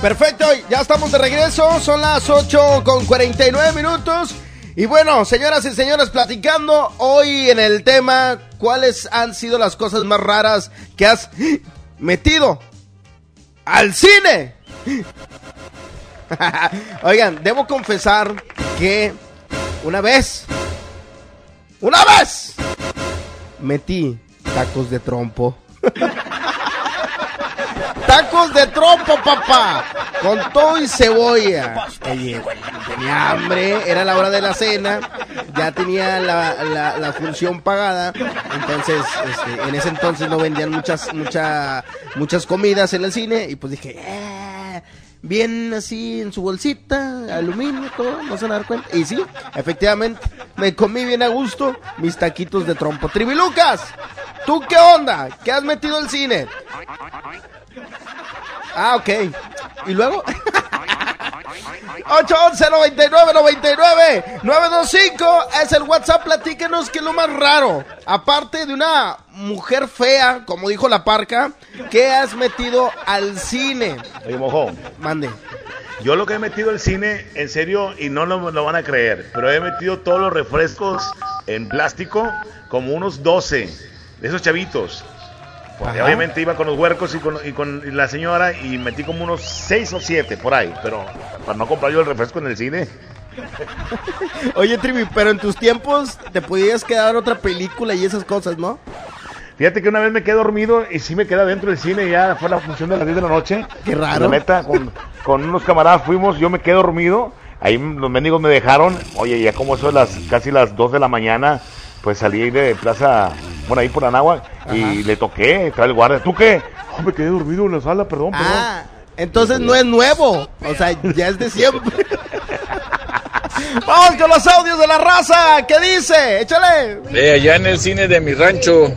Perfecto, ya estamos de regreso, son las 8 con 49 minutos. Y bueno, señoras y señores, platicando hoy en el tema, ¿cuáles han sido las cosas más raras que has metido al cine? (laughs) Oigan, debo confesar que una vez, una vez, metí tacos de trompo. (laughs) Tacos de trompo, papá. Con todo y cebolla. Oye, tenía hambre, era la hora de la cena, ya tenía la función pagada. Entonces, este, en ese entonces no vendían muchas, mucha, muchas comidas en el cine. Y pues dije, "Eh, bien así en su bolsita, aluminio, todo, no se van a dar cuenta. Y sí, efectivamente, me comí bien a gusto mis taquitos de trompo. Tribilucas, ¿tú qué onda? ¿Qué has metido al cine? Ah, ok. ¿Y luego? 811 99 99 925 es el WhatsApp. Platíquenos qué es lo más raro. Aparte de una mujer fea, como dijo la parca, ¿qué has metido al cine? Oye, mojo. Mande. Yo lo que he metido al cine, en serio, y no lo, lo van a creer, pero he metido todos los refrescos en plástico, como unos 12 de esos chavitos. Obviamente iba con los huercos y con, y con la señora y metí como unos 6 o 7 por ahí, pero para no comprar yo el refresco en el cine. (laughs) Oye, Trivi, pero en tus tiempos te podías quedar otra película y esas cosas, ¿no? Fíjate que una vez me quedé dormido y sí me quedé dentro del cine, ya fue la función de las 10 de la noche. Qué raro. La neta, con, con unos camaradas fuimos, yo me quedé dormido, ahí los mendigos me dejaron, oye, ya como eso de las casi las 2 de la mañana, pues salí de plaza, bueno, ahí por Anáhuac, y le toqué, trae el guardia, ¿tú qué? Oh, me quedé dormido en la sala, perdón, perdón. Ah, entonces no es nuevo. O sea, ya es de siempre. Vamos con los audios de la raza. ¿Qué dice? Échale. Eh, allá en el cine de mi rancho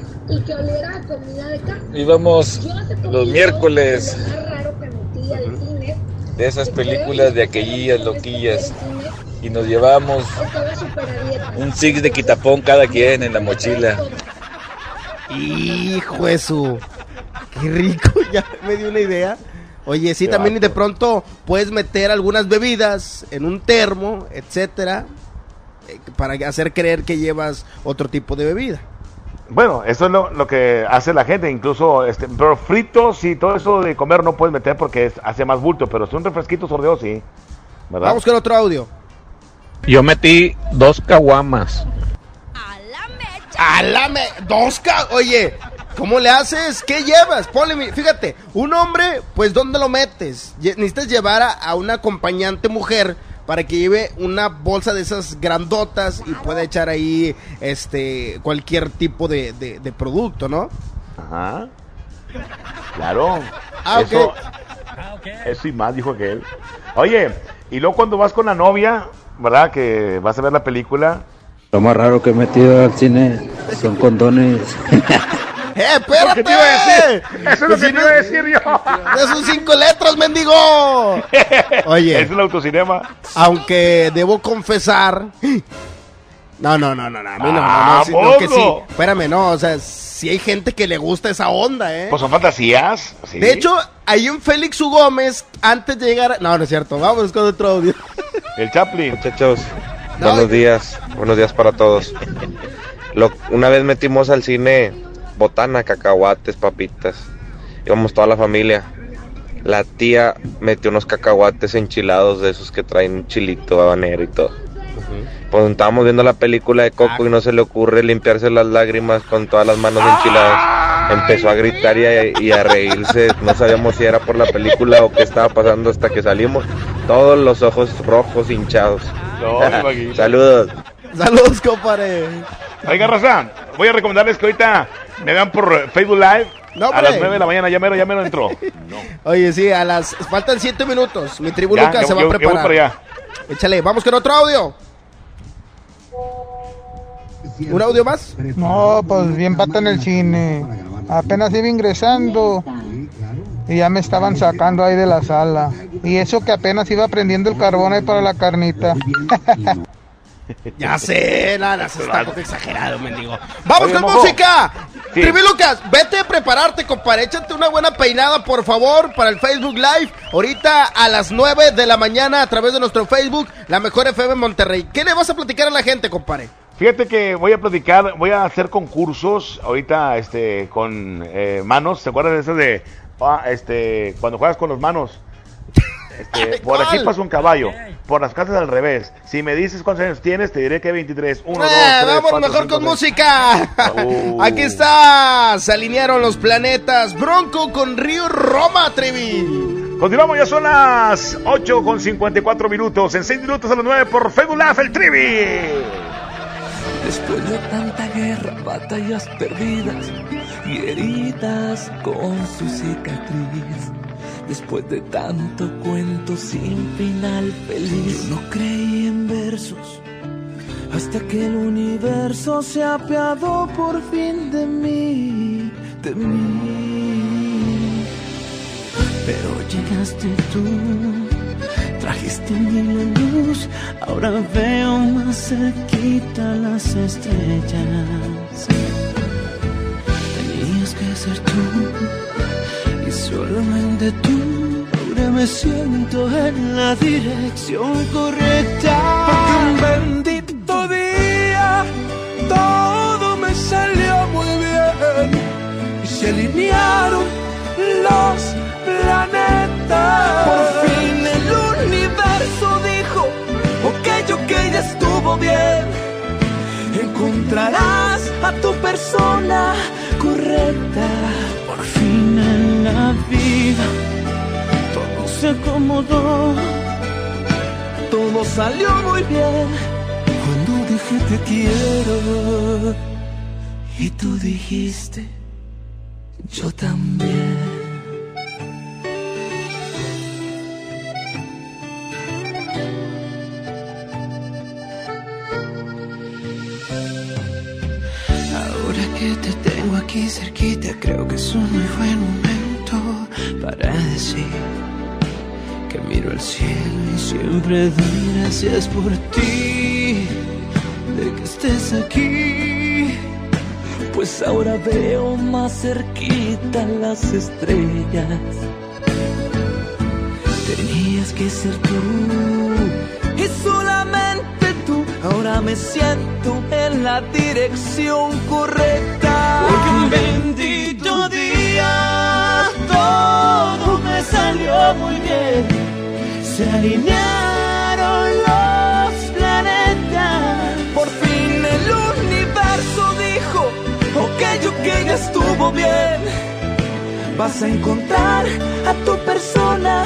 íbamos los miércoles de esas películas de aquellas loquillas y nos llevamos un six de quitapón cada quien en la mochila. Hijo de su. Qué rico, (laughs) ya me dio una idea. Oye, sí, también de pronto puedes meter algunas bebidas en un termo, etcétera, eh, para hacer creer que llevas otro tipo de bebida. Bueno, eso es lo, lo que hace la gente, incluso, este, pero fritos y todo eso de comer no puedes meter porque es- hace más bulto, pero si un refresquito sordeado sí, ¿verdad? Vamos con otro audio. Yo metí dos caguamas. ¡Alame! ¡Dos ca... Oye, ¿cómo le haces? ¿Qué llevas? Ponle, fíjate, un hombre, pues ¿dónde lo metes? Necesitas llevar a, a una acompañante mujer para que lleve una bolsa de esas grandotas y pueda echar ahí este cualquier tipo de, de- de producto, ¿no? Ajá. Claro. Ah, eso, ok. eso y más, dijo aquel. Oye, y luego cuando vas con la novia, ¿verdad? Que vas a ver la película. Lo más raro que he metido al cine son condones. (laughs) ¡Eh, espérate! ¿Qué te iba a decir? Eso es lo que si te iba a decir yo. (laughs) ¡Esos cinco letras, mendigo! (laughs) Oye. Es el autocinema. Aunque debo confesar. No, no, no, no, no. A mí no, no, Ah, no, sí, no, que sí. Espérame, no, o sea, si hay gente que le gusta esa onda, ¿eh? Pues son fantasías. sí. De hecho, ahí en Félix U. Gómez, antes de llegar. a- No, no es cierto. Vamos con otro audio. El Chaplin. Muchachos, buenos días, buenos días para todos. Lo- una vez metimos al cine botana, cacahuates, papitas. Íbamos toda la familia. La tía metió unos cacahuates enchilados de esos que traen chilito, habanero y todo. Pues estábamos viendo la película de Coco y no se le ocurre limpiarse las lágrimas con todas las manos enchiladas. Empezó a gritar y a, y a reírse. No sabíamos si era por la película o qué estaba pasando hasta que salimos. Todos los ojos rojos hinchados. No. Saludos. Saludos, compadre. Oiga, Raza, voy a recomendarles que ahorita me vean por Facebook Live. No, a las 9 de la mañana, ya mero, ya mero entró. (laughs) Oye, sí, a las. Faltan siete minutos. Mi tribu Ya, Lucas yo- se va yo- a yo voy preparar. para allá. Échale, vamos con otro audio. ¿Un audio más? No, pues bien pata en el cine. Apenas iba ingresando y ya me estaban sacando ahí de la sala. Y eso que apenas iba prendiendo el carbón ahí para la carnita. (laughs) Ya sé, nada, eso está exagerado, mendigo. ¡Vamos Oye, con mojo. música! Sí. Trivi Lucas, vete a prepararte, compadre. Échate una buena peinada, por favor, para el Facebook Live. Ahorita a las 9 de la mañana a través de nuestro Facebook, La Mejor FM Monterrey. ¿Qué le vas a platicar a la gente, compadre? Fíjate que voy a platicar, voy a hacer concursos ahorita este, con eh, manos. ¿Se acuerdan de eso de ah, este, cuando juegas con los manos? Este, por aquí pasa un caballo, por las casas al revés. Si me dices cuántos años tienes, te diré que 23. Uno, dos, Eh, tres, vámonos cuatro, mejor cinco, con seis. música. Uh. Aquí está, se alinearon los planetas. Bronco con Río Roma, Trevi. Continuamos, ya son las 8 con 54 minutos. En 6 minutos a las 9 por Live, el Trivi. Después de tanta guerra, batallas perdidas y heridas con su cicatriz. Después de tanto cuento sin final feliz, yo no creí en versos hasta que el universo se apiadó por fin de mí, de mí. Pero llegaste tú, trajiste la luz, ahora veo más cerquita las estrellas. Tenías que ser tú y solamente tú. Ahora me siento en la dirección correcta. Porque un bendito día todo me salió muy bien y se alinearon los planetas. Por fin el universo dijo, ok, ok, ya estuvo bien. Encontrarás a tu persona correcta. Por fin en la vida todo se acomodó. Todo salió muy bien cuando dije te quiero. Y tú dijiste, yo también. Que te tengo aquí cerquita, creo que es un muy buen momento para decir que miro al cielo y siempre doy gracias por ti, de que estés aquí. Pues ahora veo más cerquita las estrellas. Tenías que ser tú tú. Ahora me siento en la dirección correcta. Porque un bendito día todo me salió muy bien. Se alinearon los planetas. Por fin el universo dijo, ok, ok, ya estuvo bien. Vas a encontrar a tu persona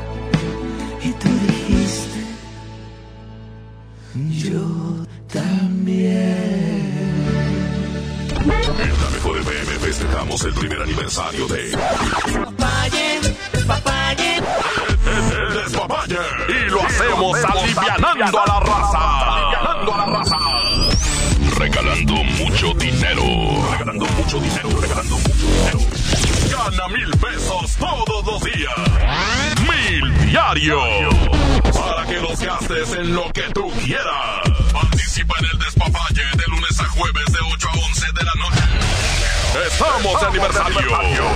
Yo también. En la mejor FM festejamos el primer aniversario de Despapalle, despapalle. Despapalle. Y lo hacemos alivianando a la raza. Alivianando a la raza. Regalando mucho dinero. Regalando mucho dinero. Regalando mucho dinero. Gana mil pesos todos los días. Mil diario. Para que los gastes en lo que tú quieras. Participa en el Despapalle de lunes a jueves de 8 a 11 de la noche. Estamos de aniversario.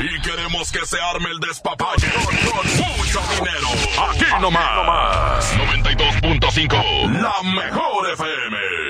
Y queremos que se arme el despapalle con mucho dinero. Aquí nomás. 92.5. La mejor FM.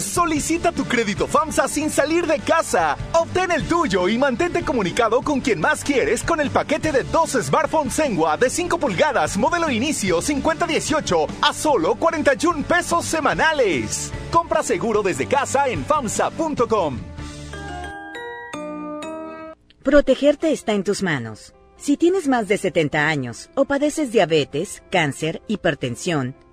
Solicita tu crédito FAMSA sin salir de casa. Obtén el tuyo y mantente comunicado con quien más quieres con el paquete de dos smartphones Sengua de 5 pulgadas, modelo inicio 5018 a solo 41 pesos semanales. Compra seguro desde casa en FAMSA.com. Protegerte está en tus manos. Si tienes más de 70 años o padeces diabetes, cáncer, hipertensión,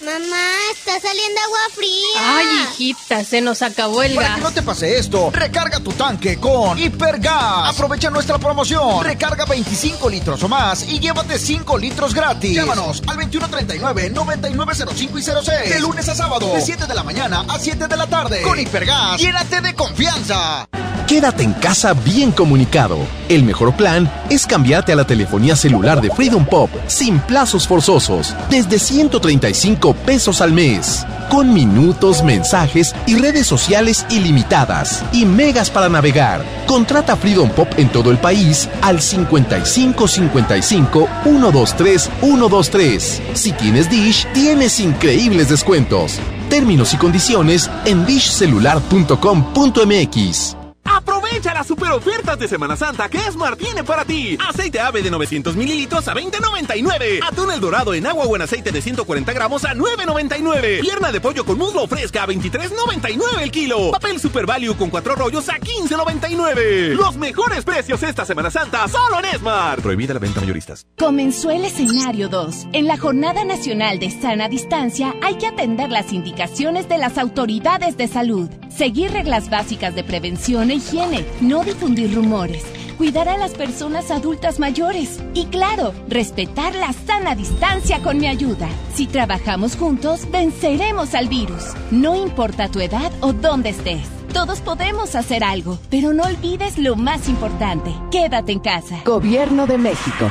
Mamá, está saliendo agua fría. Ay, hijita, se nos acabó el Para gas. que no te pase esto, recarga tu tanque con Hipergas. Aprovecha nuestra promoción. Recarga 25 litros o más y llévate 5 litros gratis. Llámanos al 2139-9905 y 06. De lunes a sábado, de 7 de la mañana a 7 de la tarde. Con Hipergas, llénate de confianza. Quédate en casa bien comunicado. El mejor plan es cambiarte a la telefonía celular de Freedom Pop sin plazos forzosos, desde 135 pesos al mes, con minutos, mensajes y redes sociales ilimitadas y megas para navegar. Contrata Freedom Pop en todo el país al 55 55 123 123. Si tienes Dish, tienes increíbles descuentos. Términos y condiciones en dishcelular.com.mx. Aprovecha las super ofertas de Semana Santa que Esmar tiene para ti. Aceite ave de 900 mililitros a 20.99. Atún el dorado en agua o en aceite de 140 gramos a 9.99. Pierna de pollo con muslo fresca a 23.99 el kilo. Papel Super Value con cuatro rollos a 15.99. Los mejores precios esta Semana Santa solo en Esmar. Prohibida la venta mayoristas. Comenzó el escenario 2. En la Jornada Nacional de Sana Distancia hay que atender las indicaciones de las autoridades de salud. Seguir reglas básicas de prevención e higiene. No difundir rumores cuidar a las personas adultas mayores y claro, respetar la sana distancia con mi ayuda. Si trabajamos juntos, venceremos al virus. No importa tu edad o dónde estés. Todos podemos hacer algo, pero no olvides lo más importante. Quédate en casa. Gobierno de México.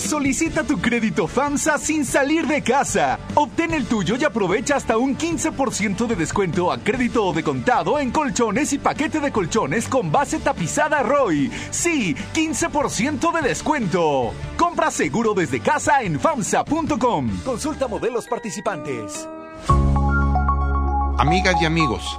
Solicita tu crédito FAMSA sin salir de casa. Obtén el tuyo y aprovecha hasta un 15% de descuento a crédito o de contado en colchones y paquete de colchones con base tapizada Roy. Sí, 15% de descuento. Compra seguro desde casa en FAMSA.com. Consulta modelos participantes. Amigas y amigos,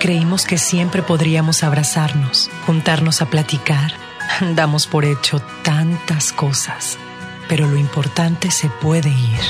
Creímos que siempre podríamos abrazarnos, juntarnos a platicar. (laughs) Damos por hecho tantas cosas, pero lo importante se puede ir,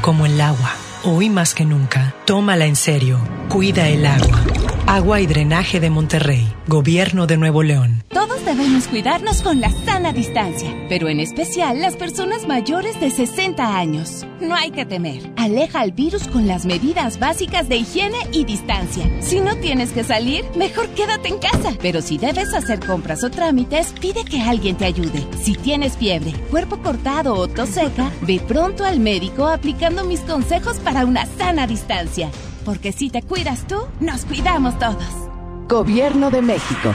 como el agua. Hoy más que nunca, tómala en serio. Cuida el agua. Agua y Drenaje de Monterrey, Gobierno de Nuevo León. Todos debemos cuidarnos con la sana distancia, pero en especial las personas mayores de 60 años. No hay que temer. Aleja al virus con las medidas básicas de higiene y distancia. Si no tienes que salir, mejor quédate en casa. Pero si debes hacer compras o trámites, pide que alguien te ayude. Si tienes fiebre, cuerpo cortado o tos seca, ve pronto al médico aplicando mis consejos para una sana distancia. Porque si te cuidas tú, nos cuidamos todos. Gobierno de México.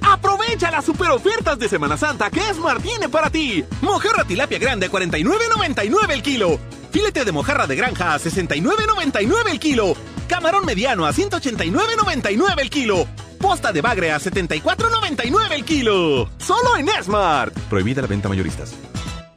Aprovecha las super ofertas de Semana Santa que Esmar tiene para ti. Mojarra tilapia grande a 49.99 el kilo. Filete de mojarra de granja a 69.99 el kilo. Camarón mediano a 189.99 el kilo. Posta de bagre a 74.99 el kilo. Solo en Esmart. Prohibida la venta mayoristas.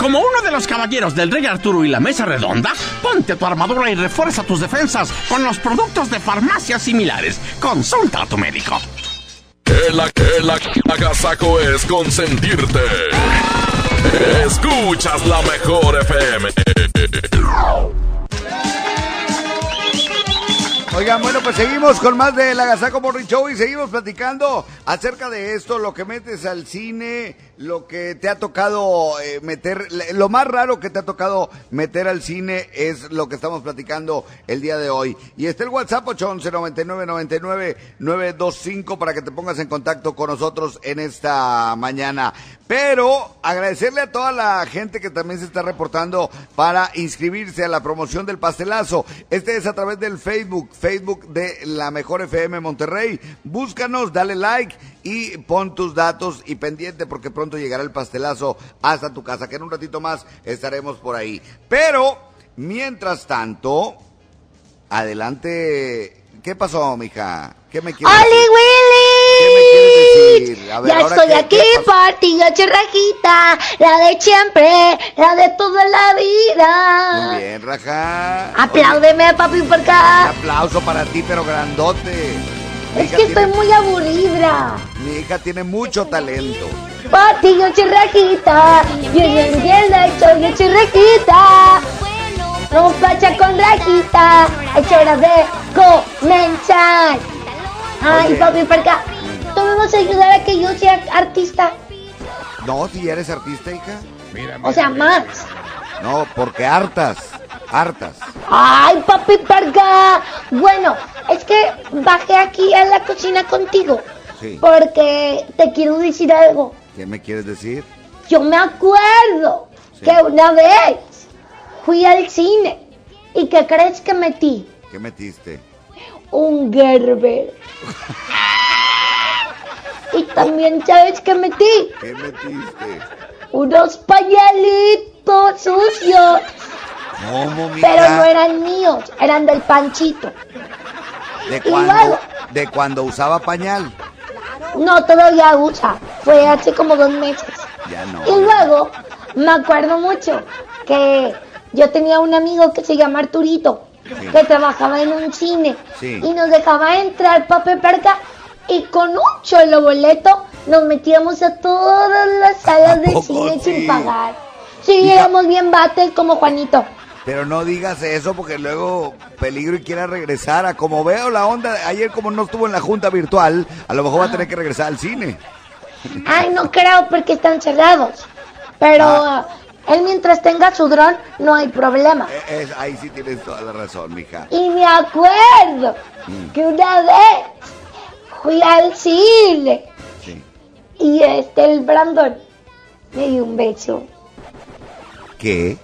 Como uno de los caballeros del Rey Arturo y la Mesa Redonda, ponte tu armadura y refuerza tus defensas con los productos de farmacias similares. Consulta a tu médico. El, el, el agasaco es consentirte. Escuchas la mejor FM. Oigan, bueno, pues seguimos con más de La Morning Show y seguimos platicando acerca de esto, lo que metes al cine, lo que te ha tocado eh, meter, lo más raro que te ha tocado meter al cine es lo que estamos platicando el día de hoy. Y está el WhatsApp 811 99 99 925 para que te pongas en contacto con nosotros en esta mañana. Pero agradecerle a toda la gente que también se está reportando para inscribirse a la promoción del pastelazo. Este es a través del Facebook Facebook de la Mejor FM Monterrey. Búscanos, dale like y pon tus datos y pendiente porque pronto llegará el pastelazo hasta tu casa, que en un ratito más estaremos por ahí. Pero, mientras tanto, adelante. ¿Qué pasó, mija? ¿Qué me quieres ¡Oli! ¿Qué me quieres decir? A ver, ya estoy qué- aquí qué pasó? por ti, yo chirrajita, la de siempre, la de toda la vida. Muy bien, Raja. Apláudeme, papi, por Un acá. aplauso para ti, pero grandote. Mi Es que estoy muy aburrida. Mi hija tiene mucho talento. Por ti, yo chirrajita, yo soy yo chirrajita. No pacha con rajita, es hora de comenzar. Ay, Oye. papi, por acá. ¿Tú me vas a ayudar a que yo sea artista? No, si eres artista, hija. O sea, más. No, porque hartas. Hartas. Ay, papi, parga. Bueno, es que bajé aquí a la cocina contigo Sí. porque te quiero decir algo. ¿Qué me quieres decir? Yo me acuerdo Sí. que una vez fui al cine y que crees que metí ¿Qué metiste? un Gerber. (laughs) y también sabes que metí ¿Qué metiste? unos pañalitos sucios, ¿Cómo, mija? pero no eran míos, eran del panchito. ¿De cuando, luego- de cuando usaba pañal? No, todavía usa. Fue hace como dos meses. Ya no. Y luego me acuerdo mucho que yo tenía un amigo que se llama Arturito, Sí. que trabajaba en un cine Sí. y nos dejaba entrar papi perca y con un solo boleto nos metíamos a todas las salas de cine sí? sin pagar. Sí, éramos bien bates como Juanito. Pero no digas eso porque luego peligro y quiera regresar. A como veo la onda, ayer como no estuvo en la junta virtual, a lo mejor va a tener que regresar al cine. Ay, no creo porque están cerrados. Pero Ah. él mientras tenga su dron no hay problema. Eh, es- ahí sí tienes toda la razón, mija. Y me acuerdo Mm. que una vez fui al cine Sí. y este, el Brandon me dio un beso. ¿Qué?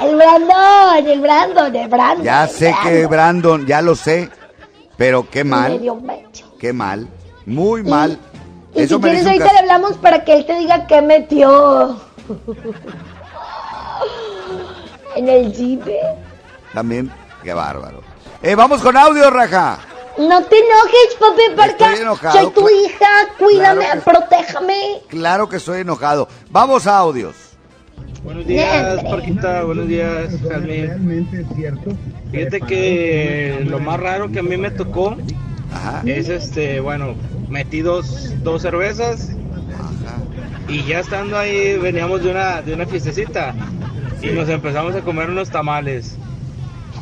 El Brandon, el Brandon, el Brandon. Ya el sé que Brandon, ya lo sé, pero qué Me mal, dio un beso. qué mal, muy mal. Y Eso si me quieres ahorita le hablamos para que él te diga qué metió. (laughs) en el cine. También, qué bárbaro. Eh, vamos con audio, Raja. No te enojes, papi, porque Estoy enojado, soy tu hija. Cuídame, claro que- protéjame. Claro que estoy enojado. Vamos a audios. Buenos días, Parquita. Buenos días, Jasmine. Realmente es cierto. Fíjate que lo más raro que a mí me tocó es este, bueno, metí dos, dos cervezas y ya estando ahí veníamos de una, de una fiestecita y nos empezamos a comer unos tamales.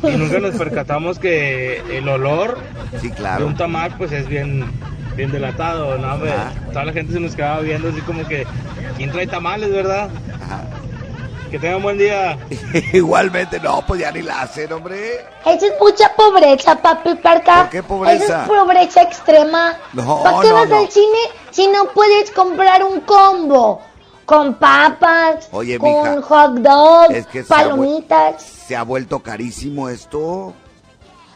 (laughs) Y nunca nos percatamos que el olor Sí, de un tamal pues es bien, bien delatado, ¿no? hombre? Toda la gente se nos quedaba viendo así como que, ¿quién trae tamales, verdad? Que tengan buen día. (laughs) Igualmente, no, pues ya ni la hacen, hombre. Esa es mucha pobreza, papi, parca. ¿Por qué pobreza? Esa es pobreza extrema. No, ¿Para qué no, vas no. al cine si no puedes comprar un combo? Con papas, Oye, con mija, hot dog, es que se ha vu- palomitas. Se ha vuelto carísimo esto.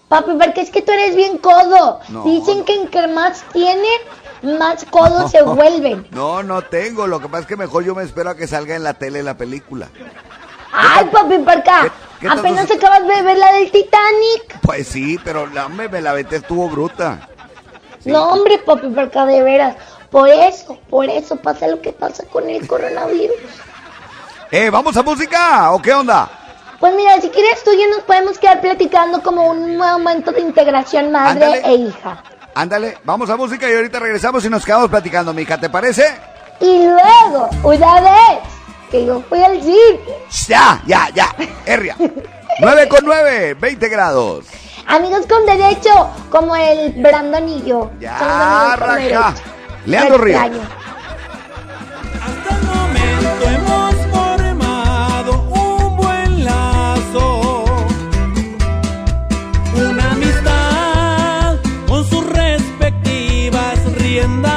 Papi, porque es que tú eres bien codo. No, Dicen que entre más tiene, más codos se (laughs) vuelven. No, no tengo. Lo que pasa es que mejor yo me espero a que salga en la tele la película. Ay, papi, parca. qué Apenas acabas de ver la del Titanic. Pues sí, pero la me la vete estuvo bruta. No, hombre, papi, parca, de veras. Por eso, por eso pasa lo que pasa con el coronavirus. Eh, ¿vamos a música o qué onda? Pues mira, si quieres tú y yo nos podemos quedar platicando como un momento de integración madre Ándale. e hija. Ándale, vamos a música y ahorita regresamos y nos quedamos platicando, mija, ¿te parece? Y luego, una vez que yo fui al circo, Ya, ya, ya, herria. (laughs) 9 con 9, 20 grados. amigos con derecho, como el Brandon y yo. Ya, raja. Leandro Me Ríos. extraño. hemos formado un buen lazo, una amistad con sus respectivas riendas.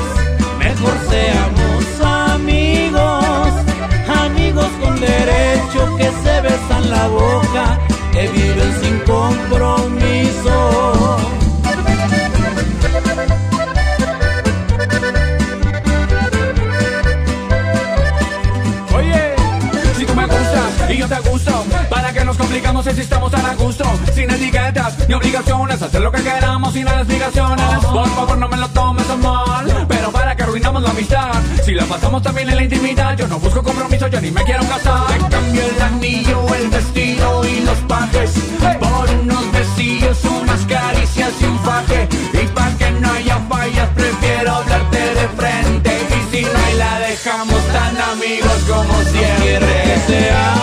que se besan la boca, que viven sin compromiso. Complicamos si estamos a gusto? Sin etiquetas ni obligaciones, hacer lo que queramos sin las explicaciones. Por favor, no me lo tomes a mal, pero para que arruinamos la amistad. Si la pasamos también en la intimidad, yo no busco compromiso, yo ni me quiero casar. Te cambio el anillo, el vestido y los pajes por unos besillos, unas caricias y un faje. Y para que no haya fallas, prefiero hablarte de frente. Y si no hay, la dejamos tan amigos como siempre.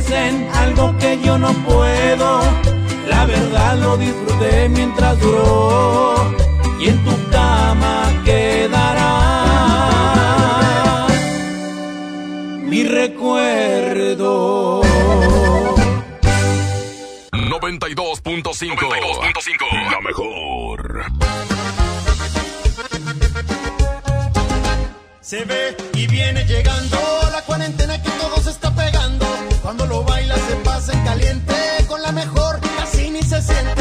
Ofrecen algo que yo no puedo, la verdad lo disfruté mientras duró y en tu cama quedará mi recuerdo. 92.5. La mejor. Se ve y viene llegando la cuarentena que todo se está pegando. Cuando lo baila se pasa en caliente, con la mejor casi ni se siente.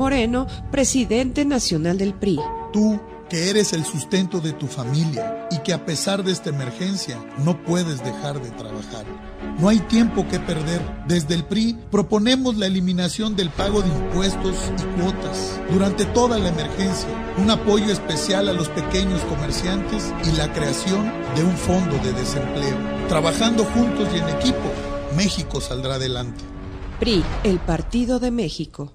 Moreno, presidente nacional del PRI. Tú, que eres el sustento de tu familia y que a pesar de esta emergencia no puedes dejar de trabajar. No hay tiempo que perder. Desde el PRI proponemos la eliminación del pago de impuestos y cuotas durante toda la emergencia, un apoyo especial a los pequeños comerciantes y la creación de un fondo de desempleo. Trabajando juntos y en equipo, México saldrá adelante. PRI, el Partido de México.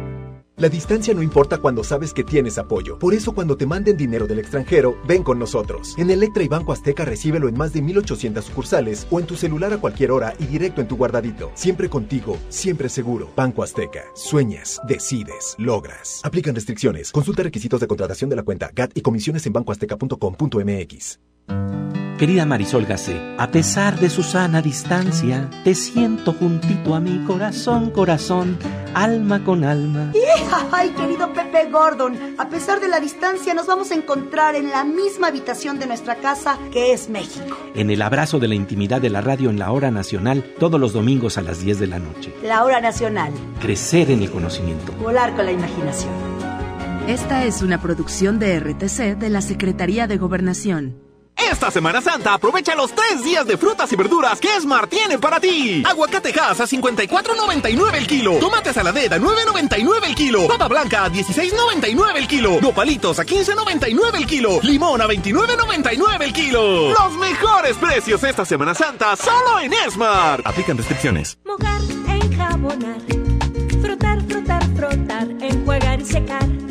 La distancia no importa cuando sabes que tienes apoyo. Por eso cuando te manden dinero del extranjero, ven con nosotros. En Electra y Banco Azteca recíbelo en más de 1800 sucursales o en tu celular a cualquier hora y directo en tu guardadito. Siempre contigo, siempre seguro. Banco Azteca. Sueñas, decides, logras. Aplican restricciones. Consulta requisitos de contratación de la cuenta GAT y comisiones en bancoazteca.com.mx. Querida Marisol Gacé, a pesar de su sana distancia, te siento juntito a mi corazón, corazón, alma con alma. (laughs) ¡Ay, querido Pepe Gordon! A pesar de la distancia, nos vamos a encontrar en la misma habitación de nuestra casa, que es México. En el abrazo de la intimidad de la radio en la hora nacional, todos los domingos a las 10 de la noche. La hora nacional. Crecer en el conocimiento. Volar con la imaginación. Esta es una producción de RTC de la Secretaría de Gobernación. Esta Semana Santa aprovecha los tres días de frutas y verduras que Smart tiene para ti. Aguacate Hass a 54.99 el kilo. Tomate saladera a 9.99 el kilo. Papa blanca a 16.99 el kilo. Nopalitos a 15.99 el kilo. Limón a 29.99 el kilo. Los mejores precios esta Semana Santa solo en Smart. Aplican restricciones. Mojar, enjabonar, frotar, frotar, frotar, enjuagar y secar.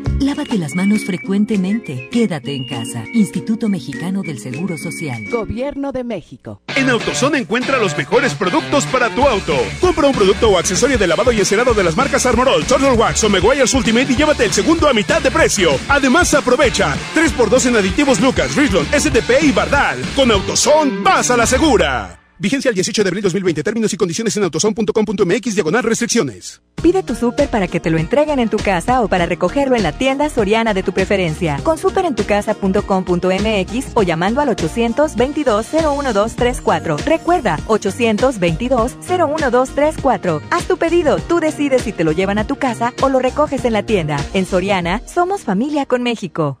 Lávate las manos frecuentemente. Quédate en casa. Instituto Mexicano del Seguro Social. Gobierno de México. En AutoZone encuentra los mejores productos para tu auto. Compra un producto o accesorio de lavado y encerado de las marcas Armorol, Turtle Wax o Meguiar's Ultimate y llévate el segundo a mitad de precio. Además, aprovecha 3x2 en aditivos Lucas, Richland, SDP y Bardal. Con AutoZone, vas a la segura. Vigencia el 18 de abril 2020. Términos y condiciones en autoson.com.mx diagonal restricciones. Pide tu súper para que te lo entreguen en tu casa o para recogerlo en la tienda soriana de tu preferencia. Con superentucasa.com.mx o llamando al 822-01234. Recuerda, 822-01234. Haz tu pedido, tú decides si te lo llevan a tu casa o lo recoges en la tienda. En Soriana, somos familia con México.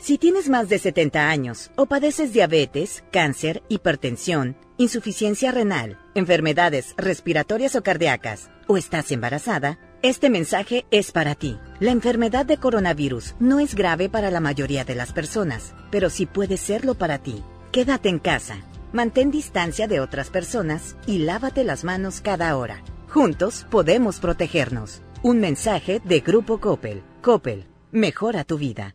Si tienes más de 70 años o padeces diabetes, cáncer, hipertensión, insuficiencia renal, enfermedades respiratorias o cardíacas, o estás embarazada, este mensaje es para ti. La enfermedad de coronavirus no es grave para la mayoría de las personas, pero sí puede serlo para ti. Quédate en casa, mantén distancia de otras personas y lávate las manos cada hora. Juntos podemos protegernos. Un mensaje de Grupo Coppel. Coppel, mejora tu vida.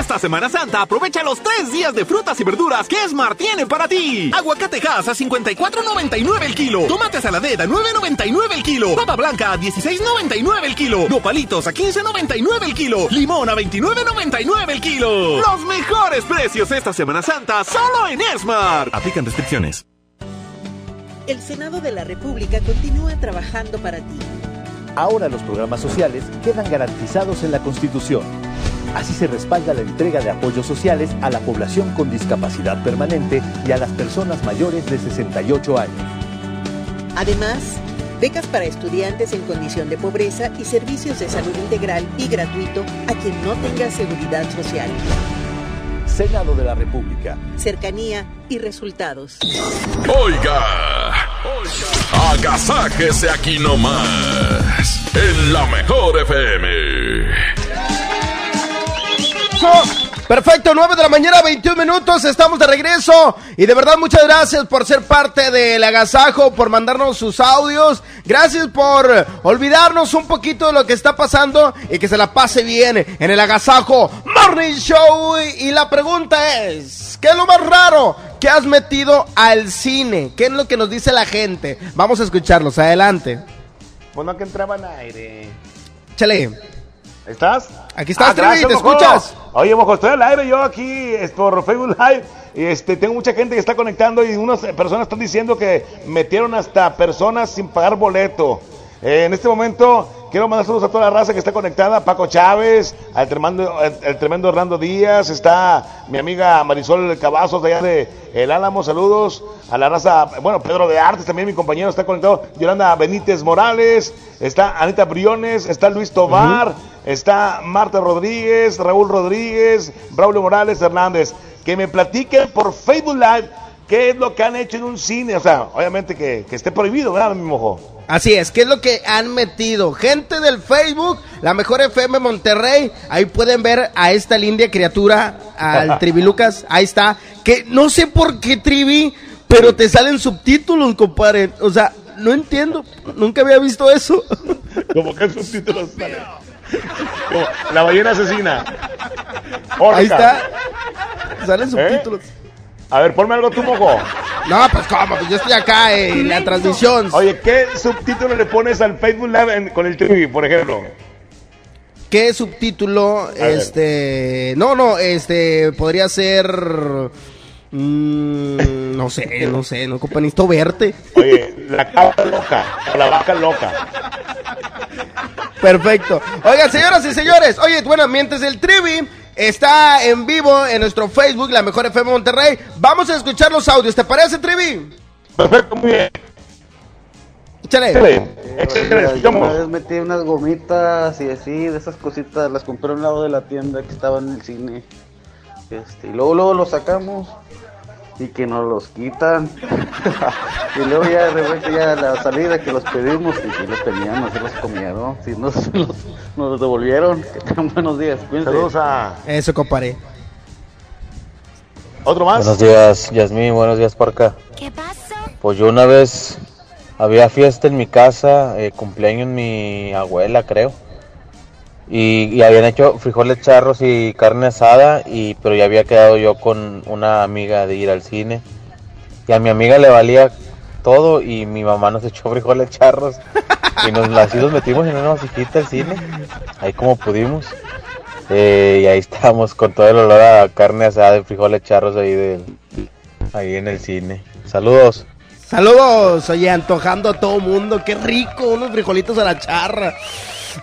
Esta Semana Santa aprovecha los tres días de frutas y verduras que Smart tiene para ti. Aguacate Hass a 54.99 el kilo. Tomate saladera a 9.99 el kilo. Papa blanca a 16.99 el kilo. Nopalitos a 15.99 el kilo. Limón a 29.99 el kilo. Los mejores precios esta Semana Santa solo en Smart. Aplican restricciones. El Senado de la República continúa trabajando para ti. Ahora los programas sociales quedan garantizados en la Constitución. Así se respalda la entrega de apoyos sociales a la población con discapacidad permanente y a las personas mayores de 68 años. Además, becas para estudiantes en condición de pobreza y servicios de salud integral y gratuito a quien no tenga seguridad social. Senado de la República. Cercanía y resultados. Oiga, agasáquese aquí nomás, en la mejor FM. Perfecto, 9 de la mañana, 21 minutos, estamos de regreso y de verdad muchas gracias por ser parte del agasajo, por mandarnos sus audios, gracias por olvidarnos un poquito de lo que está pasando y que se la pase bien en el agasajo Morning Show y la pregunta es, ¿qué es lo más raro que has metido al cine? ¿Qué es lo que nos dice la gente? Vamos a escucharlos, adelante. Bueno, que entraba en aire. Chale. ¿Estás? Aquí estás, Ah, Trevi, ¿te mojo. escuchas? Oye, mojo, estoy al aire yo aquí es por Facebook Live. y, Este, tengo mucha gente que está conectando y unas personas están diciendo que metieron hasta personas sin pagar boleto. Eh, en este momento quiero mandar saludos a toda la raza que está conectada, Paco Chávez, al tremendo, el, tremendo Hernando Díaz, está mi amiga Marisol Cavazos de allá de El Álamo, saludos. A la raza, bueno, Pedro de Artes también, mi compañero está conectado, Yolanda Benítez Morales, está Anita Briones, está Luis Tobar, está Marta Rodríguez, Raúl Rodríguez, Braulio Morales Hernández, que me platiquen por Facebook Live qué es lo que han hecho en un cine, o sea, obviamente que, que esté prohibido, ¿verdad, mi mojo? Así es, ¿qué es lo que han metido? Gente del Facebook, la mejor FM Monterrey, ahí pueden ver a esta linda criatura, al (laughs) Trivi Lucas, ahí está, que no sé por qué Trivi, pero te salen subtítulos, compadre, o sea, no entiendo, nunca había visto eso. (laughs) Como que subtítulos salen. Como la ballena asesina. Orca. Ahí está, salen subtítulos. A ver, ponme algo tú, mojo. No, pues cómo, pues yo estoy acá en la transmisión. Oye, ¿qué subtítulo le pones al Facebook Live en- con el Trivi, por ejemplo? ¿Qué subtítulo? ver. Este. No, no, este. Podría ser. mm, no sé, no sé, no, compa, necesito verte. Oye, la cabra loca, o la vaca loca. Perfecto. Oigan, señoras y señores, oye, bueno, mientras el Trivi está en vivo en nuestro Facebook, la mejor FM Monterrey, vamos a escuchar los audios. ¿Te parece, Trivi? Perfecto, muy bien. Échale. Oiga, yo una vez metí unas gomitas y así, de esas cositas, las compré a un lado de la tienda que estaba en el cine. Este, y luego, luego los sacamos y que nos los quitan. (laughs) y luego ya de repente ya la salida que los pedimos y que los tenían, no se los comieron, si nos, los, nos los devolvieron. (laughs) Que tengan buenos días, cuídense. Saludos a... Eso, compadre. ¿Otro más? Buenos días, Yasmín, buenos días, Parca. ¿Qué pasó? Pues yo una vez había fiesta en mi casa, eh, cumpleaños mi abuela, creo. Y, habían hecho frijoles charros y carne asada, y pero ya había quedado yo con una amiga de ir al cine. Y a mi amiga le valía todo y mi mamá nos (laughs) echó frijoles charros. Y nos, así nos metimos en una vasijita al cine, ahí como pudimos. Eh, y ahí estábamos con todo el olor a carne asada y frijoles charros ahí, del, ahí en el cine. Saludos. Saludos, oye, antojando a todo mundo. Qué rico, unos frijolitos a la charra.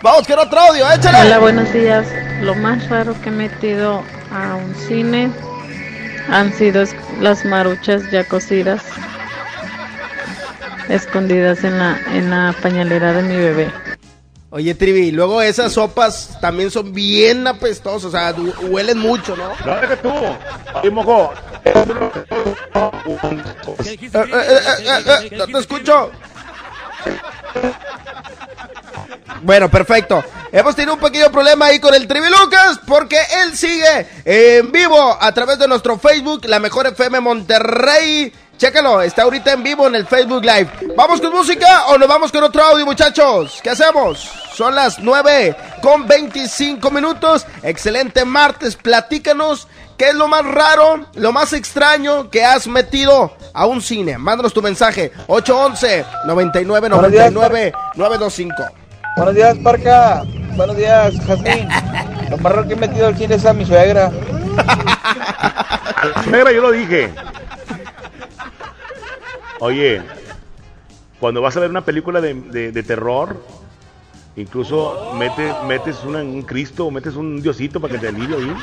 Vamos, quiero otro audio, échale. Hola, buenos días. Lo más raro que he metido a un cine han sido es- las maruchas ya cocidas, escondidas en la, en la pañalera de mi bebé. Oye, Trivi, luego esas sopas también son bien apestosas, o sea, huelen mucho, ¿no? No, deja tú. Oye, mojo. Eh, eh, eh, eh, eh, no te escucho. Bueno, perfecto. Hemos tenido un pequeño problema ahí con el Trivi Lucas porque él sigue en vivo a través de nuestro Facebook, la mejor FM Monterrey. Chécalo, está ahorita en vivo en el Facebook Live. ¿Vamos con música o nos vamos con otro audio, muchachos? ¿Qué hacemos? Son las 9 con 25 minutos. Excelente martes. Platícanos qué es lo más raro, lo más extraño que has metido a un cine. Mándanos tu mensaje. 811 99 99 925. Buenos días, Parca. Buenos días, Jazmín. Lo más raro que he metido al cine es a mi suegra. Negra, yo lo dije. Oye, cuando vas a ver una película de- de terror, incluso mete- metes una- un Cristo o metes un Diosito para que te alivie ahí.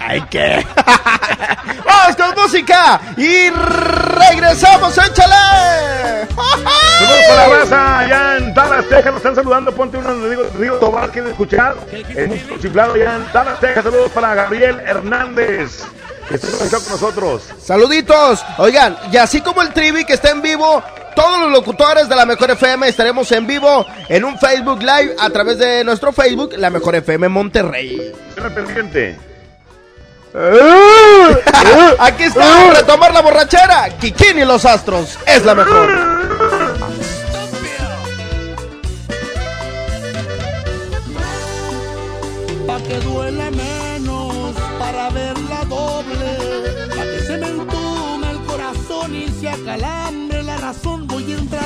¡Ay, qué! (laughs) ¡Vamos con música! Y regresamos, échale. Saludos para la raza allá en Dallas, Texas. Nos están saludando. Ponte uno donde digo, digo Tobar, quieren escuchar. El músico chiflado allá en Dallas, Texas. Saludos para Gabriel Hernández. Que está con nosotros. Saluditos. Oigan, y así como el Trivi que está en vivo, todos los locutores de la Mejor FM estaremos en vivo en un Facebook Live a través de nuestro Facebook, La Mejor FM Monterrey. Pendiente. (laughs) Aquí está, retomar la borrachera. Kikín y los Astros es la mejor. Pa' que duele menos,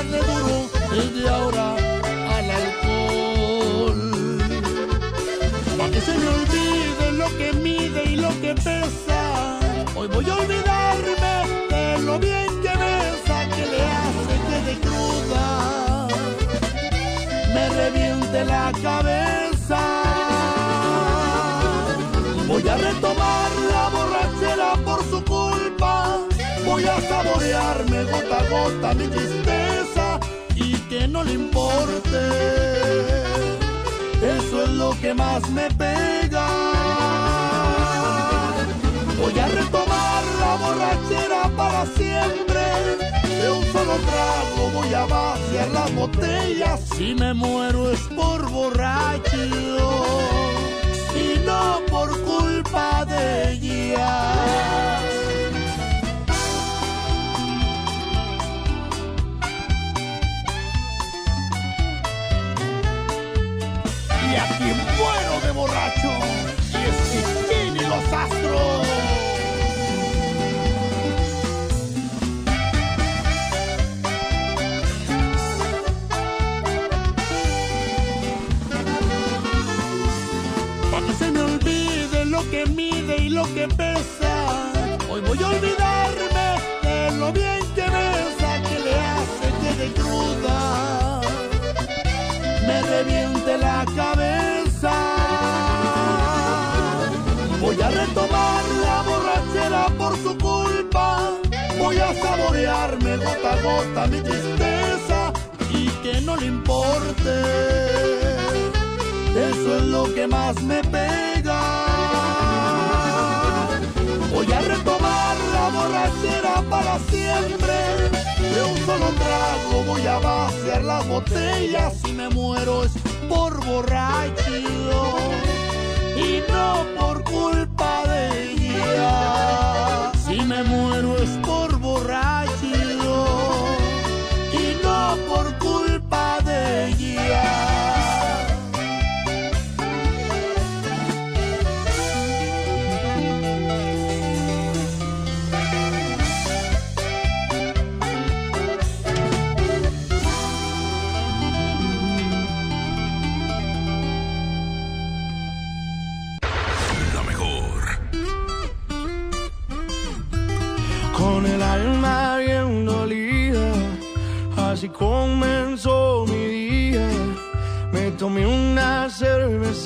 duro desde ahora al alcohol. Pa' que se me olvide lo que mide y lo que pesa, hoy voy a olvidarme de lo bien que besa, que le hace que de cruda me reviente la cabeza. Gota a gota mi tristeza y que no le importe. Eso es lo que más me pega. Voy a retomar la borrachera para siempre. De un solo trago voy a vaciar las botellas. Si me muero es por borracho y no por culpa de ella. Y aquí muero de borracho, y es Kikín y los astros. Pa' que se me olvide lo que mide y lo que pesa. Hoy voy a olvidarme de lo bien que besa, que le hace que de cruda me reviente la cabeza. Gota a gota mi tristeza y que no le importe. Eso es lo que más me pega. Voy a retomar la borrachera para siempre. De un solo trago voy a vaciar las botellas. Si me muero es por borracho y no por culpa de ella. Si me muero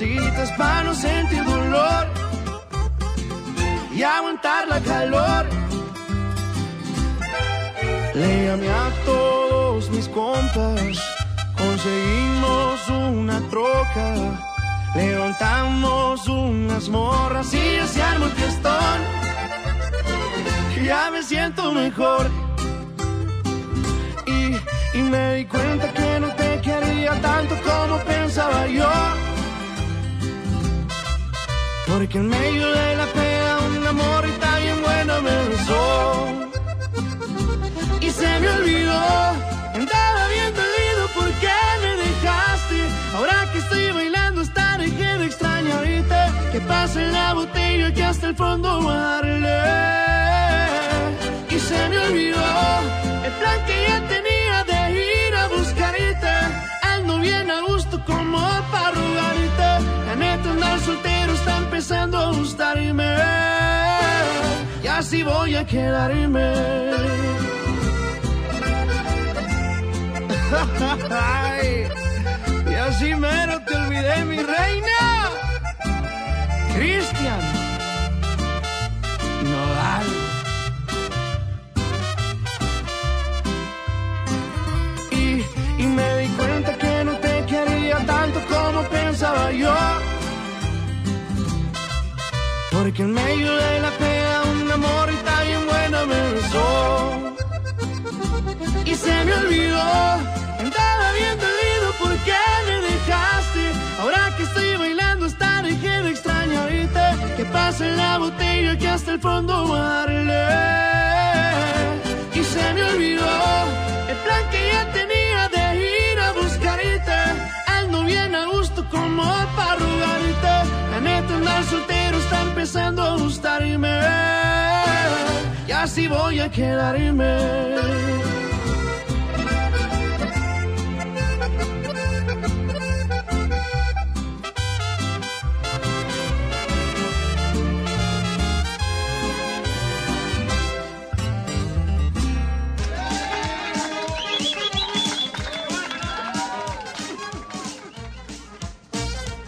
cervecitas para no sentir dolor y aguantar la calor. Le a todos mis compas, conseguimos una troca, levantamos unas morras y ya se armó el fiestón ya me siento mejor. Y, y me di cuenta que no te quería tanto como pensaba yo. Porque en medio de la pena un amor y tan bien bueno me besó. Y se me olvidó, andaba bien dolido porque me dejaste. Ahora que estoy bailando hasta dejé de extrañarte. Que pase la botella que hasta el fondo darle y se me olvidó el plan que ya tenía de ir a buscarte. Ando bien a gusto como para rogarte. La neta andar soltero empezando a gustarme y así voy a quedarme. Ay, y así mero te olvidé, mi reina. Cristian Nodal. Y, y me di cuenta que no te quería tanto como pensaba yo porque en medio de la peda una morrita bien buena me besó. Y se me olvidó, andaba bien dolido porque me dejaste. Ahora que estoy bailando esta dejé de extrañarte. Que pase la botella que hasta el fondo darle. Y se me olvidó el plan que ya tenía de ir a buscarte. Ando bien a gusto como para rogarte. La neta andar soltero está empezando a gustarme. Y así voy a quedarme.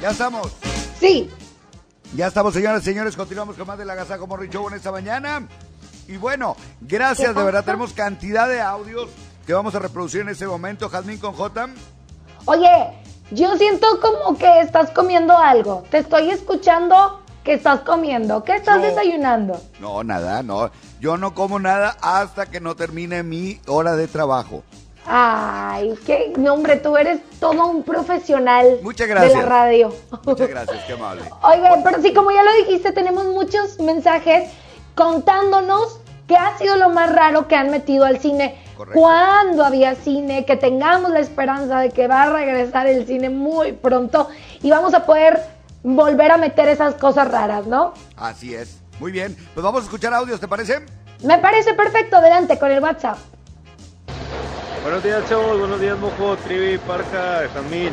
Ya estamos. Sí. Ya estamos, señoras y señores. Continuamos con más de la Gaza como Show en esta mañana. Y bueno, gracias, de verdad. Tenemos cantidad de audios que vamos a reproducir en este momento. Jazmín con J. Oye, yo siento como que estás comiendo algo. Te estoy escuchando que estás comiendo. ¿Qué estás desayunando? No, nada, no. Yo no como nada hasta que no termine mi hora de trabajo. Ay, qué no, hombre, tú eres todo un profesional Muchas gracias. de la radio. Muchas gracias, qué amable. (laughs) Oigan, pero sí, como ya lo dijiste, tenemos muchos mensajes contándonos qué ha sido lo más raro que han metido al cine. Cuando había cine, que tengamos la esperanza de que va a regresar el cine muy pronto y vamos a poder volver a meter esas cosas raras, ¿no? Así es. Muy bien. Pues vamos a escuchar audios, ¿te parece? Me parece perfecto, adelante con el WhatsApp. Buenos días, chavos. Buenos días, Mojo, Trivi, Parca, Jamín.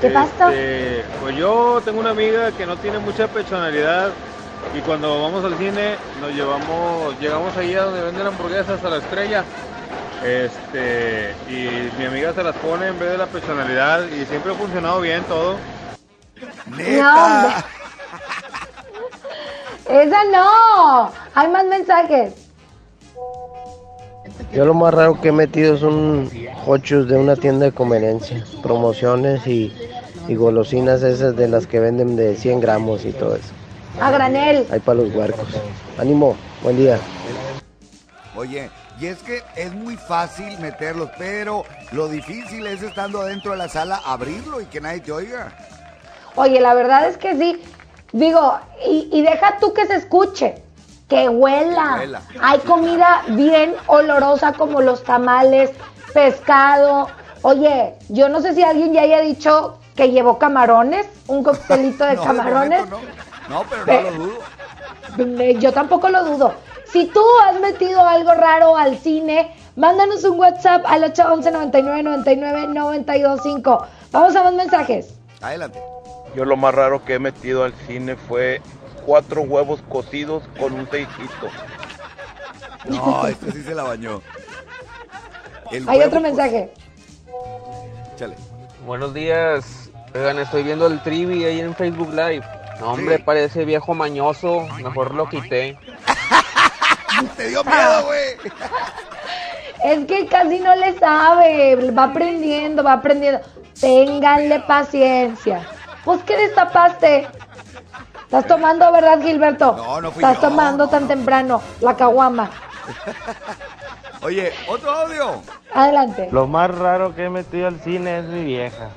¿Qué pasa? Este, Pues yo tengo una amiga que no tiene mucha personalidad y cuando vamos al cine nos llevamos, llegamos ahí a donde venden hamburguesas a la estrella. Este, y mi amiga se las pone en vez de la personalidad y siempre ha funcionado bien todo. No, hombre. (laughs) Esa no. Hay más mensajes. Yo lo más raro que he metido son hochos de una tienda de conveniencia, promociones y, y golosinas esas de las que venden de 100 gramos y todo eso. A granel. Hay para los huercos. Ánimo, buen día. Oye, y es que es muy fácil meterlos, pero lo difícil es estando adentro de la sala abrirlo y que nadie te oiga. Oye, la verdad es que sí. Digo, y, y deja tú que se escuche, que huela. Que huela. Hay comida bien olorosa como los tamales, pescado. Oye, yo no sé si alguien ya haya dicho que llevó camarones, un coctelito de (laughs) No, camarones. No, pero Pe- no lo dudo. Eh, Yo tampoco lo dudo. Si tú has metido algo raro al cine, mándanos un WhatsApp al 811 99 99 925. Vamos a más mensajes. Adelante. Yo lo más raro que he metido al cine fue cuatro huevos cocidos con un seisito. No, (laughs) este sí se la bañó. El Hay otro mensaje. Échale. Buenos días. Oigan, estoy viendo el trivi ahí en Facebook Live. No, hombre, parece viejo mañoso. Mejor lo quité. (laughs) Te dio miedo, güey. (laughs) Es que casi no le sabe, va aprendiendo, va aprendiendo. Ténganle paciencia. Pues, ¿qué destapaste? Estás tomando, ¿verdad, Gilberto? No, no fui Estás yo, tomando tan temprano, la caguama. (laughs) Oye, otro audio. Adelante. Lo más raro que he metido al cine es mi vieja.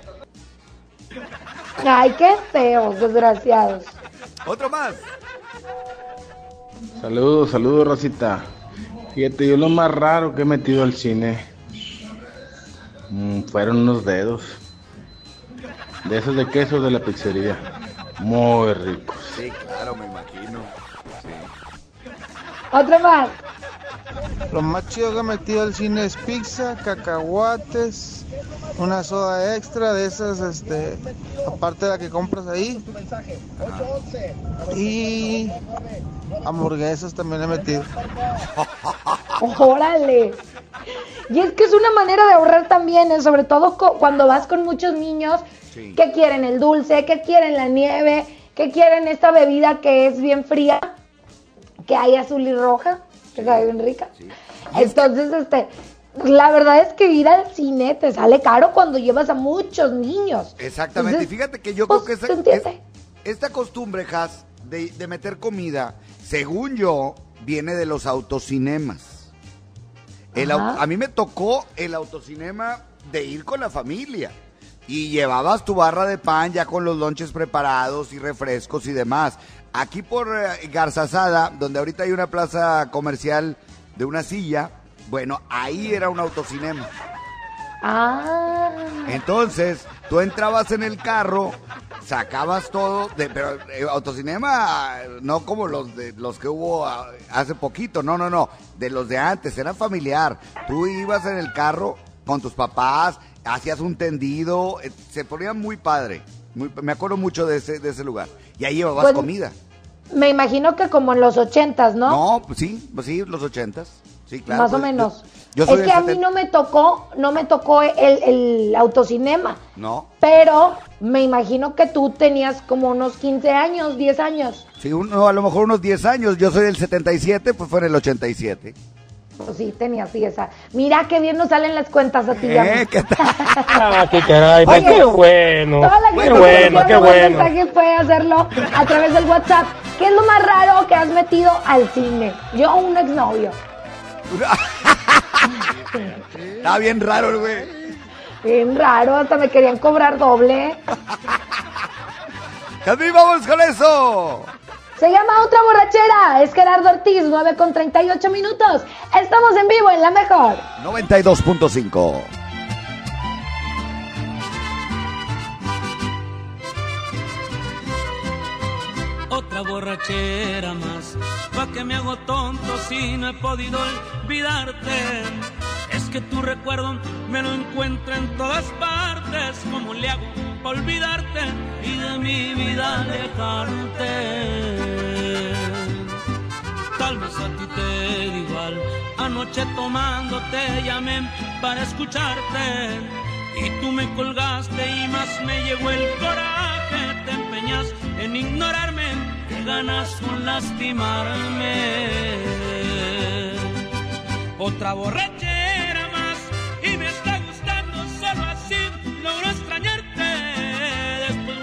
Ay, qué feos, desgraciados. Otro más. Saludos, saludos, Rosita. Fíjate, yo lo más raro que he metido al cine mm, fueron unos dedos. De esos de queso de la pizzería. Muy ricos. Sí, claro, me imagino. Otro más. Lo más chido que he metido al cine es pizza, cacahuates, una soda extra de esas, este, aparte de la que compras ahí. Y hamburguesas también he metido. (laughs) Órale. Y es que es una manera de ahorrar también, ¿eh? sobre todo co- cuando vas con muchos niños Sí. que quieren el dulce, que quieren la nieve, que quieren esta bebida que es bien fría, que hay azul y roja, que sabe bien rica. Entonces, este, la verdad es que ir al cine te sale caro cuando llevas a muchos niños. Exactamente. Y fíjate que yo pues, creo que entiende. es- esta costumbre, Has, de, de meter comida, según yo, viene de los autocinemas. El a mí me tocó el autocinema de ir con la familia. Y llevabas tu barra de pan ya con los lonches preparados y refrescos y demás. Aquí por eh, Garzazada, donde ahorita hay una plaza comercial de una silla, bueno, ahí era un autocinema. Ah. Entonces, tú entrabas en el carro, sacabas todo, de, pero eh, autocinema no como los de los que hubo ah, hace poquito, no, no, no, de los de antes, era familiar. Tú ibas en el carro con tus papás, hacías un tendido, eh, se ponía muy padre. muy- me acuerdo mucho de ese, de ese lugar. Y ahí llevabas Pues, comida. Me imagino que como en los ochentas, ¿no? No, pues sí, pues sí, los ochentas. Sí, claro. Más o pues, menos. Yo, yo soy es que a mí 70. no me tocó, no me tocó el, el autocinema, No, pero me imagino que tú tenías como unos 15 años, 10 años. sí, uno, a lo mejor unos 10 años. Yo soy del 77, pues fue en el 87. Pues sí, tenías 10 años. Mira qué bien nos salen las cuentas a ti. Eh, ¿qué tal? (laughs) Ah, qué caray, Oye, qué bueno. Toda la Qué gente bueno, qué bueno. mensaje puede hacerlo a través del WhatsApp. ¿Qué es lo más raro que has metido al cine? Yo o un exnovio. (laughs) Está bien raro, el güey. Bien raro, hasta me querían cobrar doble. (laughs) Jazmín, vamos con eso. Se llama Otra Borrachera. Es Gerardo Ortiz, 9 con 38 minutos. Estamos en vivo en La Mejor. 92.5. otra borrachera más. Pa' que me hago tonto si no he podido olvidarte. Que tu recuerdo me lo encuentro en todas partes. ¿Cómo le hago para olvidarte y de mi vida alejarte? Tal vez a ti te da igual. Anoche tomando te llamé para escucharte. Y tú me colgaste y más me llegó el coraje. Te empeñas en ignorarme, que ganas con lastimarme. Otra borrachera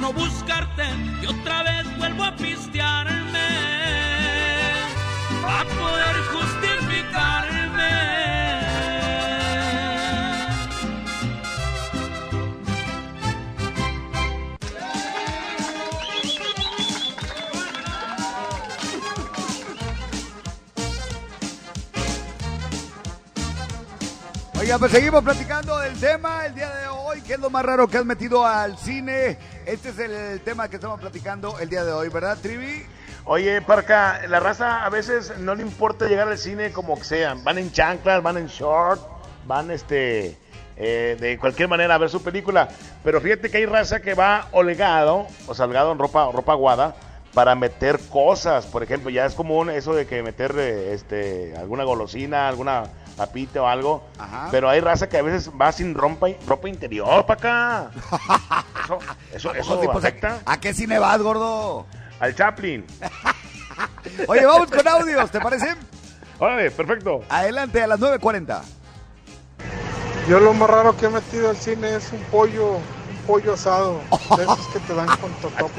no buscarte y otra vez vuelvo a pistearme para poder justificarme. Oiga, pues seguimos platicando del tema el día de hoy. ¿Qué es lo más raro que has metido al cine? Este es el tema que estamos platicando el día de hoy, ¿verdad, Trivi? Oye, Parca, la raza a veces no le importa llegar al cine como que sean. Van en chanclas, van en short, van este eh, de cualquier manera a ver su película. Pero fíjate que hay raza que va holgado, o salgado en ropa, ropa aguada, para meter cosas. Por ejemplo, ya es común eso de que meter eh, este, alguna golosina, alguna papita o algo. Pero hay raza que a veces va sin ropa, ropa interior para acá. Eso, eso, (laughs) eso Oye, pues, afecta. ¿A qué cine vas, gordo? Al Chaplin. (laughs) Oye, vamos con audios, ¿te parece? Órale, perfecto. Adelante a las 9.40. Yo lo más raro que he metido al cine es un pollo, un pollo asado, (laughs) de esos que te dan con totopos.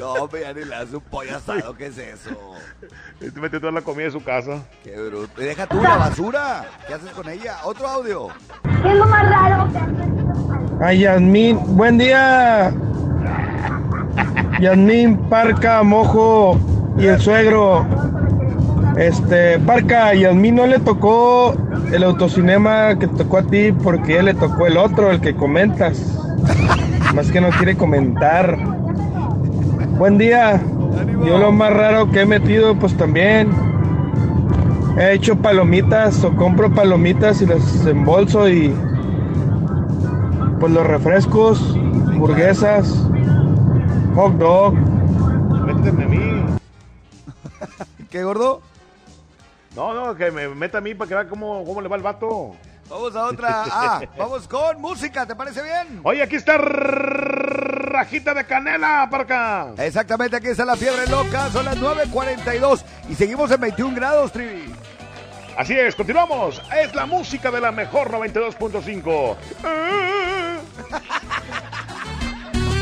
No, ya ni le hace un pollo asado, ¿qué es eso? Este metió toda la comida de su casa. Qué bruto. Y deja tú la basura. ¿Qué haces con ella? Otro audio. ¿Qué es lo más raro que has Ay, Yasmín, buen día. Yasmín, Parca, Mojo y el suegro. Este, Parca, Yasmín no le tocó el autocinema que te tocó a ti porque él le tocó el otro, el que comentas. Más que no quiere comentar. Buen día. Yo lo más raro que he metido, pues también he hecho palomitas o compro palomitas y las embolso y pues los refrescos, hamburguesas, hot dog. Méteme a mí. (laughs) ¿Qué gordo? No, no, que me meta a mí para que vea cómo, cómo le va el vato. Vamos a otra. Ah, (laughs) vamos con música, ¿te parece bien? Oye, aquí está Rajita de Canela, para acá. Exactamente, aquí está la fiebre loca, son las 9.42 y seguimos en 21 grados, Trivi. Así es, continuamos. Es la música de la mejor 92.5.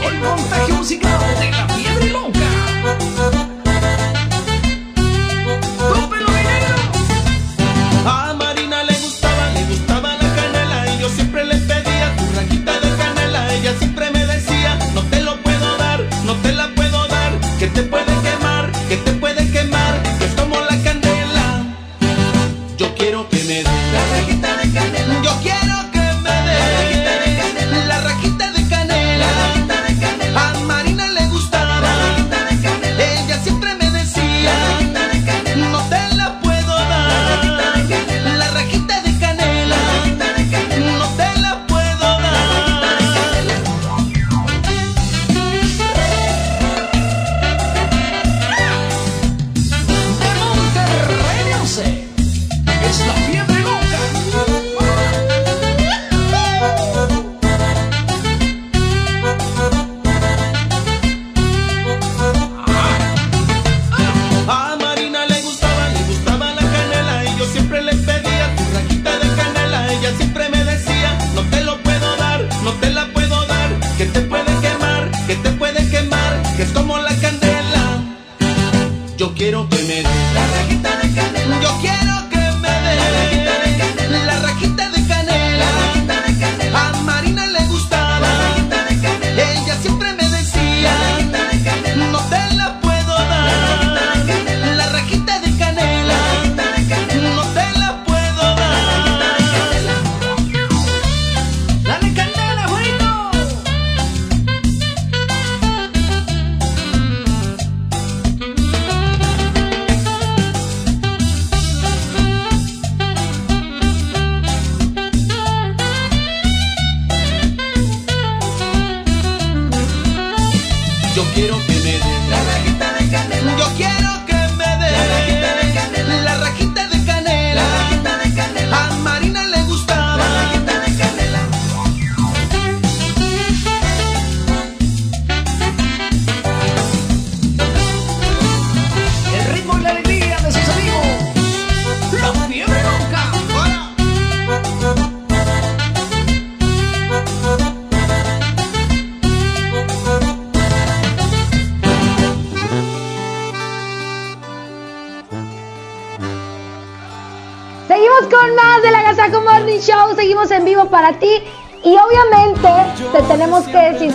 El contagio musical de la fiebre loca.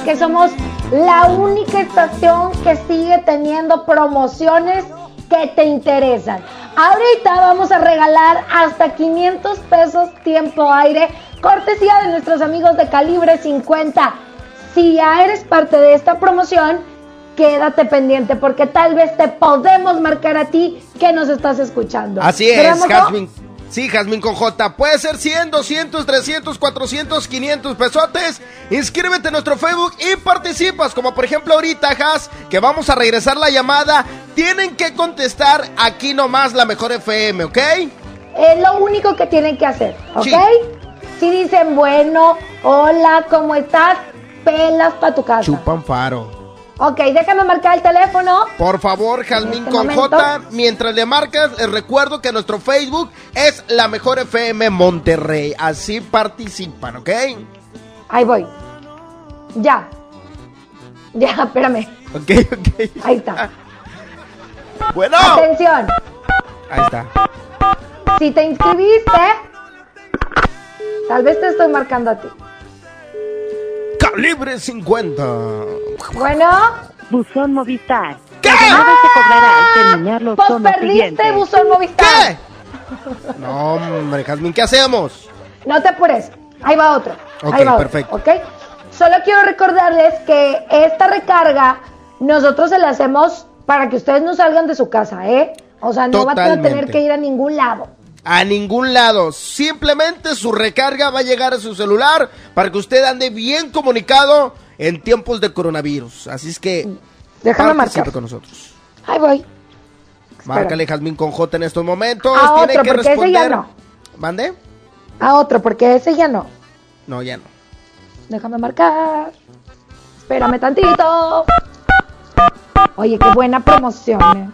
Que somos la única estación que sigue teniendo promociones que te interesan. Ahorita vamos a regalar hasta 500 pesos tiempo aire, cortesía de nuestros amigos de calibre 50. Si ya eres parte de esta promoción, quédate pendiente porque tal vez te podemos marcar a ti que nos estás escuchando. Así ¿Verdad, es? Jazmín. Sí, Jazmín con J. Puede ser 100, 200, 300, 400, 500 pesotes. Inscríbete en nuestro Facebook y participas. Como por ejemplo ahorita, Jaz, que vamos a regresar la llamada. Tienen que contestar aquí nomás la mejor FM, ¿ok? Es lo único que tienen que hacer, ¿ok? Sí. Si dicen, bueno, hola, ¿cómo estás? Pelas para tu casa. Chupan faro. Ok, déjame marcar el teléfono. Por favor, Jazmín este con momento. J. Mientras le marcas, les recuerdo que nuestro Facebook es la mejor FM Monterrey. Así participan, ¿ok? Ahí voy. Ya. Ya, (laughs) espérame. Ok, ok. Ahí está. Bueno. Atención. Ahí está. Si te inscribiste, tal vez te estoy marcando a ti. Calibre 50. Bueno, Buzón Movistar. ¿Qué? Se cobrará al terminar los Pues perdiste, siguientes. buzón Movistar. No, hombre, Jazmín, ¿qué hacemos? No te apures. Ahí va otro. Ok, Ahí va otro, perfecto. ¿ok? Solo quiero recordarles que esta recarga nosotros se la hacemos para que ustedes no salgan de su casa, ¿eh? O sea, no van a tener Totalmente. que ir a ningún lado. A ningún lado. Simplemente su recarga va a llegar a su celular para que usted ande bien comunicado en tiempos de coronavirus. Así es que Déjame participe marcar. con nosotros. Ahí voy. Márcale Jazmín con J en estos momentos. A Tiene otro, que porque ese ya no. ¿Mande? A otro, porque ese ya no. No, ya no. Déjame marcar. Espérame tantito. Oye, qué buena promoción, eh.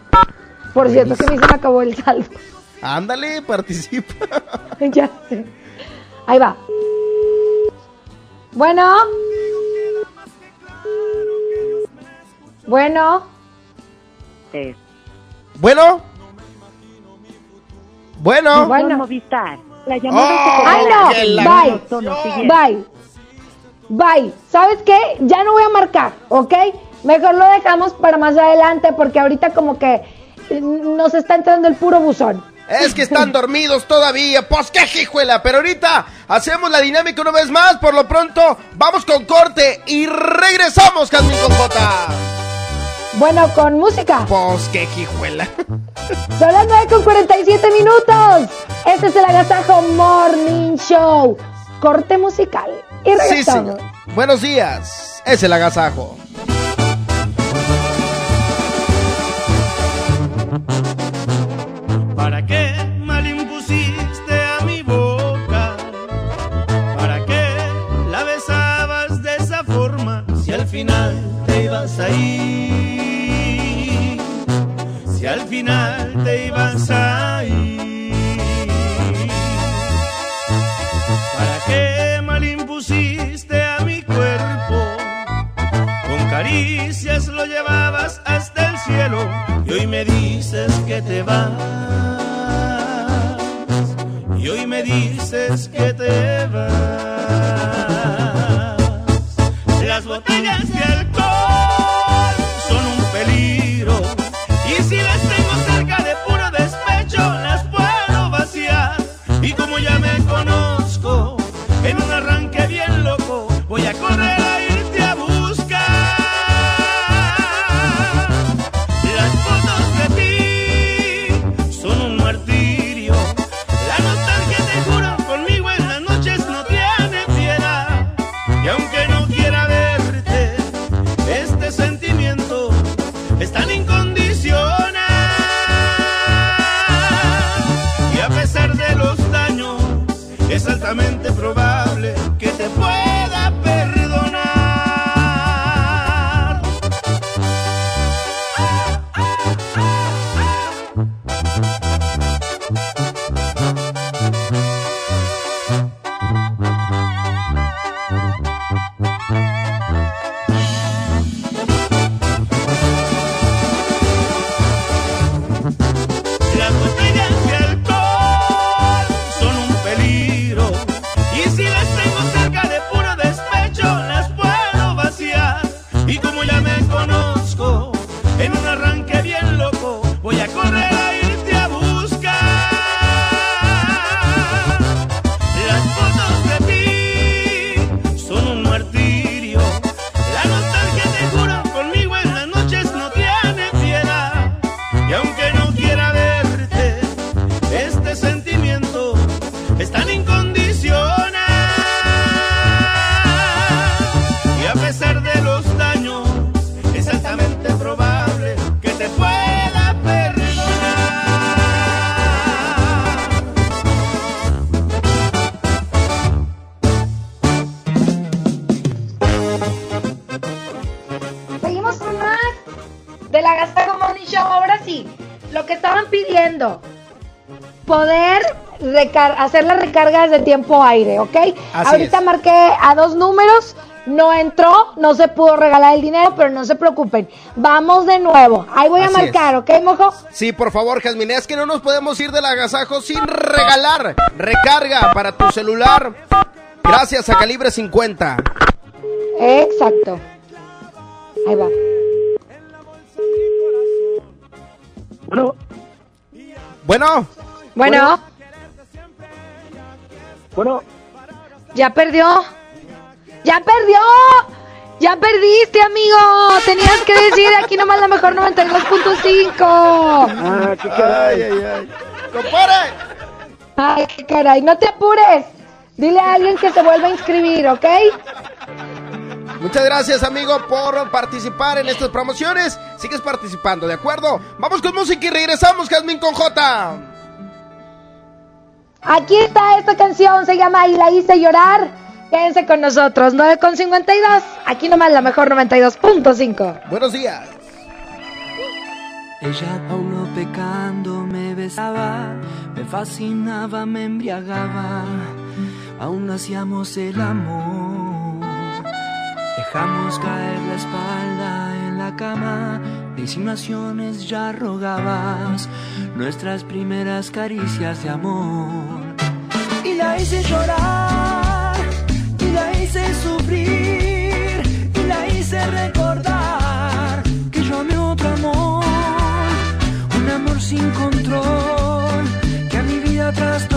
Por cierto, que a mí se me acabó el saldo. Ándale, participa. (laughs) ya sé. Ahí va. Bueno. Bueno. Bueno. Bueno. Buzón Movistar. La Oh, llamada se Ay, cobrará no. Bye. Bye. Bye. ¿Sabes qué? Ya no voy a marcar, ¿ok? Mejor lo dejamos para más adelante porque ahorita como que eh, nos está entrando el puro buzón. Es que están dormidos todavía. Pues qué jijuela. Pero ahorita hacemos la dinámica una vez más. Por lo pronto, vamos con corte y regresamos, Jazmín con J. Bueno, con música. Pues qué jijuela. Son las 9 con 47 minutos. Este es el Agasajo Morning Show. Corte musical. Y Sí, regresamos. señor. Buenos días. Es el agasajo. ¿Para qué mal impusiste a mi boca? ¿Para qué la besabas de esa forma? Si al final te ibas a ir, final te ibas a ir. ¿Para qué mal impusiste a mi cuerpo? Con caricias lo llevabas hasta el cielo y hoy me dices que te vas. Y hoy me dices que te vas. Las botellas de alcohol son un peligro Y como ya me conozco, en un arranque bien loco voy a correr hacer las recargas de tiempo aire, ¿ok? Ahorita marqué a dos números, no entró, no se pudo regalar el dinero, pero no se preocupen. Vamos de nuevo. Ahí voy a marcar, ¿ok, mojo? Sí, por favor, Jasmine, es que no nos podemos ir del agasajo sin regalar recarga para tu celular. Gracias a Calibre 50. Exacto. Ahí va. Bueno. Bueno. Bueno. Ya perdió. Ya perdió. Ya perdiste, amigo. Tenías que decir aquí nomás la mejor 92.5. Ah, qué caray. Ay, ay, ay. ¡Compare! Ay, qué caray. No te apures. Dile a alguien que se vuelva a inscribir, ¿ok? Muchas gracias, amigo, por participar en estas promociones. Sigues participando, ¿de acuerdo? Vamos con música y regresamos, Jazmín con J. Aquí está esta canción, se llama Y la hice llorar. Quédense con nosotros, 9 con 52. Aquí nomás la mejor 92.5. Buenos días. Ella aún no pecando me besaba, me fascinaba, me embriagaba, aún hacíamos el amor. Dejamos caer la espalda en la cama, insinuaciones ya rogabas, nuestras primeras caricias de amor. Y la hice llorar, y la hice sufrir, y la hice recordar que yo amé otro amor, un amor sin control, que a mi vida trastornó,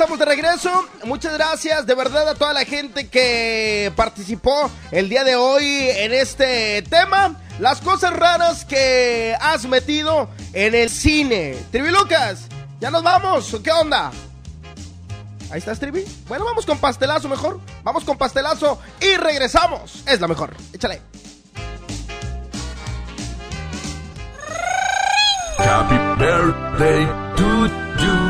estamos de regreso. Muchas gracias de verdad a toda la gente que participó el día de hoy en este tema. Las cosas raras que has metido en el cine. Trivi Lucas, ¿ya nos vamos? ¿Qué onda? Ahí estás, Trivi. Bueno, vamos con pastelazo mejor. Vamos con pastelazo y regresamos. Es la mejor. Échale. Happy birthday to you.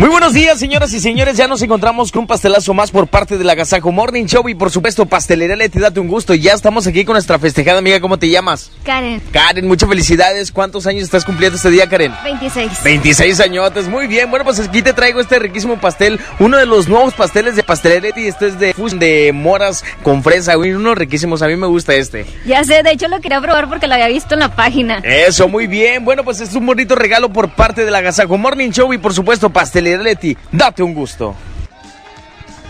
Muy buenos días, señoras y señores. Ya nos encontramos con un pastelazo más por parte del Agasajo Morning Show y, por supuesto, Pastelería Leti, date un gusto. Ya estamos aquí con nuestra festejada amiga. ¿Cómo te llamas? Karen, Karen, muchas felicidades. ¿Cuántos años estás cumpliendo este día, Karen? 26. 26 añotes, muy bien. Bueno, pues aquí te traigo este riquísimo pastel, uno de los nuevos pasteles de Pastelería Leti. Este es de de moras con fresa, güey, unos riquísimos. A mí me gusta este. Ya sé, de hecho lo quería probar porque lo había visto en la página. Eso, muy bien. Bueno, pues es un bonito regalo por parte del Agasajo Morning Show y, por supuesto, Pastelería Leti. Date un gusto.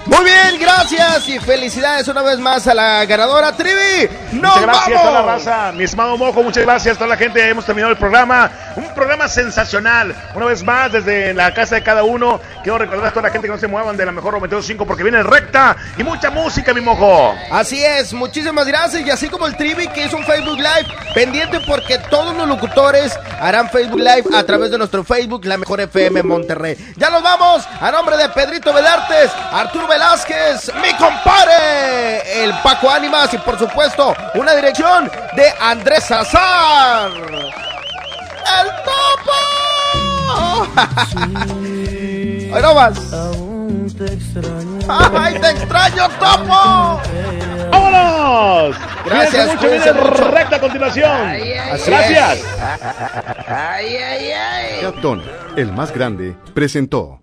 Muy bien, gracias. y felicidades una vez más a la ganadora Trivi. ¡Nos Muchas gracias a toda la vamos! raza, mi estimado Mojo, muchas gracias a toda la gente. Hemos terminado el programa, un programa sensacional. Una vez más, desde la casa de cada uno, quiero recordar a toda la gente que no se muevan de la mejor 92.5 porque viene recta y mucha música, mi Mojo. Así es, muchísimas gracias. Y así como el Trivi que hizo un Facebook Live, pendiente porque todos los locutores harán Facebook Live a través de nuestro Facebook, La Mejor FM Monterrey. Ya nos vamos, a nombre de Pedrito Vedartes, Arturo Velázquez, mi compadre, el Paco Ánimas y por supuesto una dirección de Andrés Salazar. ¡El topo! ¡Ahí no más! ¡Ay, te extraño, topo! ¡Vámonos! Gracias, mucho, cuídense mucho. recta a continuación. Así Gracias. Captón, el más grande, presentó.